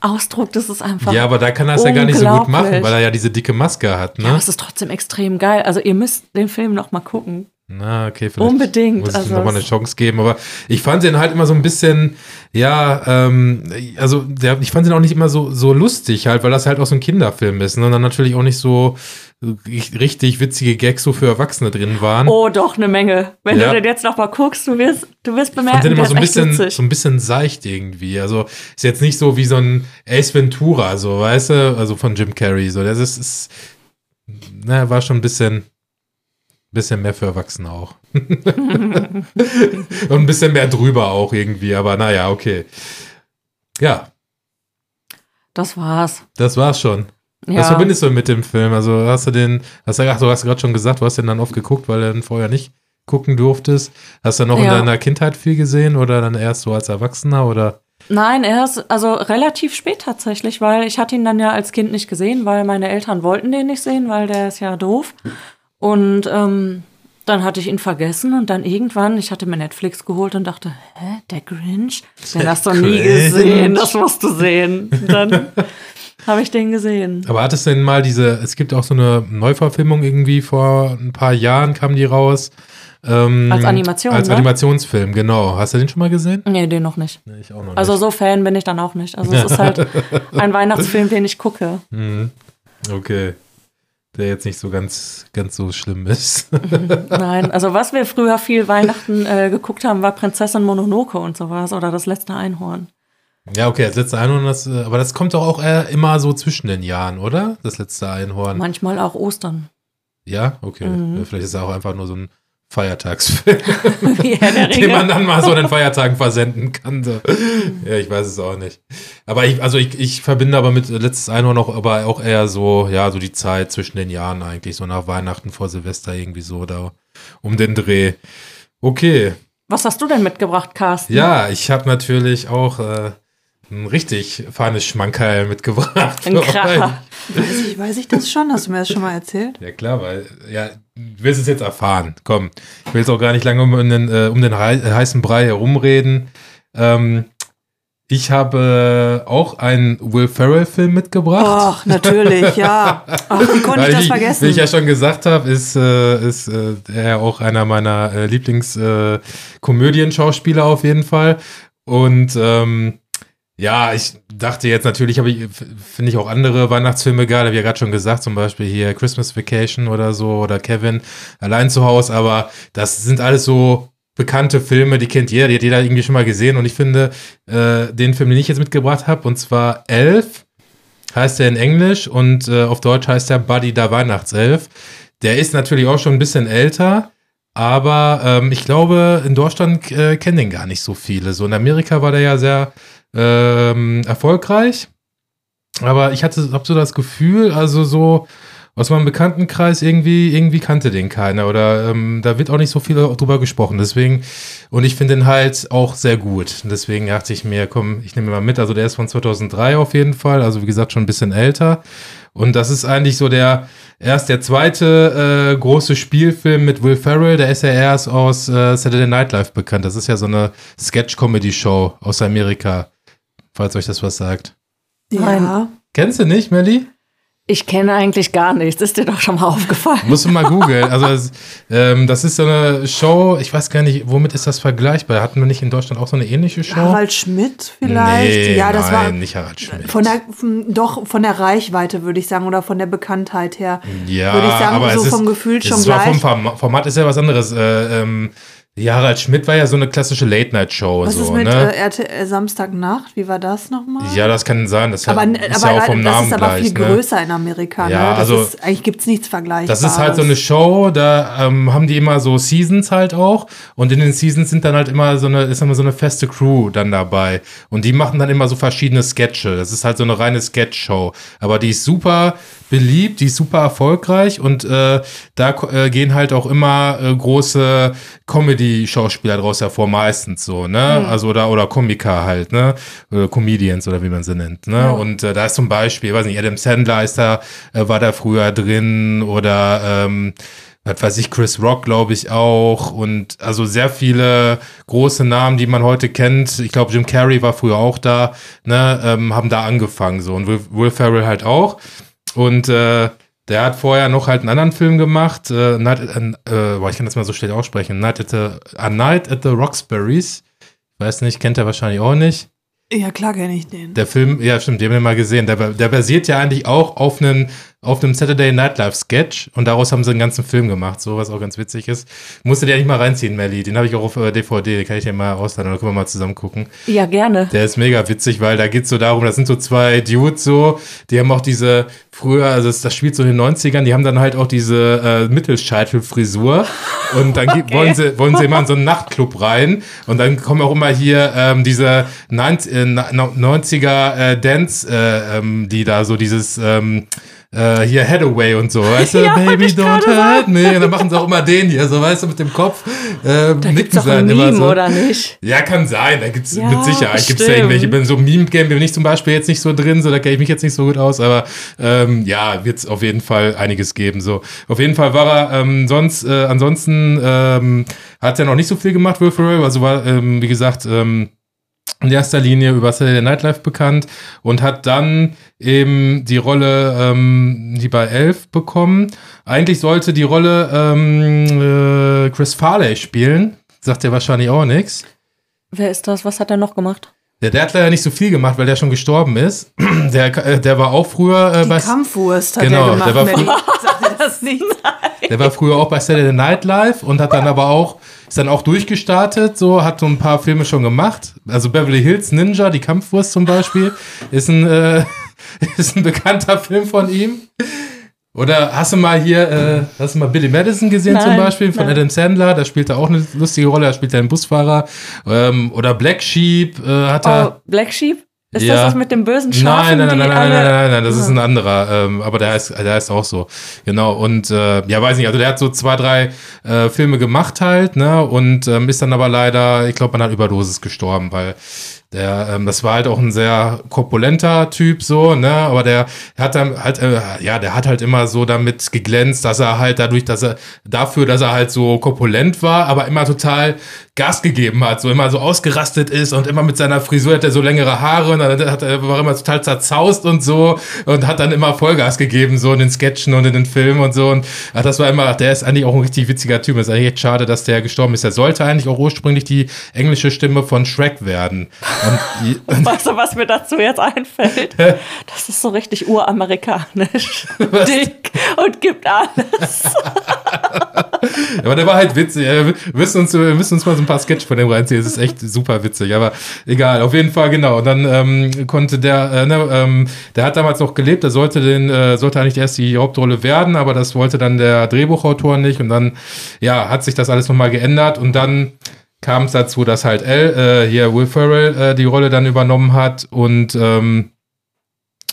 Speaker 2: Ausdruck, das ist einfach.
Speaker 1: Mhm. ja, aber da kann er es ja gar nicht so gut machen, weil er ja diese dicke Maske hat,
Speaker 2: Ja,
Speaker 1: ne?
Speaker 2: es ist trotzdem extrem geil. Also ihr müsst den Film noch mal gucken.
Speaker 1: Na, okay, vielleicht
Speaker 2: Unbedingt,
Speaker 1: muss ich
Speaker 2: also
Speaker 1: nochmal eine Chance geben. Aber ich fand den halt immer so ein bisschen, ja, ähm, also der, ich fand den auch nicht immer so, so lustig halt, weil das halt auch so ein Kinderfilm ist. Ne? Und dann natürlich auch nicht so ri- richtig witzige Gags so für Erwachsene drin waren.
Speaker 2: Oh, doch, eine Menge. Wenn
Speaker 1: Ja.
Speaker 2: du den jetzt noch mal guckst, du wirst, du wirst
Speaker 1: ich fand
Speaker 2: bemerken,
Speaker 1: den immer
Speaker 2: der
Speaker 1: so ein bisschen,
Speaker 2: witzig.
Speaker 1: so ein bisschen seicht irgendwie. Also ist jetzt nicht so wie so ein Ace Ventura, so, weißt du, also von Jim Carrey. So, das ist, ist na, war schon ein bisschen, bisschen mehr für Erwachsene auch. (laughs) Und ein bisschen mehr drüber auch irgendwie, aber naja, okay. Ja,
Speaker 2: Das war's.
Speaker 1: das war's schon.
Speaker 2: Ja.
Speaker 1: Was verbindest du mit dem Film? Also hast du den, hast du, ach, du hast gerade schon gesagt, du hast den dann oft geguckt, weil du den vorher nicht gucken durftest. Hast du noch in
Speaker 2: Ja.
Speaker 1: deiner Kindheit viel gesehen oder dann erst so als Erwachsener oder?
Speaker 2: Nein, erst, also relativ spät tatsächlich, weil ich hatte ihn dann ja als Kind nicht gesehen, weil meine Eltern wollten den nicht sehen, weil der ist ja doof. Und ähm, dann hatte ich ihn vergessen und dann irgendwann, ich hatte mir Netflix geholt und dachte, hä, der Grinch? Den hast du nie gesehen, das musst du sehen. Und dann (laughs) habe ich den gesehen.
Speaker 1: Aber hat es denn mal diese, es gibt auch so eine Neuverfilmung irgendwie vor ein paar Jahren kam die raus. Ähm,
Speaker 2: Als Animation,
Speaker 1: Als
Speaker 2: ne?
Speaker 1: Animationsfilm, genau. Hast du den schon mal gesehen?
Speaker 2: Nee, den noch nicht.
Speaker 1: Nee, ich auch noch
Speaker 2: Also so Fan bin ich dann auch nicht. Also es ist halt (laughs) ein Weihnachtsfilm, den ich gucke.
Speaker 1: Mhm. Okay. Der jetzt nicht so ganz, ganz so schlimm ist.
Speaker 2: Nein, also was wir früher viel Weihnachten äh, geguckt haben, war Prinzessin Mononoke und sowas oder das letzte Einhorn.
Speaker 1: ja, okay, das letzte Einhorn, das, äh, aber das kommt doch auch eher immer so zwischen den Jahren, oder? Das letzte Einhorn.
Speaker 2: Manchmal auch Ostern.
Speaker 1: Ja, okay.
Speaker 2: Mhm.
Speaker 1: Vielleicht ist es auch einfach nur so ein Feiertagsfilm, (laughs) (laughs) den man dann mal so an den Feiertagen versenden kann. So. Ja, ich weiß es auch nicht. Aber ich, also ich, ich verbinde aber mit letztes Einhorn noch, aber auch eher so, ja, so die Zeit zwischen den Jahren eigentlich, so nach Weihnachten vor Silvester irgendwie so da um den Dreh. Okay,
Speaker 2: Was hast du denn mitgebracht, Carsten?
Speaker 1: ja, ich habe natürlich auch äh, ein richtig feines Schmankerl mitgebracht.
Speaker 2: Ein (laughs) Kracher.
Speaker 3: Weiß ich, weiß ich das schon? Hast du mir das schon mal erzählt?
Speaker 1: Ja, kkar, weil, ja, du wirst es jetzt erfahren. Komm, ich will jetzt auch gar nicht lange um den, äh, um den hei- heißen Brei herumreden. Ähm, ich habe äh, auch einen Will Ferrell-Film mitgebracht.
Speaker 3: Ach, natürlich, ja. (laughs) Ach, wie konnte ich das vergessen?
Speaker 1: Wie ich ja schon gesagt habe, ist, äh, ist äh, er auch einer meiner äh, Lieblings-Komödien-Schauspieler auf jeden Fall. Und ähm, ja, ich dachte jetzt natürlich, habe ich, finde ich auch andere Weihnachtsfilme geil, habe ich ja gerade schon gesagt, zum Beispiel hier Christmas Vacation oder so oder Kevin allein zu Hause, aber das sind alles so bekannte Filme, die kennt jeder, die hat jeder irgendwie schon mal gesehen und ich finde, äh, den Film, den ich jetzt mitgebracht habe, und zwar Elf, heißt er in Englisch und äh, auf Deutsch heißt er Buddy der Weihnachtself. Der ist natürlich auch schon ein bisschen älter, aber ähm, ich glaube, in Deutschland äh, kennen den gar nicht so viele. So in Amerika war der ja sehr ähm, erfolgreich, aber ich hatte hab so das Gefühl, also so aus meinem Bekanntenkreis irgendwie, irgendwie kannte den keiner oder ähm, da wird auch nicht so viel drüber gesprochen. Deswegen, und ich finde den halt auch sehr gut. Deswegen dachte ich mir, komm, ich nehme mal mit. Also der ist von 2003 auf jeden Fall, also wie gesagt schon ein bisschen älter. Und das ist eigentlich so der erst der zweite äh, große Spielfilm mit Will Ferrell. Der ist ja erst aus äh, Saturday Night Live bekannt. Das ist ja so eine Sketch-Comedy-Show aus Amerika, falls euch das was sagt.
Speaker 3: ja.
Speaker 1: Kennst du nicht, Melly?
Speaker 2: Ich kenne eigentlich gar nichts. Ist dir doch schon mal (laughs) aufgefallen?
Speaker 1: Musst du mal googeln. Also das, ähm, das ist so eine Show, ich weiß gar nicht, womit ist das vergleichbar? Hatten wir nicht in Deutschland auch so eine ähnliche Show?
Speaker 3: Harald Schmidt vielleicht?
Speaker 1: Nee,
Speaker 3: ja, das
Speaker 1: nein,
Speaker 3: war
Speaker 1: nicht Harald Schmidt.
Speaker 3: von der von, doch von der Reichweite würde ich sagen oder von der Bekanntheit her.
Speaker 1: ja,
Speaker 3: würde ich sagen,
Speaker 1: aber
Speaker 3: so
Speaker 1: es ist,
Speaker 3: vom Gefühl
Speaker 1: es
Speaker 3: schon
Speaker 1: ist zwar
Speaker 3: gleich.
Speaker 1: Vom Form- Format ist ja was anderes. Äh, ähm, ja, Harald Schmidt war ja so eine klassische Late-Night-Show.
Speaker 3: Was
Speaker 1: so,
Speaker 3: ist mit
Speaker 1: ne?
Speaker 3: äh, RTL Samstagnacht? Wie war das nochmal?
Speaker 1: ja, das kann sein. Das
Speaker 3: aber,
Speaker 1: ist
Speaker 3: aber
Speaker 1: ja auch vom
Speaker 3: das
Speaker 1: Namen
Speaker 3: ist aber
Speaker 1: gleich.
Speaker 3: viel
Speaker 1: ne?
Speaker 3: größer in Amerika.
Speaker 1: Ja,
Speaker 3: ne? das
Speaker 1: also-
Speaker 3: ist, eigentlich gibt es nichts Vergleichbares.
Speaker 1: Das ist halt so eine Show, da ähm, haben die immer so Seasons halt auch und in den Seasons sind dann halt immer so eine, ist immer so eine feste Crew dann dabei und die machen dann immer so verschiedene Sketche. Das ist halt so eine reine Sketch-Show, aber die ist super beliebt, die ist super erfolgreich und äh, da äh, gehen halt auch immer äh, große Comedy-Schauspieler draus hervor, meistens so, ne? Also oder, oder Komiker halt, ne? Oder Comedians oder wie man sie nennt, ne? Und äh, da ist zum Beispiel, weiß nicht, Adam Sandler ist da, äh, war da früher drin oder ähm, was weiß ich, Chris Rock, glaube ich, auch. Und also sehr viele große Namen, die man heute kennt. Ich glaube, Jim Carrey war früher auch da, ne, ähm, haben da angefangen so. Und Will, Will Ferrell halt auch. Und äh, der hat vorher noch halt einen anderen Film gemacht. Äh, Night, äh, äh, boah, ich kann das mal so schlecht aussprechen. Night at the, A Night at the Roxbury's. Weiß nicht, kennt er wahrscheinlich auch nicht.
Speaker 3: Ja, klar kenne ich den.
Speaker 1: Der Film, ja stimmt, den haben wir mal gesehen. Der, der basiert ja eigentlich auch auf einem auf einem Saturday Night Live Sketch und daraus haben sie einen ganzen Film gemacht, so was auch ganz witzig ist. Musst du dir nicht mal reinziehen, Melly. Den habe ich auch auf äh, DVD, den kann ich dir mal ausleihen, dann können wir mal zusammen gucken.
Speaker 2: Ja, gerne.
Speaker 1: Der ist mega witzig, weil da geht's so darum, das sind so zwei Dudes so, die haben auch diese früher, also das, das spielt so in den 90ern, die haben dann halt auch diese äh, Mittelscheitelfrisur (laughs) und dann gibt- wollen sie wollen sie immer in so einen Nachtclub rein und dann kommen auch immer hier ähm, diese 90, äh, 90er äh, Dance, äh, ähm, die da so dieses ähm, äh, hier Hathaway und so, weißt du, (laughs)
Speaker 2: Ja,
Speaker 1: Baby don't hurt me. Und dann machen sie auch immer den hier, so weißt du, mit dem Kopf. Äh,
Speaker 2: Da gibt's doch ein
Speaker 1: immer
Speaker 2: Meme,
Speaker 1: so.
Speaker 2: oder nicht?
Speaker 1: Ja, kann sein. Da gibt's
Speaker 2: Ja,
Speaker 1: mit Sicherheit gibt's da irgendwelche. Ich bin so Meme-Game bin ich zum Beispiel jetzt nicht so drin, so da kenne ich mich jetzt nicht so gut aus, aber ähm, ja, wird's auf jeden Fall einiges geben. So, auf jeden Fall war er ähm, sonst, äh, ansonsten ähm, hat er noch nicht so viel gemacht, Will Ferrell. Also war, ähm, wie gesagt, ähm, in erster Linie über Saturday Night Live bekannt und hat dann eben die Rolle, ähm, die bei Elf bekommen. Eigentlich sollte die Rolle ähm, äh, Chris Farley spielen. Sagt ja wahrscheinlich auch nichts.
Speaker 2: Wer ist das? Was hat er noch gemacht?
Speaker 1: Der, der hat leider nicht so viel gemacht, weil der schon gestorben ist. (clears throat) Der, äh, der war auch früher äh,
Speaker 3: Die
Speaker 1: bei.
Speaker 3: Kampfwurst hat
Speaker 1: Genau,
Speaker 3: er gemacht.
Speaker 1: der war (laughs)
Speaker 3: nicht?
Speaker 1: Der war früher auch bei Saturday Night Live und hat dann aber auch, ist dann auch durchgestartet, so, hat so ein paar Filme schon gemacht. Also Beverly Hills Ninja, die Kampfwurst zum Beispiel, (laughs) ist ein, äh, (laughs) ist ein bekannter Film von ihm. Oder hast du mal hier, äh, hast du mal Billy Madison gesehen zum
Speaker 2: Nein,
Speaker 1: Beispiel von
Speaker 2: nein.
Speaker 1: Adam Sandler? Da spielt er auch eine lustige Rolle, da spielt er einen Busfahrer. Ähm, oder Black Sheep äh, hat er.
Speaker 2: Oh, Black Sheep? Ist
Speaker 1: Ja.
Speaker 2: das das mit dem bösen Schafen?
Speaker 1: Nein, nein, nein, nein, nein, nein, nein, nein, das ist ein anderer, ähm, aber der heißt, der heißt auch so. Genau, und äh, ja, weiß nicht, also der hat so zwei, drei äh, Filme gemacht halt, ne, und ähm, ist dann aber leider, ich glaube, man hat Überdosis gestorben, weil der, ähm, das war halt auch ein sehr korpulenter Typ, so, ne, aber der hat dann halt, äh, ja, der hat halt immer so damit geglänzt, dass er halt dadurch, dass er, dafür, dass er halt so korpulent war, aber immer total Gas gegeben hat, so immer so ausgerastet ist und immer mit seiner Frisur hat er so längere Haare und dann hat er war immer total zerzaust und so und hat dann immer Vollgas gegeben, so in den Sketchen und in den Filmen und so und ach, das war immer, der ist eigentlich auch ein richtig witziger Typ, ist eigentlich echt schade, dass der gestorben ist. Er sollte eigentlich auch ursprünglich die englische Stimme von Shrek werden. Und, (laughs) und
Speaker 2: Weißt du, was mir dazu jetzt einfällt? Das ist so richtig uramerikanisch. (laughs)
Speaker 1: Was?
Speaker 2: Dick und gibt alles. (laughs)
Speaker 1: Aber der war halt witzig. Wir müssen uns, wir müssen uns mal so ein paar Sketche von dem reinziehen. Es ist echt super witzig. Aber egal, auf jeden Fall, genau. Und dann ähm, konnte der, äh, ne, ähm, der hat damals noch gelebt, der sollte den, äh, sollte eigentlich erst die Hauptrolle werden, aber das wollte dann der Drehbuchautor nicht. Und dann, ja, hat sich das alles nochmal geändert. Und dann kam es dazu, dass halt L, äh, hier Will Ferrell äh, die Rolle dann übernommen hat und ähm,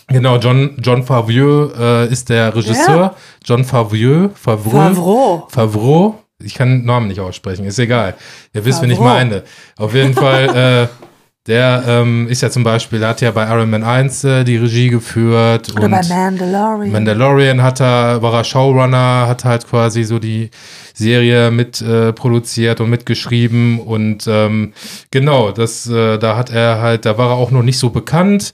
Speaker 1: Genau, John, John Favreau äh, ist der Regisseur. John Favreau. Favreau.
Speaker 3: Favreau.
Speaker 1: Favreau. Ich kann den Namen nicht aussprechen, ist egal. Ihr wisst, wen ich
Speaker 3: Favreau.
Speaker 1: meine. Auf jeden Fall, äh, (laughs) der ähm, ist ja zum Beispiel, der hat ja bei Iron Man 1 äh, die Regie geführt.
Speaker 3: Oder
Speaker 1: und
Speaker 3: bei Mandalorian.
Speaker 1: Mandalorian hat er, war er Showrunner, hat halt quasi so die Serie mit äh, produziert und mitgeschrieben und ähm, genau, das, äh, da hat er halt, da war er auch noch nicht so bekannt,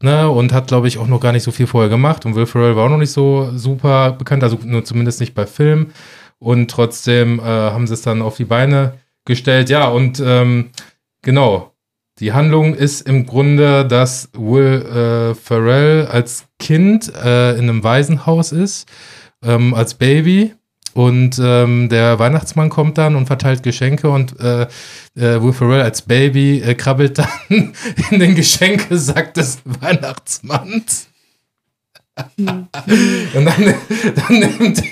Speaker 1: ne, und hat, glaube ich, auch noch gar nicht so viel vorher gemacht und Will Ferrell war auch noch nicht so super bekannt, also nur zumindest nicht bei Film und trotzdem äh, haben sie es dann auf die Beine gestellt, ja, und ähm, genau, die Handlung ist im Grunde, dass Will äh, Ferrell als Kind äh, in einem Waisenhaus ist, ähm, als Baby. Und ähm, der Weihnachtsmann kommt dann und verteilt Geschenke und äh, äh, Will Ferrell als Baby äh, krabbelt dann (laughs) in den Geschenkesack des Weihnachtsmanns. und dann, (laughs) dann nimmt,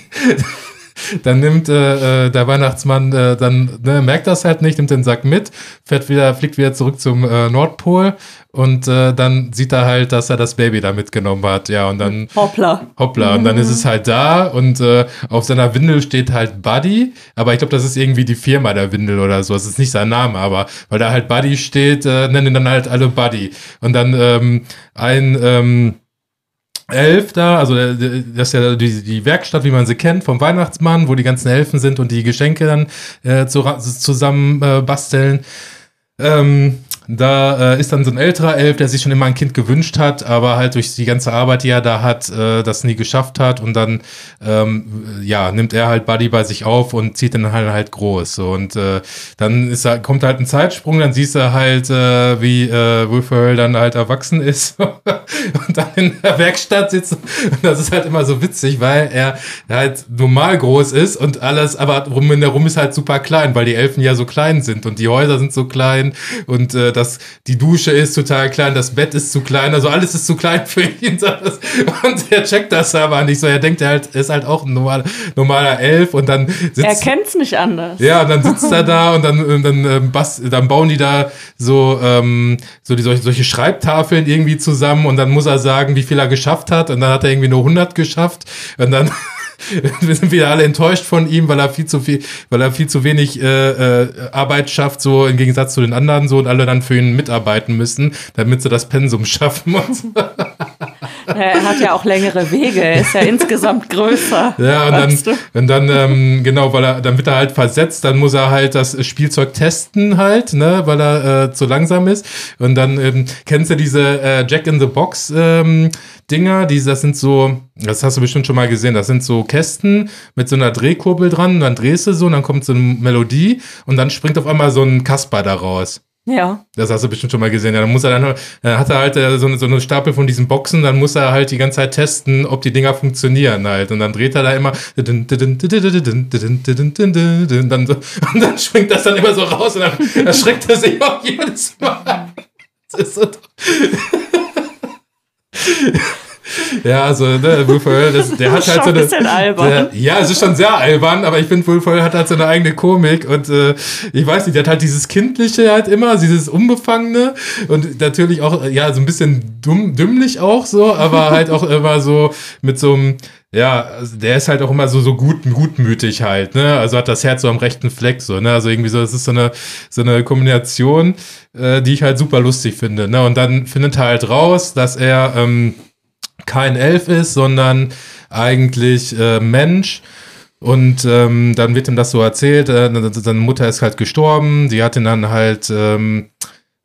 Speaker 1: dann nimmt äh, äh, der Weihnachtsmann, äh, dann ne, merkt das halt nicht, nimmt den Sack mit, fährt wieder, fliegt wieder zurück zum äh, Nordpol und äh, dann sieht er halt, dass er das Baby da mitgenommen hat. Ja, und dann
Speaker 2: Hoppla.
Speaker 1: hoppla, und dann ist es halt da und äh, auf seiner Windel steht halt Buddy, aber ich glaube, das ist irgendwie die Firma der Windel oder so. Es ist nicht sein Name, aber weil da halt Buddy steht, äh, nennen dann halt alle Buddy. Und dann ähm, ein ähm, Elf da, also äh, das ist ja die, die Werkstatt, wie man sie kennt, vom Weihnachtsmann, wo die ganzen Elfen sind und die Geschenke dann äh, zu, zusammen äh, basteln. Ähm, da äh, ist dann so ein älterer Elf, der sich schon immer ein Kind gewünscht hat, aber halt durch die ganze Arbeit, die er da hat, äh, das nie geschafft hat. Und dann ähm, ja nimmt er halt Buddy bei sich auf und zieht ihn halt halt groß. Und äh, dann ist kommt halt ein Zeitsprung, dann siehst du halt, äh, wie äh, Will dann halt erwachsen ist. (laughs) Und dann in der Werkstatt sitzt. Und das ist halt immer so witzig, weil er halt normal groß ist und alles, aber rum in der Rum ist halt super klein, weil die Elfen ja so klein sind und die Häuser sind so klein. Und äh, das, die Dusche ist total klein, das Bett ist zu klein, also alles ist zu klein für ihn. Und er checkt das aber nicht so. Er denkt, er halt, ist halt auch ein normaler, normaler Elf und dann sitzt
Speaker 2: Er kennt's nicht anders.
Speaker 1: ja, und dann sitzt er da und dann, und dann, ähm, bast, dann bauen die da so, ähm, so die, solche, solche Schreibtafeln irgendwie zusammen und dann muss er sagen, wie viel er geschafft hat und dann hat er irgendwie nur 100 geschafft und dann (laughs) wir sind wieder alle enttäuscht von ihm, weil er viel zu viel, weil er viel zu wenig äh, äh, Arbeit schafft, so im Gegensatz zu den anderen so und alle dann für ihn mitarbeiten müssen, damit sie das Pensum schaffen und so. (laughs)
Speaker 2: Er hat ja auch längere Wege, er ist ja insgesamt größer.
Speaker 1: Ja, und dann, und dann ähm, genau, weil er, dann wird er halt versetzt, dann muss er halt das Spielzeug testen halt, ne, weil er äh, zu langsam ist. Und dann ähm, kennst du diese äh, Jack in the Box ähm, Dinger, die, das sind so, das hast du bestimmt schon mal gesehen, das sind so Kästen mit so einer Drehkurbel dran, dann drehst du so und dann kommt so eine Melodie und dann springt auf einmal so ein Kasper da raus.
Speaker 2: Ja.
Speaker 1: Das hast du bestimmt schon mal gesehen. Ja, dann muss er dann, dann hat er halt äh, so eine, so eine Stapel von diesen Boxen, dann muss er halt die ganze Zeit testen, ob die Dinger funktionieren halt. Und dann dreht er da immer dann so, und dann schwingt das dann immer so raus und dann erschreckt er sich auch jedes Mal. Das ist so ja, also ne, Will Ferrell, das, der hat (laughs) halt so eine.
Speaker 2: Ein albern.
Speaker 1: Der, ja, es ist schon sehr albern, aber ich finde, Will Ferrell hat halt so eine eigene Komik und äh, ich weiß nicht, der hat halt dieses Kindliche halt immer, dieses Unbefangene und natürlich auch, ja, so ein bisschen dumm, dümmlich auch so, aber halt auch (laughs) immer so mit so einem, ja, also der ist halt auch immer so, so gut, gutmütig halt, ne? Also hat das Herz so am rechten Fleck, so, ne? Also irgendwie so, das ist so eine, so eine Kombination, äh, die ich halt super lustig finde, ne? Und dann findet er halt raus, dass er, ähm, kein Elf ist, sondern eigentlich äh, Mensch. Und ähm, dann wird ihm das so erzählt, äh, seine Mutter ist halt gestorben, die hat ihn dann halt ähm,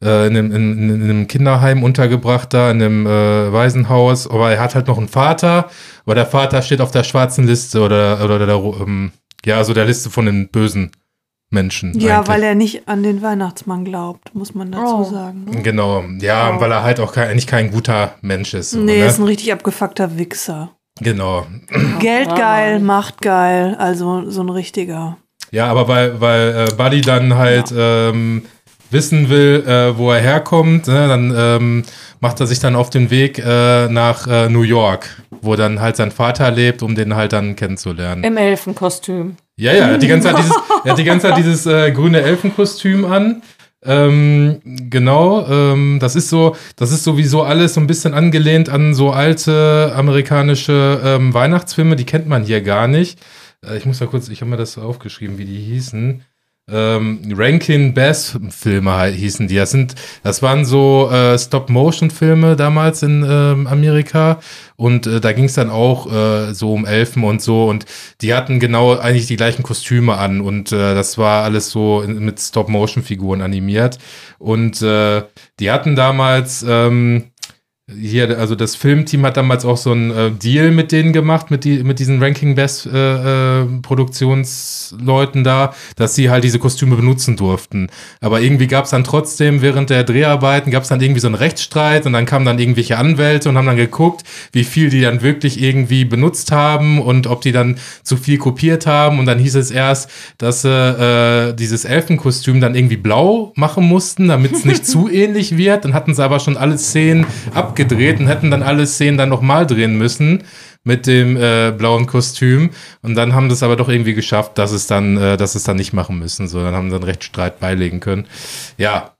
Speaker 1: äh, in, einem, in, in, einem Kinderheim untergebracht, da in einem äh, Waisenhaus, aber er hat halt noch einen Vater, aber der Vater steht auf der schwarzen Liste oder, oder, oder der, ähm, ja, also der Liste von den bösen Menschen.
Speaker 3: Ja,
Speaker 1: eigentlich.
Speaker 3: weil er nicht an den Weihnachtsmann glaubt, muss man dazu
Speaker 2: Oh.
Speaker 3: sagen. Ne?
Speaker 1: Genau, ja,
Speaker 2: Ja.
Speaker 1: weil er halt auch kein, eigentlich kein guter Mensch ist. So,
Speaker 3: Nee,
Speaker 1: ne?
Speaker 3: ist ein richtig abgefuckter Wichser.
Speaker 1: Genau.
Speaker 3: Geld
Speaker 2: Ja,
Speaker 3: geil. Macht geil, also so ein richtiger.
Speaker 1: Ja, aber weil, weil äh, Buddy dann halt ähm, wissen will, äh, wo er herkommt, ne, dann ähm, macht er sich dann auf den Weg äh, nach äh, New York, wo dann halt sein Vater lebt, um den halt dann kennenzulernen.
Speaker 2: Im Elfenkostüm.
Speaker 1: Ja, ja, er hat die ganze Zeit dieses, (laughs) er hat die ganze Zeit dieses äh, grüne Elfenkostüm an. Ähm, genau, ähm, das ist so, das ist sowieso alles so ein bisschen angelehnt an so alte amerikanische ähm, Weihnachtsfilme, die kennt man hier gar nicht. Äh, ich muss mal kurz, ich habe mir das aufgeschrieben, wie die hießen. Ähm, Rankin Bass Filme hießen die. Das sind, das waren so äh, Stop-Motion-Filme damals in ähm, Amerika. Und äh, da ging es dann auch äh, so um Elfen und so. Und die hatten genau eigentlich die gleichen Kostüme an. Und äh, das war alles so in, mit Stop-Motion-Figuren animiert. Und äh, die hatten damals ähm, hier, also das Filmteam hat damals auch so einen äh, Deal mit denen gemacht, mit, die, mit diesen Ranking Best äh, äh, Produktionsleuten da, dass sie halt diese Kostüme benutzen durften. Aber irgendwie gab es dann trotzdem während der Dreharbeiten, gab es dann irgendwie so einen Rechtsstreit und dann kamen dann irgendwelche Anwälte und haben dann geguckt, wie viel die dann wirklich irgendwie benutzt haben und ob die dann zu viel kopiert haben. Und dann hieß es erst, dass sie äh, dieses Elfenkostüm dann irgendwie blau machen mussten, damit es nicht (laughs) zu ähnlich wird. Dann hatten sie aber schon alle Szenen abgedreht und hätten dann alle Szenen dann nochmal drehen müssen mit dem äh, blauen Kostüm. Und dann haben das aber doch irgendwie geschafft, dass es dann, äh, dass es dann nicht machen müssen. So, dann haben sie einen Rechtsstreit beilegen können. Ja,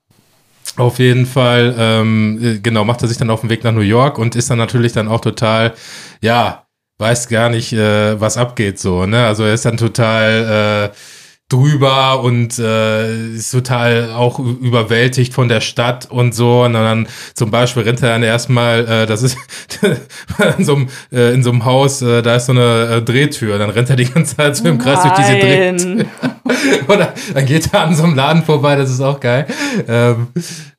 Speaker 1: auf jeden Fall, ähm, äh, genau, macht er sich dann auf den Weg nach New York und ist dann natürlich dann auch total, ja, weiß gar nicht, äh, was abgeht so, ne? Also er ist dann total äh, drüber und äh, ist total auch überwältigt von der Stadt und so. Und dann zum Beispiel rennt er dann erstmal, äh, das ist (laughs) in so einem, äh, in so einem Haus, äh, da ist so eine äh, Drehtür. Dann rennt er die ganze Zeit so im Kreis durch diese Drehtür. (laughs) Oder dann geht er an so einem Laden vorbei, das ist auch geil. Ähm,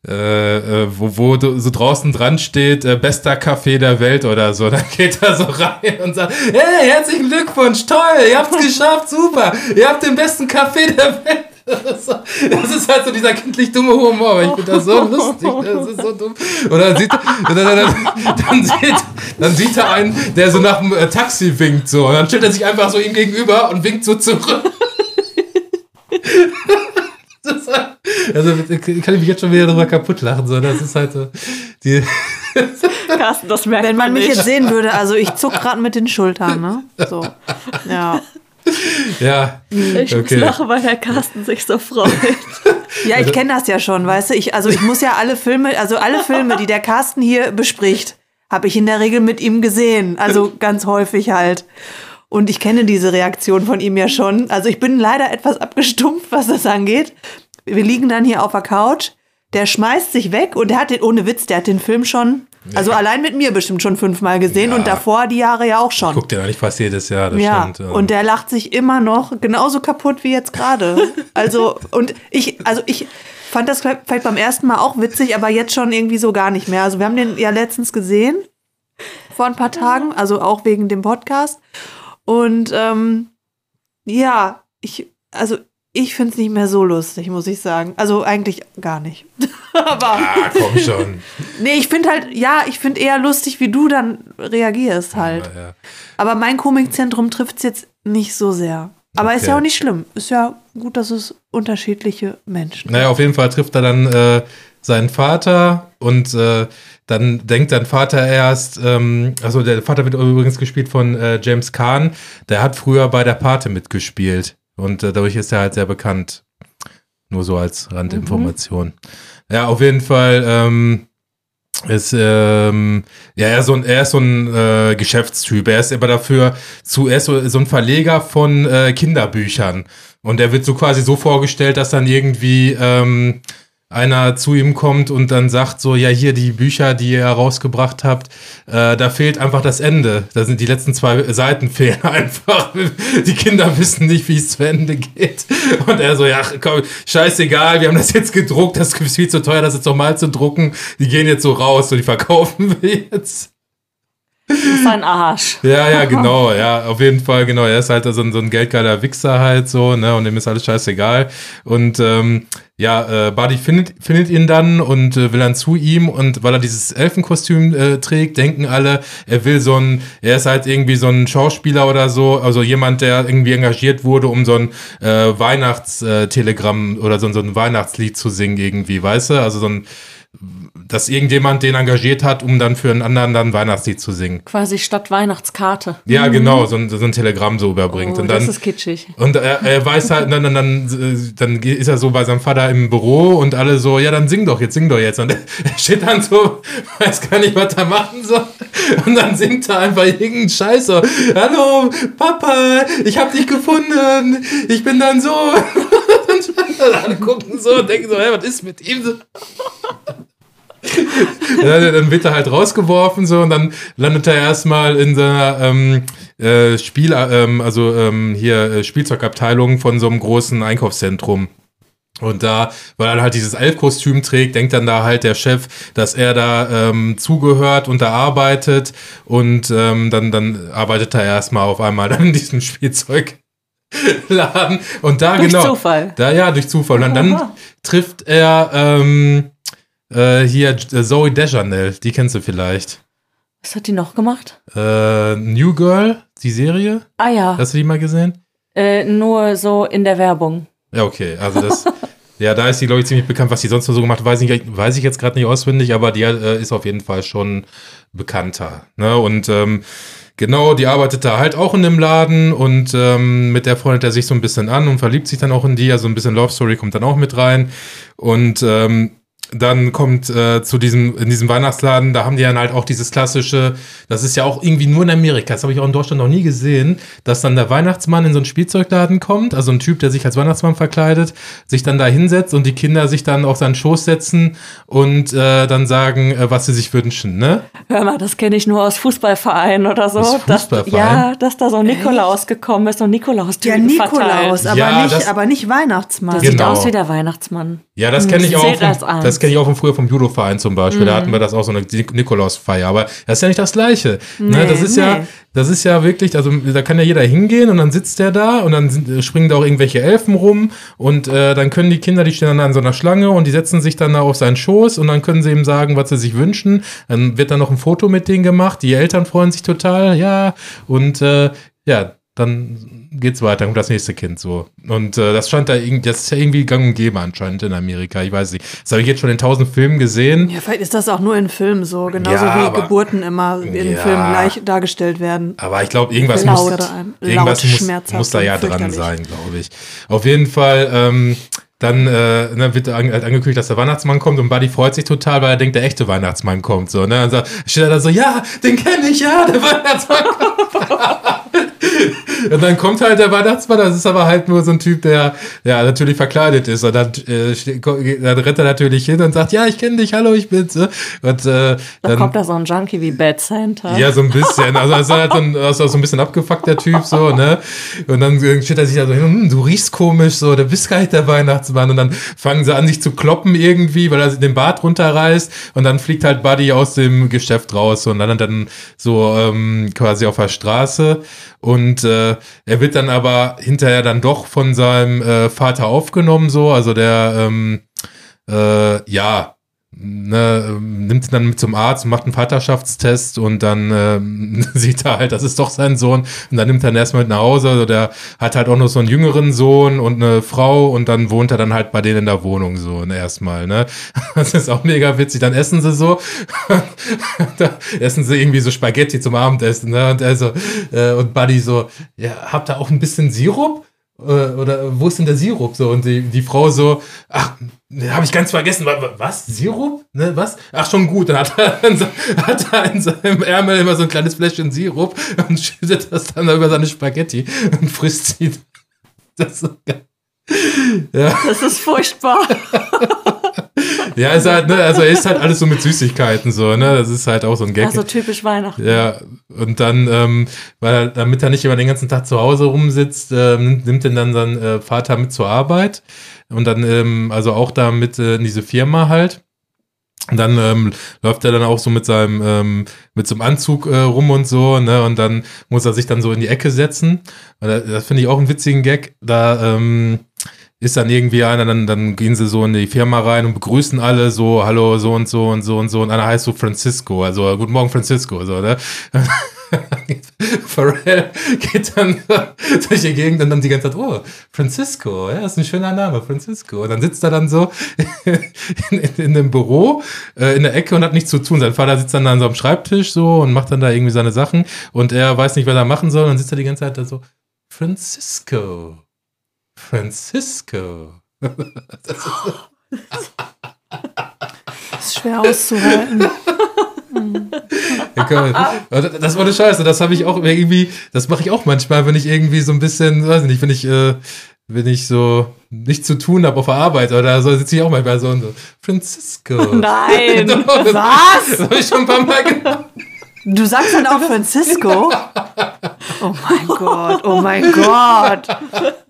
Speaker 1: äh, äh, wo, wo so draußen dran steht, äh, bester Kaffee der Welt oder so. Dann geht er so rein und sagt, hey, herzlichen Glückwunsch, toll, ihr habt's geschafft, super, ihr habt den besten Kaffee der Welt. Das ist halt so dieser kindlich dumme Humor, aber ich finde das so lustig, das ist so dumm. Und dann sieht, dann, dann, dann, dann, sieht, dann sieht er einen, der so nach dem äh, Taxi winkt so. Und dann stellt er sich einfach so ihm gegenüber und winkt so zurück. Das ist halt, also kann ich mich jetzt schon wieder drüber kaputt lachen. So. Das ist halt so. Die, (laughs)
Speaker 2: Carsten, das merkt
Speaker 3: Wenn man mich
Speaker 2: nicht.
Speaker 3: jetzt sehen würde, also ich zuck gerade mit den Schultern, ne? So. Ja.
Speaker 1: ja,
Speaker 2: Ich muss
Speaker 1: Okay.
Speaker 2: lachen, weil der Carsten sich so freut.
Speaker 3: Ja, ich kenne das ja schon, weißt du? Ich, also ich muss ja alle Filme, also alle Filme, die der Carsten hier bespricht, habe ich in der Regel mit ihm gesehen. Also ganz häufig halt. Und ich kenne diese Reaktion von ihm ja schon. Also ich bin leider etwas abgestumpft, was das angeht. Wir liegen dann hier auf der Couch. Der schmeißt sich weg und der hat den, ohne Witz, der hat den Film schon Also allein mit mir bestimmt schon fünfmal gesehen
Speaker 1: Ja.
Speaker 3: und davor die Jahre ja auch schon.
Speaker 1: Guckt ihr eigentlich fast jedes Jahr, das
Speaker 3: ja,
Speaker 1: stimmt. ähm.
Speaker 3: und der lacht sich immer noch genauso kaputt wie jetzt gerade. (laughs) Also, und ich, also ich fand das vielleicht beim ersten Mal auch witzig, aber jetzt schon irgendwie so gar nicht mehr. Also wir haben den ja letztens gesehen, vor ein paar Tagen, also auch wegen dem Podcast. Und ähm, ja, ich, also ich finde es nicht mehr so lustig, muss ich sagen. Also eigentlich gar nicht. (laughs) aber
Speaker 1: ah, komm schon.
Speaker 3: nee, ich finde halt, ja, ich finde eher lustig, wie du dann reagierst halt.
Speaker 1: Ja.
Speaker 3: Aber mein Komikzentrum trifft es jetzt nicht so sehr. Aber ist
Speaker 1: Okay.
Speaker 3: ja auch nicht schlimm. Ist ja gut, dass es unterschiedliche Menschen
Speaker 1: Naja, auf jeden Fall trifft er dann äh, seinen Vater und äh, dann denkt sein Vater erst, ähm, also der Vater wird übrigens gespielt von äh, James Kahn, der hat früher bei der Pate mitgespielt und äh, dadurch ist er halt sehr bekannt. Nur so als Randinformation. Ja, auf jeden Fall ähm, ist, ähm, ja, er ist so ein, er ist so ein äh, Geschäftstyp. Er ist aber dafür zu, er ist so, so ein Verleger von äh, Kinderbüchern. Und er wird so quasi so vorgestellt, dass dann irgendwie ähm, einer zu ihm kommt und dann sagt so, ja, hier die Bücher, die ihr rausgebracht habt, äh, da fehlt einfach das Ende. Da sind die letzten zwei Seiten (laughs) fehlen einfach. Die Kinder wissen nicht, wie es zu Ende geht. Und er so, ja, komm, scheißegal, wir haben das jetzt gedruckt, das ist viel zu teuer, das jetzt nochmal zu drucken. Die gehen jetzt so raus und die verkaufen (laughs) wir jetzt.
Speaker 2: Sein Arsch.
Speaker 1: Ja, ja, (laughs) genau, ja, auf jeden Fall, genau. Er ist halt so ein, so ein geldgeiler Wichser halt so, ne, und dem ist alles scheißegal. Und ähm, ja, äh, Buddy findet, findet ihn dann und äh, will dann zu ihm und weil er dieses Elfenkostüm äh, trägt, denken alle, er will so ein, er ist halt irgendwie so ein Schauspieler oder so, also jemand, der irgendwie engagiert wurde, um so ein äh, Weihnachtstelegramm oder so, so ein Weihnachtslied zu singen irgendwie, weißt du? Also so ein, dass irgendjemand den engagiert hat, um dann für einen anderen dann ein Weihnachtslied zu singen.
Speaker 2: Quasi statt Weihnachtskarte.
Speaker 1: Ja, genau, so ein, so ein Telegramm so überbringt.
Speaker 2: Oh,
Speaker 1: und dann,
Speaker 2: das ist kitschig.
Speaker 1: und er, er weiß halt, dann, dann, dann, dann ist er so bei seinem Vater im Büro und alle so, ja, dann sing doch jetzt, sing doch jetzt. Und (laughs) er steht dann so, weiß gar nicht, was er machen soll. Und dann singt er einfach irgendeinen Scheiß so, hallo, Papa, ich hab dich gefunden, ich bin (laughs) dann so. Und alle gucken so und denken so, hey, was ist mit ihm so? Dann wird er halt rausgeworfen so und dann landet er erstmal in seiner ähm, äh, Spiel, ähm, also ähm, hier äh, Spielzeugabteilung von so einem großen Einkaufszentrum. Und da, weil er halt dieses Elfkostüm trägt, denkt dann da halt der Chef, dass er da ähm, zugehört und da arbeitet. Und ähm, dann, dann arbeitet er erstmal auf einmal dann in diesem Spielzeugladen. Und da
Speaker 2: Durch
Speaker 1: genau.
Speaker 2: Zufall.
Speaker 1: Da ja, durch Zufall. Und dann
Speaker 2: Aha.
Speaker 1: trifft er ähm, äh, hier äh, Zoe Deschanel, die kennst du vielleicht.
Speaker 2: Was hat die noch gemacht?
Speaker 1: Äh, New Girl, die Serie.
Speaker 2: Ah ja,
Speaker 1: Hast du die mal gesehen?
Speaker 2: äh, nur so in der Werbung.
Speaker 1: Ja, okay. Also das. (laughs) ja, da ist die, glaube ich, ziemlich bekannt. Was die sonst noch so gemacht hat, weiß ich, weiß ich jetzt gerade nicht auswendig, aber die äh, ist auf jeden Fall schon bekannter. Ne? Und ähm, genau, die arbeitet da halt auch in dem Laden und ähm, mit der freundet er sich so ein bisschen an und verliebt sich dann auch in die. Also ein bisschen Love Story kommt dann auch mit rein. Und ähm, dann kommt äh, zu diesem, in diesem Weihnachtsladen, da haben die dann halt auch dieses klassische, das ist ja auch irgendwie nur in Amerika, das habe ich auch in Deutschland noch nie gesehen, dass dann der Weihnachtsmann in so einen Spielzeugladen kommt, also ein Typ, der sich als Weihnachtsmann verkleidet, sich dann da hinsetzt und die Kinder sich dann auf seinen Schoß setzen und äh, dann sagen, äh, was sie sich wünschen, ne?
Speaker 2: Hör mal, das kenne ich nur aus Fußballvereinen oder so.
Speaker 1: Aus
Speaker 2: dass,
Speaker 1: Fußballvereinen?
Speaker 2: ja, dass da so ein Nikolaus gekommen ist und Nikolaus
Speaker 3: Ja, Nikolaus, aber,
Speaker 1: Ja,
Speaker 3: nicht,
Speaker 1: das-
Speaker 3: aber nicht Weihnachtsmann.
Speaker 2: Das sieht
Speaker 1: Genau.
Speaker 2: aus wie der Weihnachtsmann.
Speaker 1: Ja, das kenne ich
Speaker 2: Das
Speaker 1: auch.
Speaker 2: zählt als
Speaker 1: Vom,
Speaker 2: eins.
Speaker 1: Das kenne ich auch von früher vom Judo-Verein zum Beispiel. Da hatten wir das auch so eine Nik- Nikolausfeier. Aber das ist ja nicht das Gleiche. ne?
Speaker 3: Nee,
Speaker 1: Das ist ja,
Speaker 3: nee.
Speaker 1: das ist ja wirklich, also da kann ja jeder hingehen und dann sitzt der da und dann sind, äh, springen da auch irgendwelche Elfen rum und äh, dann können die Kinder, die stehen dann an so einer Schlange und die setzen sich dann da auf seinen Schoß und dann können sie ihm sagen, was sie sich wünschen. Dann wird dann noch ein Foto mit denen gemacht. Die Eltern freuen sich total, ja. Und äh, ja, dann geht's weiter, dann kommt das nächste Kind so. Und äh, das scheint da irgendwie, das ist ja irgendwie gang und gäbe anscheinend in Amerika. Ich weiß nicht. Das habe ich jetzt schon in tausend Filmen gesehen.
Speaker 3: Ja, vielleicht ist das auch nur in Filmen so, genauso
Speaker 1: Ja,
Speaker 3: wie
Speaker 1: aber-
Speaker 3: Geburten immer in
Speaker 1: Ja.
Speaker 3: Filmen gleich dargestellt werden.
Speaker 1: Aber ich glaube, irgendwas
Speaker 3: Laut
Speaker 1: muss, irgendwas muss, muss da ja dran sein, glaube ich. Auf jeden Fall, ähm, dann äh, ne, wird halt angekündigt, dass der Weihnachtsmann kommt und Buddy freut sich total, weil er denkt, der echte Weihnachtsmann kommt. So, ne? Dann sagt, steht er da so, ja, den kenne ich, ja, der Weihnachtsmann kommt. (laughs) (laughs) und dann kommt halt der Weihnachtsmann, das ist aber halt nur so ein Typ, der ja natürlich verkleidet ist. Und dann, äh, dann rennt er natürlich hin und sagt, ja, ich kenne dich, hallo, ich bin's. Und äh,
Speaker 2: da dann kommt da so ein Junkie wie Bad Santa.
Speaker 1: Ja, so ein bisschen. Also ist halt so ein, also so ein bisschen abgefuckt, der Typ, so, ne? Und dann steht er sich da so hin, hm, du riechst komisch, so, du bist gar nicht der Weihnachtsmann. Und dann fangen sie an, sich zu kloppen irgendwie, weil er den Bart runterreißt. Und dann fliegt halt Buddy aus dem Geschäft raus und dann dann so ähm, quasi auf der Straße. Und äh, er wird dann aber hinterher dann doch von seinem äh, Vater aufgenommen, so. Also der, ähm, äh, ja, ne, nimmt ihn dann mit zum Arzt und macht einen Vaterschaftstest und dann ähm, (laughs) sieht er halt, das ist doch sein Sohn und dann nimmt er ihn erstmal mit nach Hause. Also der hat halt auch noch so einen jüngeren Sohn und eine Frau und dann wohnt er dann halt bei denen in der Wohnung so ne, erstmal. Ne? (laughs) Das ist auch mega witzig. Dann essen sie so, (laughs) essen sie irgendwie so Spaghetti zum Abendessen ne? und also äh, und Buddy so, ja, habt ihr auch ein bisschen Sirup? Äh, oder wo ist denn der Sirup? So und die, die Frau so ach habe ich ganz vergessen. Was? Sirup? Ne was? Ach schon gut. Dann hat er, (laughs) hat er in seinem Ärmel immer so ein kleines Fläschchen Sirup und schüttet das dann über seine Spaghetti und frisst sie. Das ist so geil.
Speaker 2: Ja. Das ist furchtbar. (laughs)
Speaker 1: ja, ist halt, ne, also er ist halt alles so mit Süßigkeiten so, ne? Das ist halt auch so ein Gag.
Speaker 2: Also typisch Weihnachten.
Speaker 1: Ja, und dann, ähm, weil er, damit er nicht immer den ganzen Tag zu Hause rumsitzt, äh, nimmt, nimmt ihn dann sein äh, Vater mit zur Arbeit und dann, ähm, also auch da mit äh, in diese Firma halt. Und dann ähm, läuft er dann auch so mit seinem ähm, mit so einem Anzug äh, rum und so, ne? Und dann muss er sich dann so in die Ecke setzen. Und das finde ich auch einen witzigen Gag. Da ähm, ist dann irgendwie einer, dann, dann gehen sie so in die Firma rein und begrüßen alle so, hallo, so und so und so und so. Und einer heißt so Francisco, also guten Morgen Francisco, so, ne? (laughs) Pharrell geht dann durch die Gegend und dann die ganze Zeit, oh, Francisco, ja, ist ein schöner Name, Francisco. Und dann sitzt er dann so (laughs) in, in, in dem Büro äh, in der Ecke und hat nichts zu tun. Sein Vater sitzt dann an so einem Schreibtisch so und macht dann da irgendwie seine Sachen und er weiß nicht, was er machen soll. Und dann sitzt er die ganze Zeit da so, Francisco. Francisco.
Speaker 3: das, ist, das ist schwer auszuhalten.
Speaker 1: das war eine Scheiße, das habe ich auch irgendwie, das mache ich auch manchmal, wenn ich irgendwie so ein bisschen, weiß nicht, wenn ich, äh, wenn ich so nichts zu tun habe auf der Arbeit oder so, sitze ich auch manchmal so und so, Francisco.
Speaker 2: Nein, (laughs)
Speaker 3: was?
Speaker 1: Das habe ich schon ein paar Mal gemacht.
Speaker 3: Du sagst dann auch (laughs) Francisco? Oh mein Gott, oh mein Gott.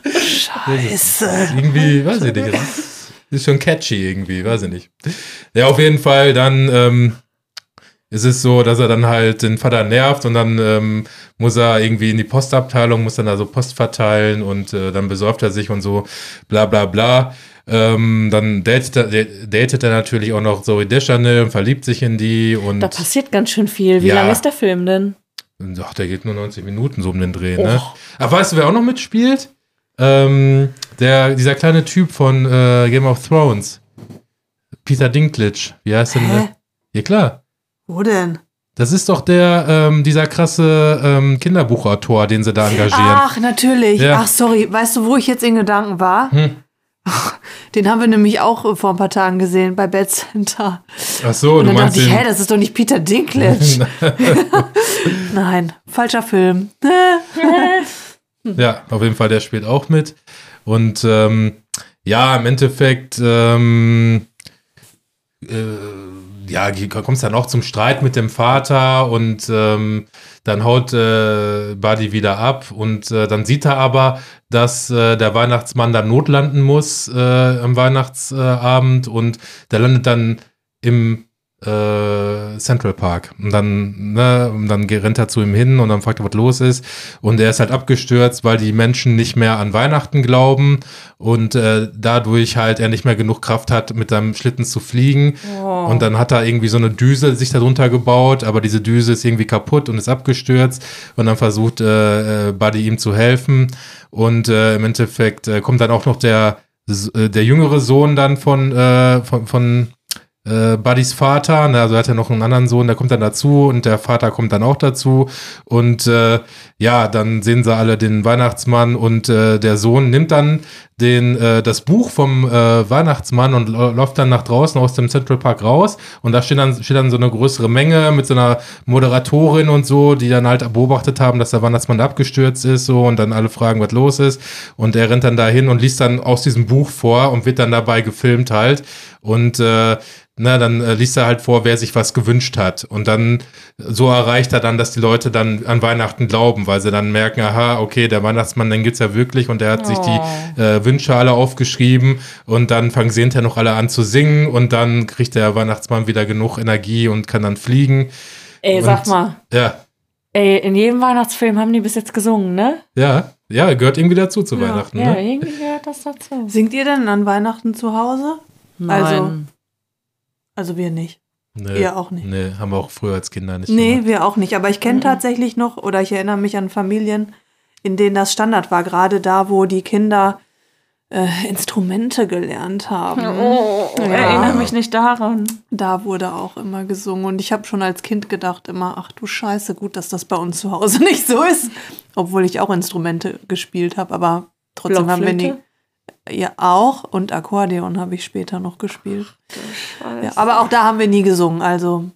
Speaker 3: Scheiße.
Speaker 1: Irgendwie, weiß ich nicht. Ist schon catchy irgendwie, weiß ich nicht. Ja, auf jeden Fall, dann ähm, ist es so, dass er dann halt den Vater nervt und dann ähm, muss er irgendwie in die Postabteilung, muss dann da so Post verteilen und äh, dann besäuft er sich und so, bla bla bla. Ähm, dann datet er, datet er natürlich auch noch Zoe Deschanel und verliebt sich in die. Und
Speaker 2: da passiert ganz schön viel. Wie ja. lang ist der Film denn?
Speaker 1: Ach, der geht nur 90 Minuten so um den Dreh, ne? Aber weißt du, wer auch noch mitspielt? Ähm, der, dieser kleine Typ von äh, Game of Thrones. Peter Dinklage. Wie heißt denn der? Ja, klar.
Speaker 3: Wo denn?
Speaker 1: Das ist doch der, ähm, dieser krasse ähm, Kinderbuchautor, den sie da engagieren.
Speaker 3: Ach, natürlich. Ja. Ach, sorry. Weißt du, wo ich jetzt in Gedanken war? Hm. (laughs) Den haben wir nämlich auch vor ein paar Tagen gesehen bei Bad Center.
Speaker 1: Ach so,
Speaker 3: Und dann
Speaker 1: du meinst
Speaker 3: dachte ich, hä, das ist doch nicht Peter Dinklage. (laughs) (laughs) Nein, falscher Film.
Speaker 1: ja, auf jeden Fall, der spielt auch mit. Und ähm, ja, im Endeffekt, ähm, äh, ja, kommt es dann auch zum Streit mit dem Vater und ähm, dann haut äh, Buddy wieder ab und äh, dann sieht er aber, dass äh, der Weihnachtsmann da notlanden muss äh, am Weihnachtsabend und der landet dann im äh, Central Park. Und dann, ne, und dann rennt er zu ihm hin und dann fragt er, was los ist. Und er ist halt abgestürzt, weil die Menschen nicht mehr an Weihnachten glauben und äh, dadurch halt er nicht mehr genug Kraft hat, mit seinem Schlitten zu fliegen. Oh. Und dann hat er irgendwie so eine Düse sich darunter gebaut, aber diese Düse ist irgendwie kaputt und ist abgestürzt. Und dann versucht äh, äh Buddy ihm zu helfen. Und äh, im Endeffekt äh, kommt dann auch noch der, äh, der jüngere Sohn dann von, äh, von, von äh, Buddys Vater, ne, also er hat ja noch einen anderen Sohn, der kommt dann dazu und der Vater kommt dann auch dazu. Und äh, ja, dann sehen sie alle den Weihnachtsmann und äh, der Sohn nimmt dann den, äh, das Buch vom äh, Weihnachtsmann und läuft dann nach draußen aus dem Central Park raus. Und da steht dann, steht dann so eine größere Menge mit so einer Moderatorin und so, die dann halt beobachtet haben, dass der Weihnachtsmann abgestürzt ist so und dann alle fragen, was los ist. Und er rennt dann dahin und liest dann aus diesem Buch vor und wird dann dabei gefilmt halt und äh, na, dann äh, liest er halt vor, wer sich was gewünscht hat. Und dann so erreicht er dann, dass die Leute dann an Weihnachten glauben, weil sie dann merken, aha, okay, der Weihnachtsmann, den gibt's ja wirklich und der hat oh. sich die oh. äh, Wünsche alle aufgeschrieben und dann fangen sie hinterher noch alle an zu singen und dann kriegt der Weihnachtsmann wieder genug Energie und kann dann fliegen.
Speaker 2: Ey,
Speaker 1: und,
Speaker 2: sag mal.
Speaker 1: Ja.
Speaker 2: Ey, in jedem Weihnachtsfilm haben die bis jetzt gesungen, ne?
Speaker 1: Ja, ja, gehört irgendwie dazu zu
Speaker 2: ja.
Speaker 1: Weihnachten.
Speaker 2: Ja,
Speaker 1: ne?
Speaker 2: irgendwie gehört das dazu.
Speaker 3: Singt ihr denn an Weihnachten zu Hause?
Speaker 2: Nein.
Speaker 3: Also, also wir nicht.
Speaker 1: Nee,
Speaker 3: Ihr auch nicht.
Speaker 1: Nee, haben wir auch früher als Kinder nicht
Speaker 3: Nee,
Speaker 1: gemacht.
Speaker 3: wir auch nicht. Aber ich kenne
Speaker 2: Mhm.
Speaker 3: tatsächlich noch, oder ich erinnere mich an Familien, in denen das Standard war, gerade da, wo die Kinder äh, Instrumente gelernt haben.
Speaker 2: Oh,
Speaker 3: Ja.
Speaker 2: erinnere mich nicht daran.
Speaker 3: Da wurde auch immer gesungen. Und ich habe schon als Kind gedacht immer, ach du Scheiße, gut, dass das bei uns zu Hause (laughs) nicht so ist. Obwohl ich auch Instrumente gespielt habe, aber trotzdem haben wir nie. Ja, auch. Und Akkordeon habe ich später noch gespielt. Ja, aber auch da haben wir nie gesungen. Also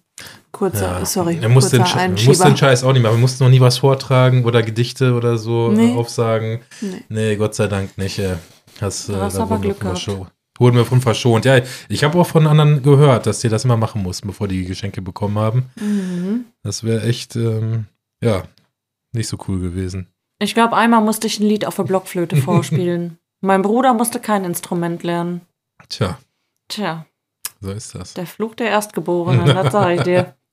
Speaker 3: kurzer,
Speaker 1: Ja.
Speaker 3: sorry,
Speaker 1: Er musste den, Sch- musste den. Scheiß auch nicht machen. Wir mussten noch nie was vortragen oder Gedichte oder so
Speaker 3: Nee.
Speaker 1: äh, aufsagen.
Speaker 3: Nee.
Speaker 1: Nee, Gott sei Dank nicht. Äh. Das, äh,
Speaker 2: Du hast
Speaker 1: da
Speaker 2: aber
Speaker 1: wurden wir
Speaker 2: Glück
Speaker 1: von
Speaker 2: gehabt.
Speaker 1: verschont. Wurden wir von verschont. Ja, ich habe auch von anderen gehört, dass die das immer machen mussten, bevor die Geschenke bekommen haben.
Speaker 3: Mhm.
Speaker 1: Das wäre echt, ähm, ja, nicht so cool gewesen.
Speaker 2: Ich glaube, einmal musste ich ein Lied auf der Blockflöte (laughs) vorspielen. Mein Bruder musste kein Instrument lernen.
Speaker 1: Tja,
Speaker 2: Tja,
Speaker 1: so ist das.
Speaker 2: der Fluch der Erstgeborenen, das sage ich dir. (laughs)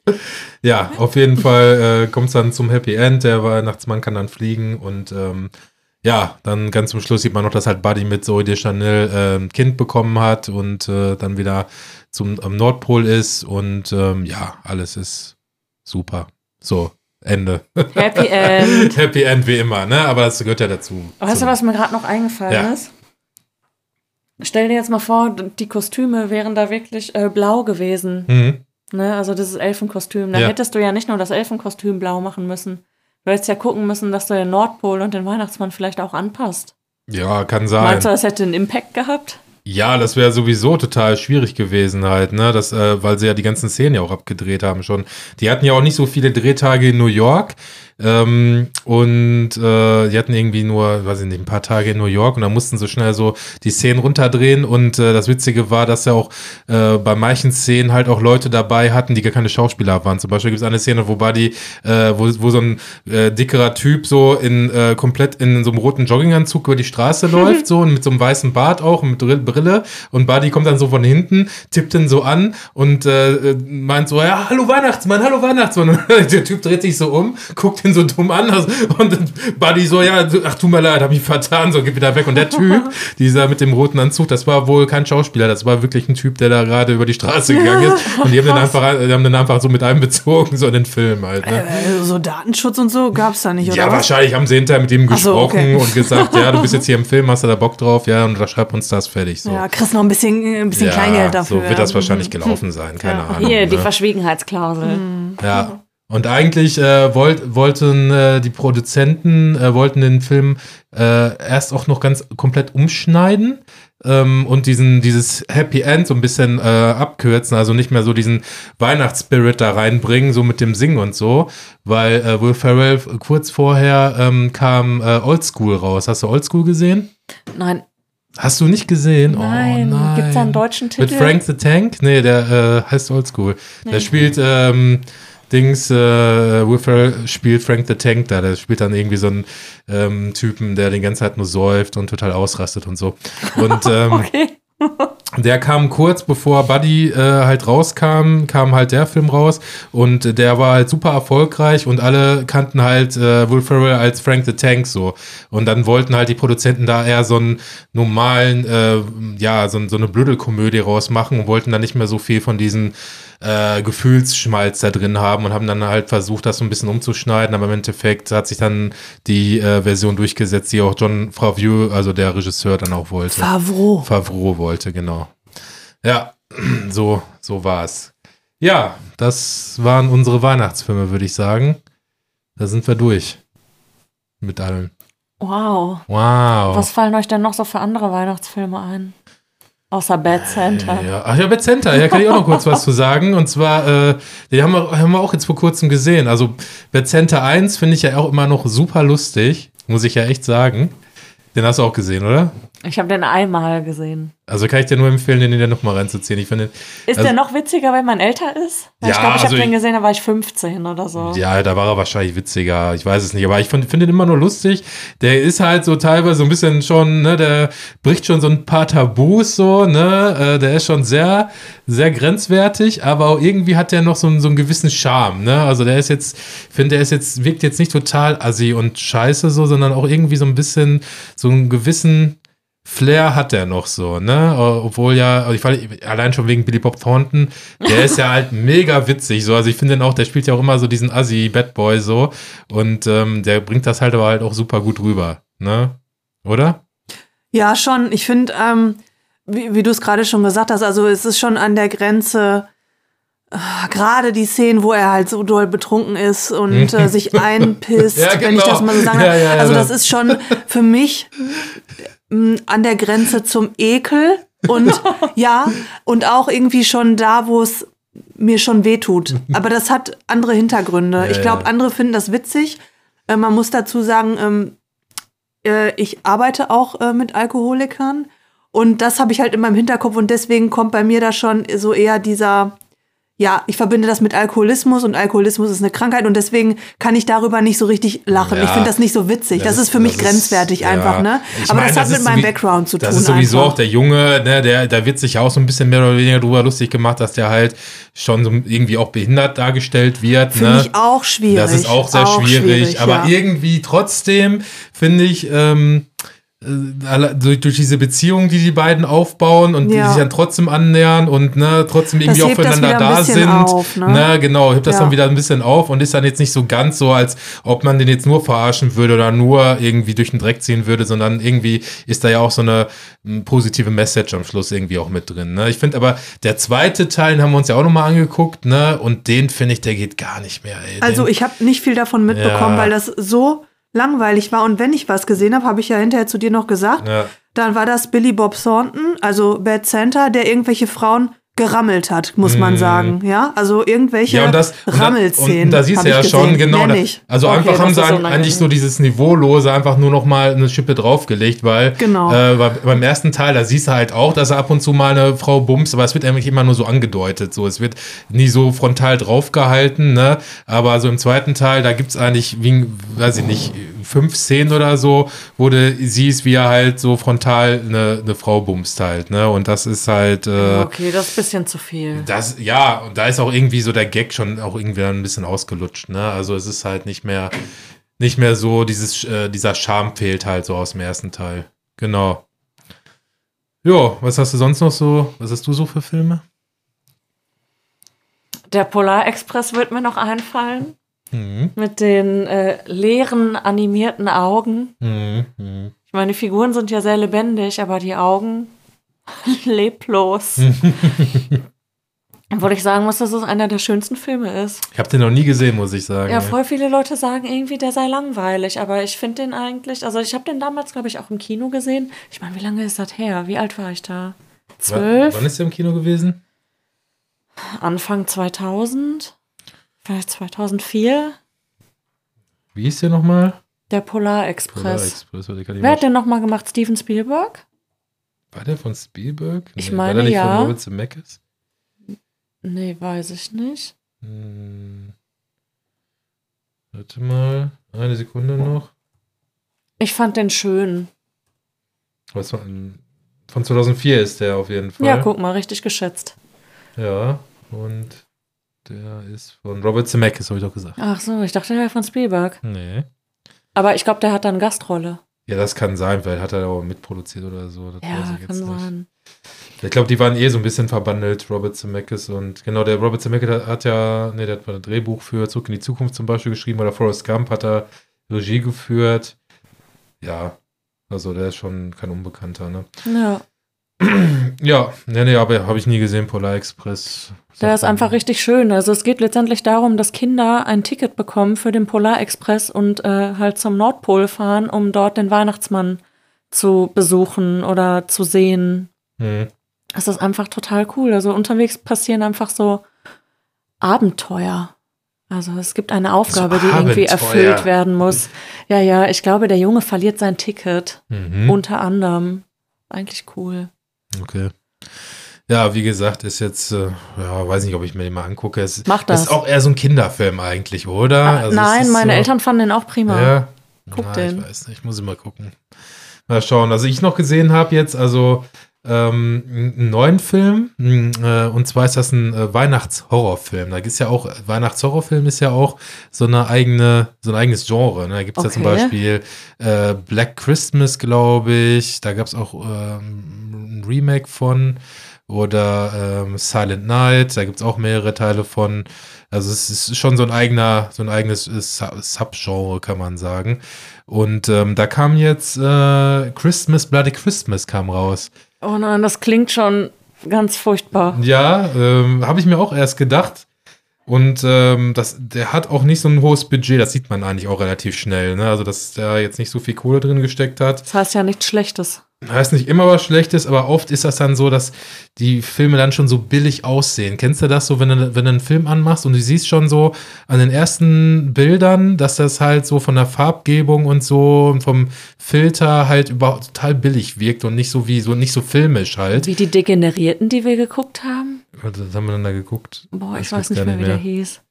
Speaker 1: Ja, auf jeden Fall äh, kommt es dann zum Happy End. Der Weihnachtsmann kann dann fliegen und ähm, ja, dann ganz zum Schluss sieht man noch, dass halt Buddy mit Zoe de Chanel äh, ein Kind bekommen hat und äh, dann wieder zum am Nordpol ist und ähm, ja, alles ist super. So, Ende.
Speaker 2: Happy (laughs) End.
Speaker 1: Happy End wie immer, ne? Aber das gehört ja dazu.
Speaker 2: Weißt du, was mir gerade noch eingefallen
Speaker 1: Ja.
Speaker 2: ist? Stell dir jetzt mal vor, die Kostüme wären da wirklich äh, blau gewesen.
Speaker 1: Mhm.
Speaker 2: Ne? Also dieses Elfenkostüm. Da
Speaker 1: Ja.
Speaker 2: hättest du ja nicht nur das Elfenkostüm blau machen müssen. Du hättest ja gucken müssen, dass du den Nordpol und den Weihnachtsmann vielleicht auch anpasst.
Speaker 1: Ja, kann sein.
Speaker 2: Meinst du, das hätte einen Impact gehabt?
Speaker 1: Ja, das wäre sowieso total schwierig gewesen halt, ne? Das, äh, weil sie ja die ganzen Szenen ja auch abgedreht haben schon. Die hatten ja auch nicht so viele Drehtage in New York. Ähm, und äh, die hatten irgendwie nur, weiß ich nicht, ein paar Tage in New York und da mussten sie schnell so die Szenen runterdrehen. Und äh, das Witzige war, dass ja auch äh, bei manchen Szenen halt auch Leute dabei hatten, die gar keine Schauspieler waren. Zum Beispiel gibt es eine Szene, wo Buddy, äh, wo, wo so ein äh, dickerer Typ so in äh, komplett in so einem roten Jogginganzug über die Straße (laughs) läuft, so und mit so einem weißen Bart auch und mit Brille. Und Buddy kommt dann so von hinten, tippt ihn so an und äh, meint so, ja, hallo Weihnachtsmann, hallo Weihnachtsmann. (laughs) Und der Typ dreht sich so um, guckt ihn so dumm an also- und Buddy so, ja, ach, tut mir leid, hab mich vertan, so, geh wieder weg. Und der Typ, (laughs) dieser mit dem roten Anzug, das war wohl kein Schauspieler, das war wirklich ein Typ, der da gerade über die Straße gegangen ist. (laughs) Und die haben den einfach, die haben den einfach so mit einbezogen, so in den Film halt. Ne?
Speaker 3: Äh, so Datenschutz und so gab es da nicht, oder
Speaker 1: Ja,
Speaker 3: was?
Speaker 1: wahrscheinlich haben sie hinterher mit ihm
Speaker 3: Ach so,
Speaker 1: gesprochen
Speaker 3: okay.
Speaker 1: und gesagt, ja, du bist jetzt (laughs) hier im Film, hast du da Bock drauf, ja, und unterschreib uns das fertig. So.
Speaker 3: Ja, kriegst noch ein bisschen, ein bisschen
Speaker 1: Ja,
Speaker 3: Kleingeld dafür.
Speaker 1: So wird das
Speaker 3: ja.
Speaker 1: wahrscheinlich gelaufen sein, keine Ahnung.
Speaker 2: Hier, die
Speaker 1: ne?
Speaker 2: Verschwiegenheitsklausel.
Speaker 1: Ja. Und eigentlich äh, wollt, wollten äh, die Produzenten äh, wollten den Film äh, erst auch noch ganz komplett umschneiden ähm, und diesen dieses Happy End so ein bisschen äh, abkürzen, also nicht mehr so diesen Weihnachtsspirit da reinbringen, so mit dem Singen und so, weil äh, Will Ferrell kurz vorher ähm, kam Old School raus. Hast du Old School gesehen?
Speaker 2: Nein,
Speaker 1: Hast du nicht gesehen?
Speaker 2: nein.
Speaker 1: Oh, nein.
Speaker 2: Gibt es da einen deutschen Titel?
Speaker 1: Mit Frank the Tank? Nee, der heißt Oldschool. Der spielt ähm, Dings, äh, Ferrell spielt Frank the Tank da. Der spielt dann irgendwie so einen ähm, Typen, der die ganze Zeit nur säuft und total ausrastet und so. Und (laughs) ähm,
Speaker 2: Okay. (laughs)
Speaker 1: der kam kurz bevor Buddy äh, halt rauskam, kam halt der Film raus und der war halt super erfolgreich und alle kannten halt äh, Will Ferrell als Frank the Tank so. Und dann wollten halt die Produzenten da eher so einen normalen, äh, ja, so, so eine Blödelkomödie rausmachen und wollten dann nicht mehr so viel von diesen äh, Gefühlsschmalz da drin haben und haben dann halt versucht, das so ein bisschen umzuschneiden, aber im Endeffekt hat sich dann die äh, Version durchgesetzt, die auch John Favreau, also der Regisseur, dann auch wollte.
Speaker 3: Favreau.
Speaker 1: Favreau wollte, genau. Ja, (clears throat) so, so war's. Ja, das waren unsere Weihnachtsfilme, würde ich sagen. Da sind wir durch. Mit allem.
Speaker 2: Wow.
Speaker 1: Wow.
Speaker 2: Was fallen euch denn noch so für andere Weihnachtsfilme ein? Außer Bad Santa.
Speaker 1: Ja, ach ja, Bad Center, ja, kann ich auch noch kurz was zu sagen. Und zwar, äh, den haben wir, haben wir auch jetzt vor kurzem gesehen. Also Bad Center 1 finde ich ja auch immer noch super lustig, muss ich ja echt sagen. Den hast du auch gesehen, oder?
Speaker 2: Ich habe den einmal gesehen.
Speaker 1: Also kann ich dir nur empfehlen, den der nochmal reinzuziehen. Ich finde,
Speaker 2: Ist
Speaker 1: Also-
Speaker 2: der noch witziger, wenn man älter ist? Weil ich
Speaker 1: Ja,
Speaker 2: glaube, ich
Speaker 1: also
Speaker 2: habe den
Speaker 1: ich-
Speaker 2: gesehen, da war ich 15 oder so.
Speaker 1: ja, da war er wahrscheinlich witziger. Ich weiß es nicht, aber ich finde find den immer nur lustig. Der ist halt so teilweise so ein bisschen schon, ne, der bricht schon so ein paar Tabus so, ne, äh, der ist schon sehr, sehr grenzwertig, aber auch irgendwie hat der noch so, einen- so einen gewissen Charme, ne. Also der ist jetzt, ich finde, der ist jetzt, wirkt jetzt nicht total assi und scheiße so, sondern auch irgendwie so ein bisschen, so einen gewissen, Flair hat er noch so, ne? Obwohl ja, also ich fand, allein schon wegen Billy Bob Thornton, der ist ja (laughs) halt mega witzig, so. Also ich finde den auch, der spielt ja auch immer so diesen Assi Bad Boy so. Und ähm, der bringt das halt aber halt auch super gut rüber, ne? Oder?
Speaker 3: Ja, schon. Ich finde, ähm, wie, wie du es gerade schon gesagt hast, also es ist schon an der Grenze, äh, gerade die Szenen, wo er halt so doll betrunken ist und äh, sich (laughs) einpisst,
Speaker 1: Ja,
Speaker 3: wenn ich
Speaker 1: genau.
Speaker 3: das mal so sagen
Speaker 1: Ja, ja,
Speaker 3: also
Speaker 1: das
Speaker 3: ist schon für mich mh, an der Grenze zum Ekel und (laughs) ja, und auch irgendwie schon da, wo es mir schon wehtut. (laughs) Aber das hat andere Hintergründe.
Speaker 1: Ja,
Speaker 3: ich glaube,
Speaker 1: ja.
Speaker 3: andere finden das witzig. Äh, man muss dazu sagen, ähm, äh, ich arbeite auch äh, mit Alkoholikern und das habe ich halt in meinem Hinterkopf und deswegen kommt bei mir da schon so eher dieser, ja, ich verbinde das mit Alkoholismus und Alkoholismus ist eine Krankheit und deswegen kann ich darüber nicht so richtig lachen.
Speaker 1: Ja.
Speaker 3: ich finde das nicht so witzig. Das,
Speaker 1: Das
Speaker 3: ist für mich
Speaker 1: das ist-
Speaker 3: grenzwertig
Speaker 1: ja.
Speaker 3: einfach, ne?
Speaker 1: Ich
Speaker 3: Aber
Speaker 1: meine,
Speaker 3: das hat mit
Speaker 1: ist
Speaker 3: meinem Background zu
Speaker 1: das
Speaker 3: tun.
Speaker 1: ist sowieso
Speaker 3: einfach.
Speaker 1: auch der Junge, ne, der, da wird sich auch so ein bisschen mehr oder weniger drüber lustig gemacht, dass der halt schon so irgendwie auch behindert dargestellt wird.
Speaker 3: Finde
Speaker 1: ne?
Speaker 3: ich auch schwierig.
Speaker 1: Das ist auch sehr schwierig, aber
Speaker 3: ja.
Speaker 1: irgendwie trotzdem finde ich, ähm, äh, durch, durch diese Beziehung, die die beiden aufbauen und die
Speaker 3: Ja.
Speaker 1: sich dann trotzdem annähern und ne, trotzdem irgendwie auch füreinander da sind.
Speaker 3: auf, ne?
Speaker 1: genau, hebt das
Speaker 3: Ja.
Speaker 1: dann wieder ein bisschen auf und ist dann jetzt nicht so ganz so, als ob man den jetzt nur verarschen würde oder nur irgendwie durch den Dreck ziehen würde, sondern irgendwie ist da ja auch so eine positive Message am Schluss irgendwie auch mit drin. Ne? Ich finde aber, der zweite Teil, den haben wir uns ja auch nochmal angeguckt, ne? Und den finde ich, der geht gar nicht mehr, ey.
Speaker 3: Also
Speaker 1: den,
Speaker 3: ich habe nicht viel davon mitbekommen,
Speaker 1: Ja.
Speaker 3: weil das so langweilig war. Und wenn ich was gesehen habe, habe ich ja hinterher zu dir noch gesagt,
Speaker 1: ja.
Speaker 3: dann war das Billy Bob Thornton, also Bad Santa, der irgendwelche Frauen gerammelt hat, muss man sagen. Ja, also irgendwelche
Speaker 1: Mhm. Ja, und das und da-
Speaker 3: Rammelszenen.
Speaker 1: Und da siehst du ja
Speaker 3: ich
Speaker 1: schon,
Speaker 3: gesehen.
Speaker 1: genau. Da,
Speaker 3: nicht.
Speaker 1: also
Speaker 2: Okay,
Speaker 1: einfach haben sie an, eigentlich so dieses Niveaulose einfach nur noch mal eine Schippe draufgelegt, weil
Speaker 3: Genau.
Speaker 1: äh, bei, beim ersten Teil, da siehst du halt auch, dass er ab und zu mal eine Frau bumst, aber es wird eigentlich immer nur so angedeutet. So, es wird nie so frontal draufgehalten, ne? Aber so im zweiten Teil, da gibt's eigentlich, wie, weiß ich nicht, fünf Szenen oder so, wo du siehst, wie er halt so frontal eine, eine Frau bumst halt, ne? Und das ist halt. Äh,
Speaker 2: Okay, das ist ein bisschen zu viel.
Speaker 1: das, ja, und da ist auch irgendwie so der Gag schon auch irgendwie ein bisschen ausgelutscht, ne? Also es ist halt nicht mehr, nicht mehr so, dieses, äh, dieser Charme fehlt halt so aus dem ersten Teil. Genau. Jo, was hast du sonst noch so, was hast du so für Filme?
Speaker 2: Der Polarexpress wird mir noch einfallen.
Speaker 1: Mhm.
Speaker 2: Mit den äh, leeren, animierten Augen.
Speaker 1: Mhm. Mhm.
Speaker 2: Ich meine, die Figuren sind ja sehr lebendig, aber die Augen (laughs) leblos. Obwohl ich sagen muss, dass es einer der schönsten Filme ist.
Speaker 1: Ich habe den noch nie gesehen, muss ich sagen.
Speaker 2: Ja, voll viele Leute sagen irgendwie, der sei langweilig, aber ich finde den eigentlich, also ich habe den damals, glaube ich, auch im Kino gesehen. Ich meine, wie lange ist das her? Wie alt war ich da? Zwölf?
Speaker 1: Wann ist der im Kino gewesen?
Speaker 2: Anfang 2000? Vielleicht 2004?
Speaker 1: Wie hieß der nochmal?
Speaker 2: Der. Polarexpress.
Speaker 1: warte, kann ich
Speaker 2: Wer hat den nochmal gemacht? Steven Spielberg?
Speaker 1: War der von Spielberg?
Speaker 2: Ich
Speaker 1: war
Speaker 2: meine,
Speaker 1: der nicht
Speaker 2: ja.
Speaker 1: von Robert Zemeckis?
Speaker 2: Nee, weiß ich nicht.
Speaker 1: Hm. Warte mal, eine Sekunde noch.
Speaker 2: Ich fand den schön.
Speaker 1: Was von, von 2004 ist der auf jeden Fall.
Speaker 2: Ja, guck mal, richtig geschätzt.
Speaker 1: Ja, und der ist von Robert Zemeckis, habe ich doch gesagt.
Speaker 2: Ach so, ich dachte, der wäre von Spielberg.
Speaker 1: Nee.
Speaker 2: Aber ich glaube, der hat dann Gastrolle.
Speaker 1: Ja, das kann sein, weil hat er auch mitproduziert oder so. Das
Speaker 2: Ja,
Speaker 1: ich
Speaker 2: kann
Speaker 1: jetzt nicht.
Speaker 2: sein.
Speaker 1: Ich glaube, die waren eh so ein bisschen verbandelt, Robert Zemeckis und genau, der Robert Zemeckis hat, hat ja, nee, der hat mal ein Drehbuch für Zurück in die Zukunft zum Beispiel geschrieben oder Forrest Gump hat er Regie geführt. Ja, also der ist schon kein Unbekannter, ne?
Speaker 2: Ja.
Speaker 1: Ja, nee, nee, aber habe ich nie gesehen, Polar Express.
Speaker 2: Der ist einfach richtig schön. Also es geht letztendlich darum, dass Kinder ein Ticket bekommen für den Polarexpress und äh, halt zum Nordpol fahren, um dort den Weihnachtsmann zu besuchen oder zu sehen.
Speaker 1: Hm.
Speaker 2: Das ist einfach total cool. Also unterwegs passieren einfach so Abenteuer. Also es gibt eine Aufgabe,
Speaker 1: So
Speaker 2: die irgendwie erfüllt werden muss. Ja, ja, ich glaube, der Junge verliert sein Ticket.
Speaker 1: Mhm.
Speaker 2: Unter anderem. Eigentlich cool.
Speaker 1: Okay. Ja, wie gesagt, ist jetzt, äh, ja, weiß nicht, ob ich mir den mal angucke. Es
Speaker 2: Mach das.
Speaker 1: ist auch eher so ein Kinderfilm eigentlich, oder?
Speaker 2: Ah,
Speaker 1: Also
Speaker 2: Nein, meine
Speaker 1: so,
Speaker 2: Eltern fanden den auch prima.
Speaker 1: Ja.
Speaker 2: Guck
Speaker 1: Na,
Speaker 2: den.
Speaker 1: Ich weiß nicht, muss ich mal gucken. Mal schauen. Also ich noch gesehen habe jetzt, also ähm, einen neuen Film, äh, und zwar ist das ein äh, Weihnachtshorrorfilm. Da ist ja auch, Weihnachtshorrorfilm ist ja auch so eine eigene, so ein eigenes Genre. Ne? Da gibt es ja zum
Speaker 2: Okay.
Speaker 1: Beispiel äh, Black Christmas, glaube ich. Da gab es auch ähm, ein Remake von. Oder ähm, Silent Night, da gibt es auch mehrere Teile von. Also es ist schon so ein eigener, so ein eigenes äh, Su- Subgenre, kann man sagen. Und ähm, da kam jetzt äh, Christmas, Bloody Christmas kam raus.
Speaker 2: Oh nein, das klingt schon ganz furchtbar.
Speaker 1: Ja, ähm, habe ich mir auch erst gedacht. Und ähm, das, der hat auch nicht so ein hohes Budget, das sieht man eigentlich auch relativ schnell. Ne? Also, dass da jetzt nicht so viel Kohle drin gesteckt hat.
Speaker 2: Das heißt ja nichts Schlechtes.
Speaker 1: Heißt nicht immer was Schlechtes, aber oft ist das dann so, dass die Filme dann schon so billig aussehen. Kennst du das so, wenn du, wenn du einen Film anmachst und du siehst schon so an den ersten Bildern, dass das halt so von der Farbgebung und so und vom Filter halt überhaupt total billig wirkt und nicht so wie so nicht so filmisch halt.
Speaker 2: Wie die Degenerierten, die wir geguckt haben.
Speaker 1: Was haben wir dann da geguckt?
Speaker 2: Boah, ich weiß nicht mehr, wie der hieß.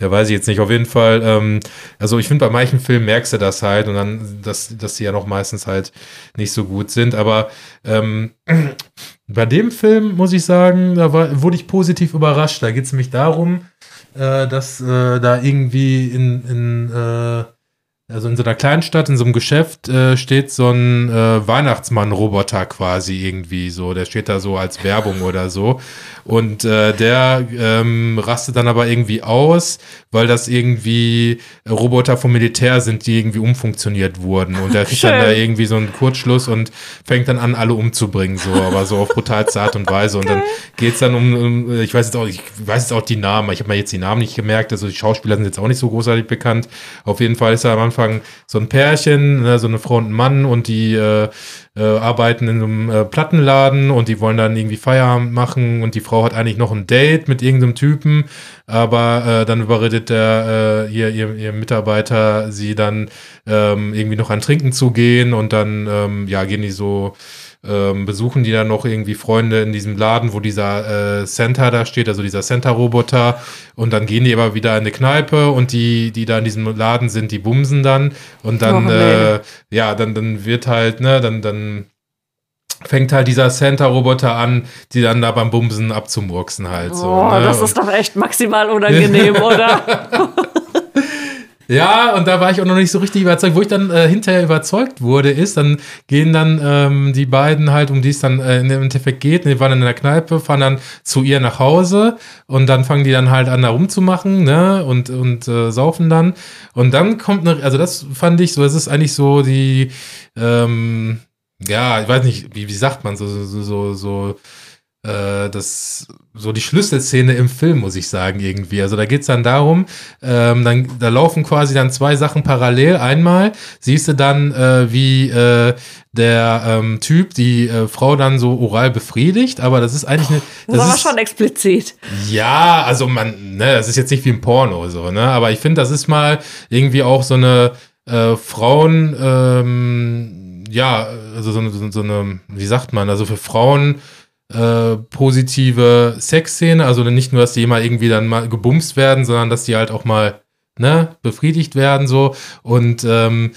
Speaker 1: Ja, weiß ich jetzt nicht. Auf jeden Fall, ähm, also ich finde, bei manchen Filmen merkst du das halt und dann, dass, dass die ja noch meistens halt nicht so gut sind. Aber ähm, (clears throat) bei dem Film muss ich sagen, da war, wurde ich positiv überrascht. Da geht es nämlich darum, äh, dass äh, da irgendwie in, in äh, also in so einer Kleinstadt, in so einem Geschäft äh, steht so ein äh, Weihnachtsmann-Roboter quasi irgendwie so. Der steht da so als Werbung oder so. Und äh, der ähm, rastet dann aber irgendwie aus, weil das irgendwie Roboter vom Militär sind, die irgendwie umfunktioniert wurden. Und der kriegt dann da irgendwie so einen Kurzschluss und fängt dann an, alle umzubringen, so, aber so auf brutalste Art und Weise. Und dann geht's dann um, um, ich weiß jetzt auch, ich weiß jetzt auch die Namen, ich habe mir jetzt die Namen nicht gemerkt, also die Schauspieler sind jetzt auch nicht so großartig bekannt. Auf jeden Fall ist da am Anfang so ein Pärchen, ne, so eine Frau und ein Mann und die äh, äh, arbeiten in einem äh, Plattenladen und die wollen dann irgendwie Feierabend machen und die Frau hat eigentlich noch ein Date mit irgendeinem Typen, aber äh, dann überredet der äh, ihr, ihr, ihr Mitarbeiter sie dann ähm, irgendwie noch an Trinken zu gehen und dann ähm, ja gehen die so ähm, besuchen die dann noch irgendwie Freunde in diesem Laden, wo dieser äh, Santa da steht, also dieser Santa-Roboter. Und dann gehen die aber wieder in eine Kneipe und die, die da in diesem Laden sind, die bumsen dann. Und dann,
Speaker 2: Oh, nee.
Speaker 1: äh, ja, dann, dann wird halt, ne, dann, dann fängt halt dieser Santa-Roboter an, die dann da beim Bumsen abzumurksen halt so.
Speaker 2: oh,
Speaker 1: ne?
Speaker 2: das ist doch echt maximal unangenehm, (laughs) oder? (laughs)
Speaker 1: Ja, und da war ich auch noch nicht so richtig überzeugt. Wo ich dann äh, hinterher überzeugt wurde, ist, dann gehen dann ähm, die beiden halt, um die es dann äh, im Endeffekt geht, die waren dann in der Kneipe, fahren dann zu ihr nach Hause und dann fangen die dann halt an, da rumzumachen, ne, und, und äh, saufen dann. Und dann kommt eine, also das fand ich so, es ist eigentlich so die, ähm, ja, ich weiß nicht, wie, wie sagt man, so, so, so, so, äh, das, so die Schlüsselszene im Film, muss ich sagen, irgendwie. Also da geht's dann darum, ähm, dann, da laufen quasi dann zwei Sachen parallel. Einmal siehst du dann, äh, wie äh, der ähm, Typ die äh, Frau dann so oral befriedigt, aber das ist eigentlich eine.
Speaker 2: Das, war aber
Speaker 1: ist,
Speaker 2: schon explizit.
Speaker 1: ja, also man, ne, das ist jetzt nicht wie ein Porno so, ne? Aber ich finde, das ist mal irgendwie auch so eine äh, Frauen, ähm, ja, also so so, so eine, wie sagt man, also für Frauen äh, positive Sexszene, also nicht nur, dass die mal irgendwie dann mal gebumst werden, sondern dass die halt auch mal, ne, befriedigt werden so und ähm,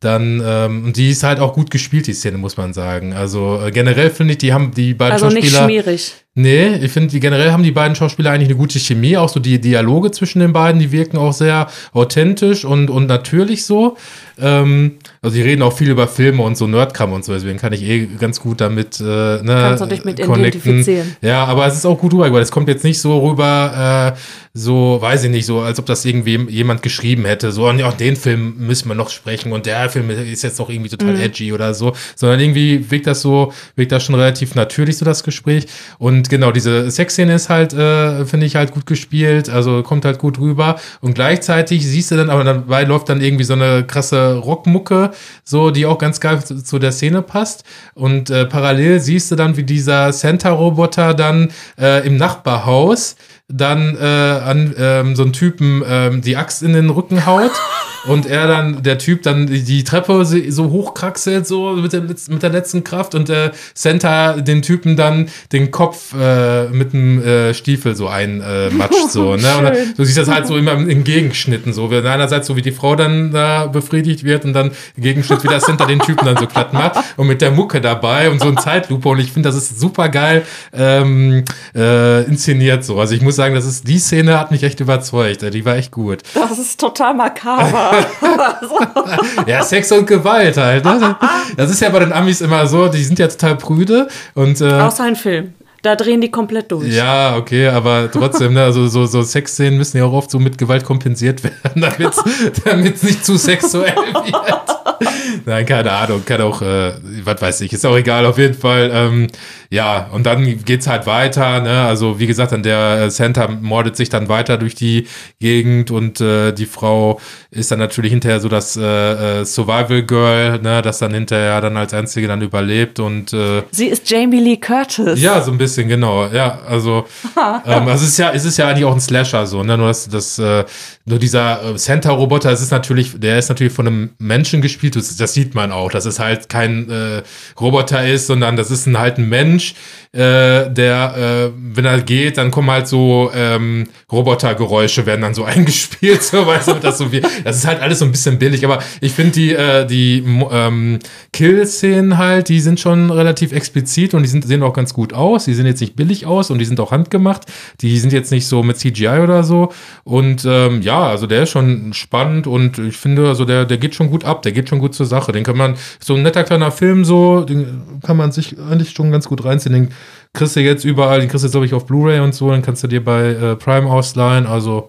Speaker 1: dann, ähm, und die ist halt auch gut gespielt, die Szene, muss man sagen. Also äh, generell finde ich, die haben die beiden
Speaker 2: Also nicht
Speaker 1: Schauspieler.
Speaker 2: schmierig.
Speaker 1: Nee, ich finde, generell haben die beiden Schauspieler eigentlich eine gute Chemie. Auch so die Dialoge zwischen den beiden, die wirken auch sehr authentisch und, und natürlich so. Ähm, also die reden auch viel über Filme und so Nerdkram und so, deswegen kann ich eh ganz gut damit äh, ne,
Speaker 2: Kannst du dich mit identifizieren.
Speaker 1: Ja, aber es ist auch gut rüber, weil es kommt jetzt nicht so rüber, äh, so, weiß ich nicht, so, als ob das irgendwie jemand geschrieben hätte, so, ja, den Film müssen wir noch sprechen und der Film ist jetzt noch irgendwie total mhm. edgy oder so, sondern irgendwie wirkt das so, wirkt das schon relativ natürlich, so das Gespräch. Und genau, diese Sexszene ist halt, äh, finde ich halt gut gespielt, also kommt halt gut rüber und gleichzeitig siehst du dann, aber dabei läuft dann irgendwie so eine krasse Rockmucke, so, die auch ganz geil zu, zu der Szene passt. Und äh, parallel siehst du dann, wie dieser Santa-Roboter dann äh, im Nachbarhaus dann äh, an ähm, so einen Typen ähm, die Axt in den Rücken haut (laughs) und er dann, der Typ dann die Treppe so hochkraxelt, so mit der, mit der letzten Kraft und der Santa den Typen dann den Kopf äh, mit dem äh, Stiefel so einmatscht, so, (laughs) ne? Dann, du siehst das halt so immer in Gegenschnitten, so. Einerseits so, wie die Frau dann da befriedigt wird und dann Gegenschnitt, wie das Santa den Typen dann so platt macht und mit der Mucke dabei und so ein Zeitlupe und ich finde, das ist super geil ähm, äh, inszeniert, so. Also ich muss sagen, das ist, die Szene hat mich echt überzeugt, die war echt gut.
Speaker 2: Das ist total makaber. (laughs)
Speaker 1: ja, Sex und Gewalt halt. Ne? Das ist ja bei den Amis immer so, die sind ja total prüde. Und, äh,
Speaker 2: Außer ein Film. Da drehen die komplett durch.
Speaker 1: Ja, okay, aber trotzdem, ne, also so, so Sexszenen müssen ja auch oft so mit Gewalt kompensiert werden, (laughs) damit es nicht zu sexuell wird. (laughs) Nein, keine Ahnung, kann auch, äh, was weiß ich, ist auch egal, auf jeden Fall. Ähm, ja, und dann geht's halt weiter, ne? Also wie gesagt, dann der Santa mordet sich dann weiter durch die Gegend und äh, die Frau ist dann natürlich hinterher so das äh, äh, Survival Girl, ne, das dann hinterher dann als einzige dann überlebt und äh,
Speaker 2: Sie ist Jamie Lee Curtis.
Speaker 1: Ja, so ein bisschen, genau. Ja, also, (laughs) ähm, also es ist ja, es ist ja eigentlich auch ein Slasher so, ne? Nur das, das äh, nur dieser äh, Santa-Roboter, es ist natürlich, der ist natürlich von einem Menschen gespielt, das, sieht man auch, dass es halt kein äh, Roboter ist, sondern das ist ein, halt ein Mensch, äh, der, äh, wenn er geht, dann kommen halt so ähm, Robotergeräusche werden dann so (laughs) eingespielt, so weißt du, das so wie, das ist halt alles so ein bisschen billig, aber ich finde die, äh, die ähm, Kill-Szenen halt, die sind schon relativ explizit und die sind, sehen auch ganz gut aus, die sehen jetzt nicht billig aus und die sind auch handgemacht, die sind jetzt nicht so mit CGI oder so. Und ähm, ja, also der ist schon spannend und ich finde, also der, der geht schon gut ab, der geht schon gut zur Sache, den kann man, so ein netter kleiner Film so, den kann man sich eigentlich schon ganz gut reinziehen, den kriegst du jetzt überall, den kriegst du, glaube ich, auf Blu-ray und so, dann kannst du dir bei äh, Prime ausleihen. Also,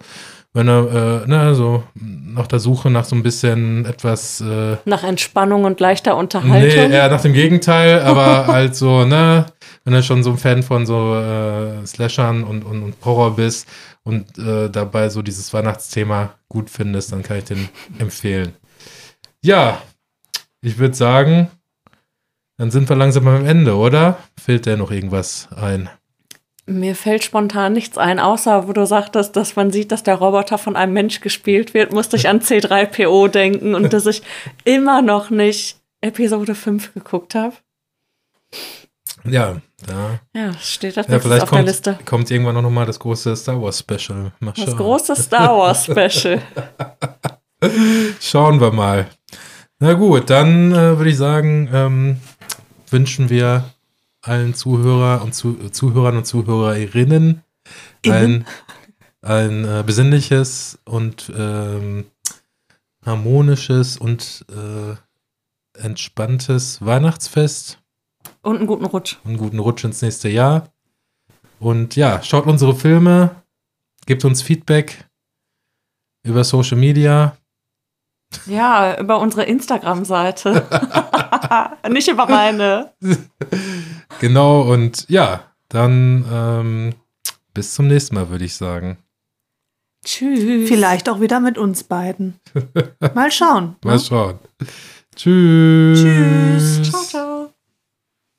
Speaker 1: wenn er, äh, ne, so nach der Suche nach so ein bisschen etwas. Äh,
Speaker 2: nach Entspannung und leichter Unterhaltung?
Speaker 1: Nee, eher nach dem Gegenteil, aber (laughs) halt so, ne, wenn du schon so ein Fan von so äh, Slashern und, und, und Horror bist und äh, dabei so dieses Weihnachtsthema gut findest, dann kann ich den empfehlen. Ja, ich würde sagen, dann sind wir langsam am Ende, oder? Fällt dir noch irgendwas ein?
Speaker 2: Mir fällt spontan nichts ein, außer wo du sagtest, dass man sieht, dass der Roboter von einem Mensch gespielt wird, musste ich an C3PO denken und dass ich immer noch nicht Episode 5 geguckt habe.
Speaker 1: Ja, ja.
Speaker 2: Ja, steht das ja, vielleicht auf
Speaker 1: kommt,
Speaker 2: der Liste.
Speaker 1: Kommt irgendwann noch mal das große Star Wars Special.
Speaker 2: Das große Star Wars Special. (laughs)
Speaker 1: Schauen wir mal. Na gut, dann äh, würde ich sagen, ähm, wünschen wir allen Zuhörer und Zu Zuhörern und Zuhörerinnen ein, ein äh, besinnliches und ähm, harmonisches und äh, entspanntes Weihnachtsfest.
Speaker 2: Und einen guten Rutsch.
Speaker 1: Einen guten Rutsch ins nächste Jahr. Und ja, schaut unsere Filme, gebt uns Feedback über Social Media.
Speaker 2: Ja, über unsere Instagram-Seite. (laughs) Nicht über meine. (laughs)
Speaker 1: Genau, und ja, dann ähm, bis zum nächsten Mal, würde ich sagen.
Speaker 3: Tschüss. Vielleicht auch wieder mit uns beiden. (laughs) Mal schauen.
Speaker 1: Mal ne? schauen. Tschüss.
Speaker 2: Tschüss. Ciao, ciao.